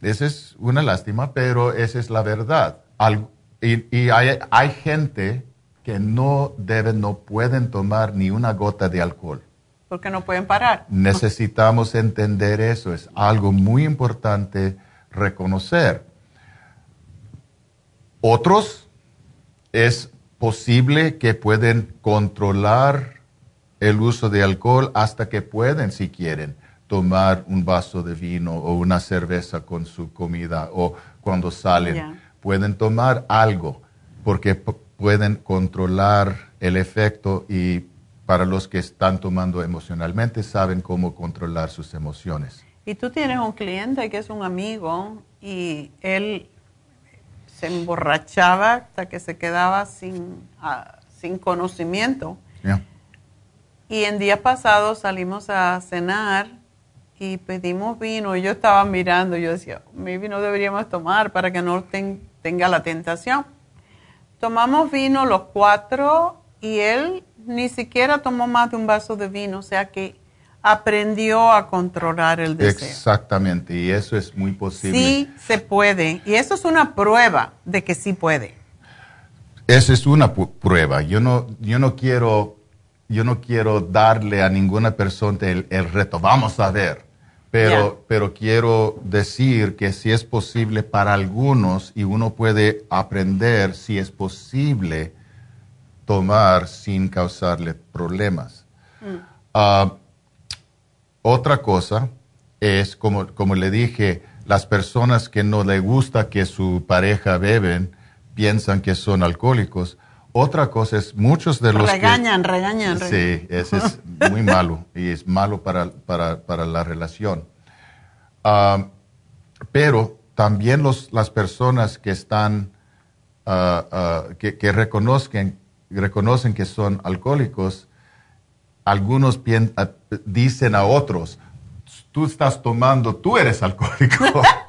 esa es una lástima, pero esa es la verdad. y, hay, hay, gente que no deben, no pueden tomar ni una gota de alcohol. Porque no pueden parar. Necesitamos entender eso. Es algo muy importante reconocer. Otros es posible que pueden controlar el uso de alcohol hasta que pueden si quieren tomar un vaso de vino o una cerveza con su comida o cuando salen. Pueden tomar algo porque pueden controlar el efecto y para los que están tomando emocionalmente saben cómo controlar sus emociones. Y tú tienes un cliente que es un amigo y él se emborrachaba hasta que se quedaba sin, ah, sin conocimiento. Y en día pasado salimos a cenar y pedimos vino y yo estaba mirando, yo decía, mi vino deberíamos tomar para que no tenga la tentación. Tomamos vino los cuatro y él ni siquiera tomó más de un vaso de vino, o sea que aprendió a controlar el deseo. Exactamente, y eso es muy posible. Sí se puede, y eso es una prueba de que sí puede. Esa es una prueba. Yo no, yo no quiero, yo no quiero darle a ninguna persona el reto. Vamos a ver. Pero, pero quiero decir que si es posible para algunos y uno puede aprender si es posible tomar sin causarle problemas. Mm. Ah, otra cosa es, como, como le dije, las personas que no le gusta que su pareja beben piensan que son alcohólicos. Otra cosa es, muchos de los regañan, regañan, regañan. Sí, ese es muy malo y es malo para, para, para la relación. Ah, pero también los, las personas que están, uh, uh, que, que reconozcan, reconocen que son alcohólicos, algunos dicen a otros, tú estás tomando, tú eres alcohólico.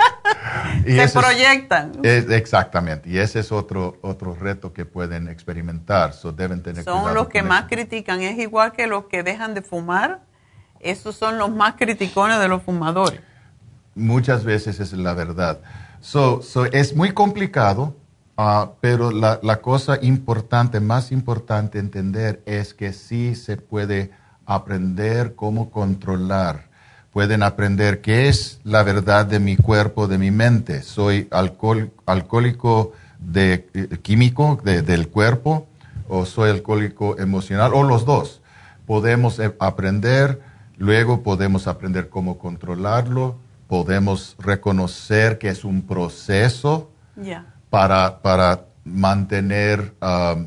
Se proyectan. exactamente, y ese es otro, otro reto que pueden experimentar, so deben tener Son los que más critican, es igual que los que dejan de fumar, esos son los más criticones de los fumadores. Muchas veces es la verdad. So, es muy complicado, ah, pero la, la, cosa importante, más importante entender es que sí se puede aprender cómo controlar pueden aprender qué es la verdad de mi cuerpo, de mi mente. Soy alcohólico de, eh, químico del cuerpo o soy alcohólico emocional o los dos. Podemos eh, aprender Luego podemos aprender cómo controlarlo, podemos reconocer que es un proceso para, para mantener um,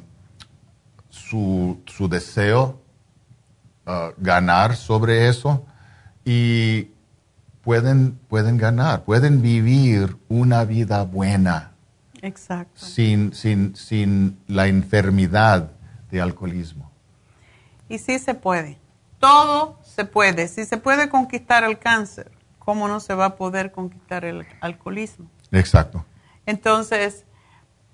su, su deseo, uh, ganar sobre eso y pueden, pueden ganar, pueden vivir una vida buena Exacto. sin, sin, sin la enfermedad de alcoholismo. Y sí se puede. Todo se puede. Si se puede conquistar el cáncer, ¿cómo no se va a poder conquistar el alcoholismo? Exacto. Entonces,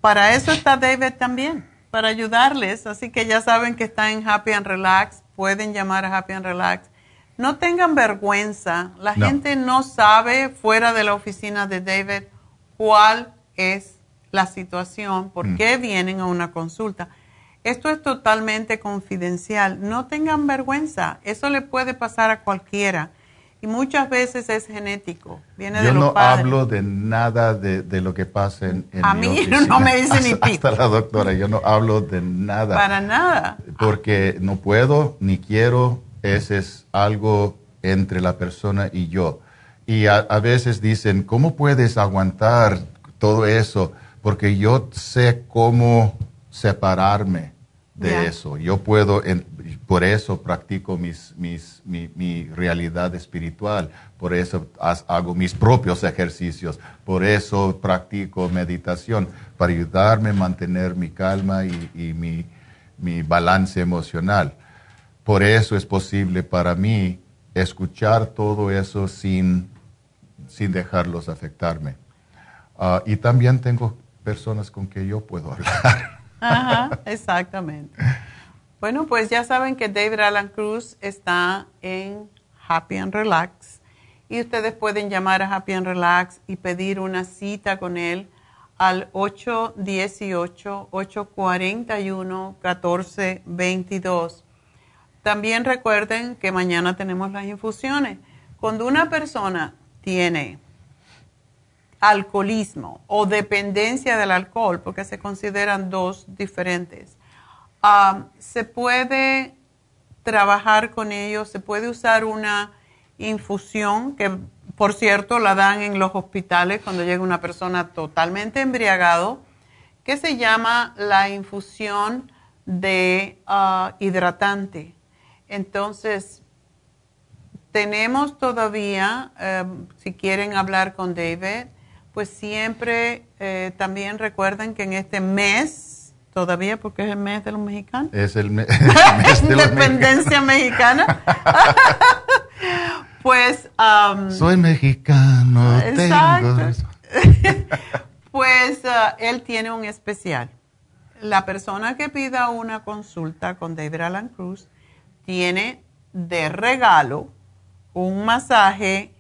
para eso está David también, para ayudarles. Así que ya saben que está en Happy and Relax. Pueden llamar a Happy and Relax. No tengan vergüenza. La No. gente no sabe fuera de la oficina de David cuál es la situación, por Mm. qué vienen a una consulta. Esto es totalmente confidencial. No tengan vergüenza. Eso le puede pasar a cualquiera. Y muchas veces es genético. Viene de Yo los no padres. hablo de nada de, de lo que pasa en, en A mi mí oficina. no me dice ni pito. Hasta la doctora, yo no hablo de nada. Para nada. Porque no puedo ni quiero, ese es algo entre la persona y yo. Y a, a veces dicen, ¿cómo puedes aguantar todo eso? Porque yo sé cómo separarme de eso. Yo puedo, en- por eso practico mis, mis, mi, mi realidad espiritual, por eso hago mis propios ejercicios, por eso practico meditación, para ayudarme a mantener mi calma y, y mi, mi balance emocional. Por eso es posible para mí escuchar todo eso sin, sin dejarlos afectarme. Ah, y también tengo personas con que yo puedo hablar. Ajá, exactamente. Bueno, pues ya saben que David Alan Cruz está en Happy and Relax y ustedes pueden llamar a Happy and Relax y pedir una cita con él al 818-841-1422. También recuerden que mañana tenemos las infusiones. Cuando una persona tiene alcoholismo o dependencia del alcohol, porque se consideran dos diferentes, ah, se puede trabajar con ellos, se puede usar una infusión que, por cierto, la dan en los hospitales cuando llega una persona totalmente embriagado, que se llama la infusión de ah, hidratante. Entonces, tenemos todavía, eh, si quieren hablar con David, pues siempre eh, también recuerden que en este mes, todavía porque es el mes de los mexicanos, Es el, me- el mes de los independencia mexicana, pues, um, Soy mexicano, Exacto. tengo... pues ah, él tiene un especial. La persona que pida una consulta con David Alan Cruz tiene de regalo un masaje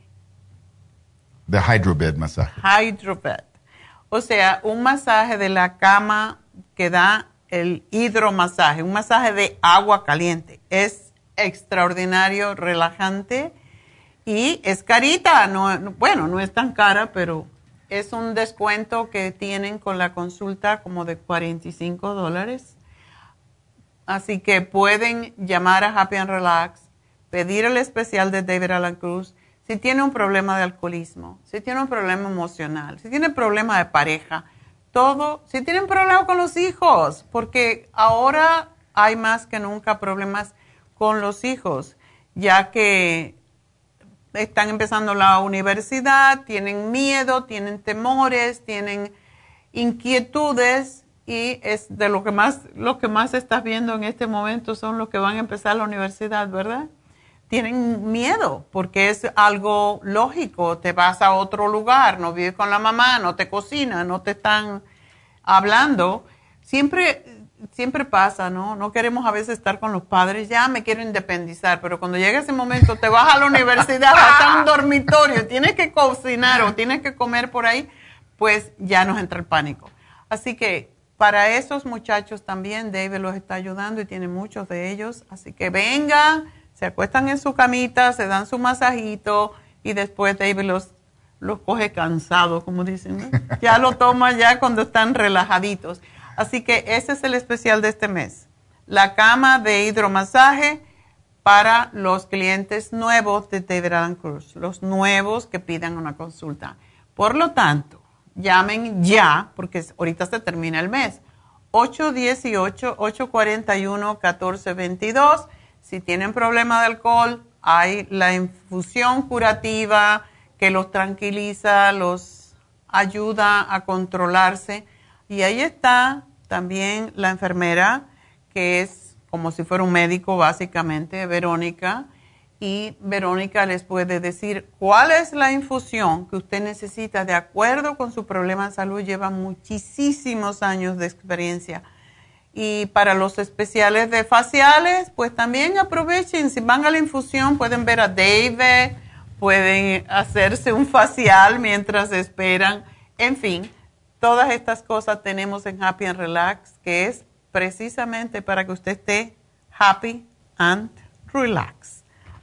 The Hydrobed massage. Hydrobed. O sea, un masaje de la cama que da el hidromasaje, un masaje de agua caliente. Es extraordinario, relajante y es carita. No, no- bueno, no es tan cara, pero es un descuento que tienen con la consulta como de 45 dólares. Así que pueden llamar a Happy and Relax, pedir el especial de David Alan Cruz. Si tiene un problema de alcoholismo, si tiene un problema emocional, si tiene problema de pareja, todo, si tienen problema con los hijos, porque ahora hay más que nunca problemas con los hijos, ya que están empezando la universidad, tienen miedo, tienen temores, tienen inquietudes y es de lo que más lo que más estás viendo en este momento son los que van a empezar la universidad, ¿verdad? Tienen miedo porque es algo lógico, te vas a otro lugar, no vives con la mamá, no te cocina, no te están hablando. Siempre siempre pasa, ¿no? No queremos a veces estar con los padres, ya me quiero independizar, pero cuando llega ese momento te vas a la universidad, vas a un dormitorio, tienes que cocinar o tienes que comer por ahí, pues ya nos entra el pánico. Así que para esos muchachos también David los está ayudando y tiene muchos de ellos, así que vengan, se acuestan en su camita, se dan su masajito y después David los, los coge cansados, como dicen, ¿no? ya lo toma ya cuando están relajaditos. Así que ese es el especial de este mes. La cama de hidromasaje para los clientes nuevos de David Cruz, los nuevos que pidan una consulta. Por lo tanto, llamen ya, porque ahorita se termina el mes. 818-841-1422. Si tienen problema de alcohol, hay la infusión curativa que los tranquiliza, los ayuda a controlarse. Y ahí está también la enfermera, que es como si fuera un médico básicamente, Verónica. Y Verónica les puede decir cuál es la infusión que usted necesita de acuerdo con su problema de salud. Lleva muchísimos años de experiencia. Y para los especiales de faciales, pues también aprovechen. Si van a la infusión, pueden ver a David, pueden hacerse un facial mientras esperan. En fin, todas estas cosas tenemos en Happy and Relax, que es precisamente para que usted esté happy and relax.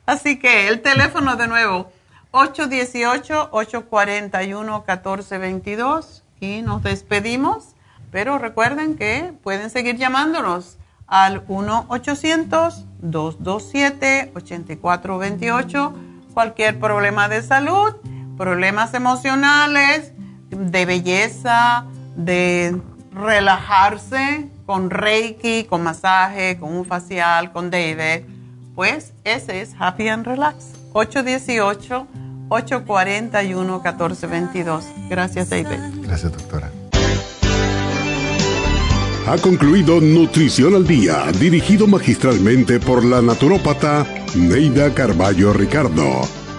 Así que el teléfono de nuevo, 818-841-1422 y nos despedimos, pero recuerden que pueden seguir llamándonos al 1-800-227-8428, cualquier problema de salud, problemas emocionales, de belleza, de relajarse con Reiki, con masaje, con un facial, con David, pues ese es Happy and Relax. 818-841-1422. Gracias, David. Gracias, doctora. Ha concluido Nutrición al Día, dirigido magistralmente por la naturópata Neida Carballo Ricardo.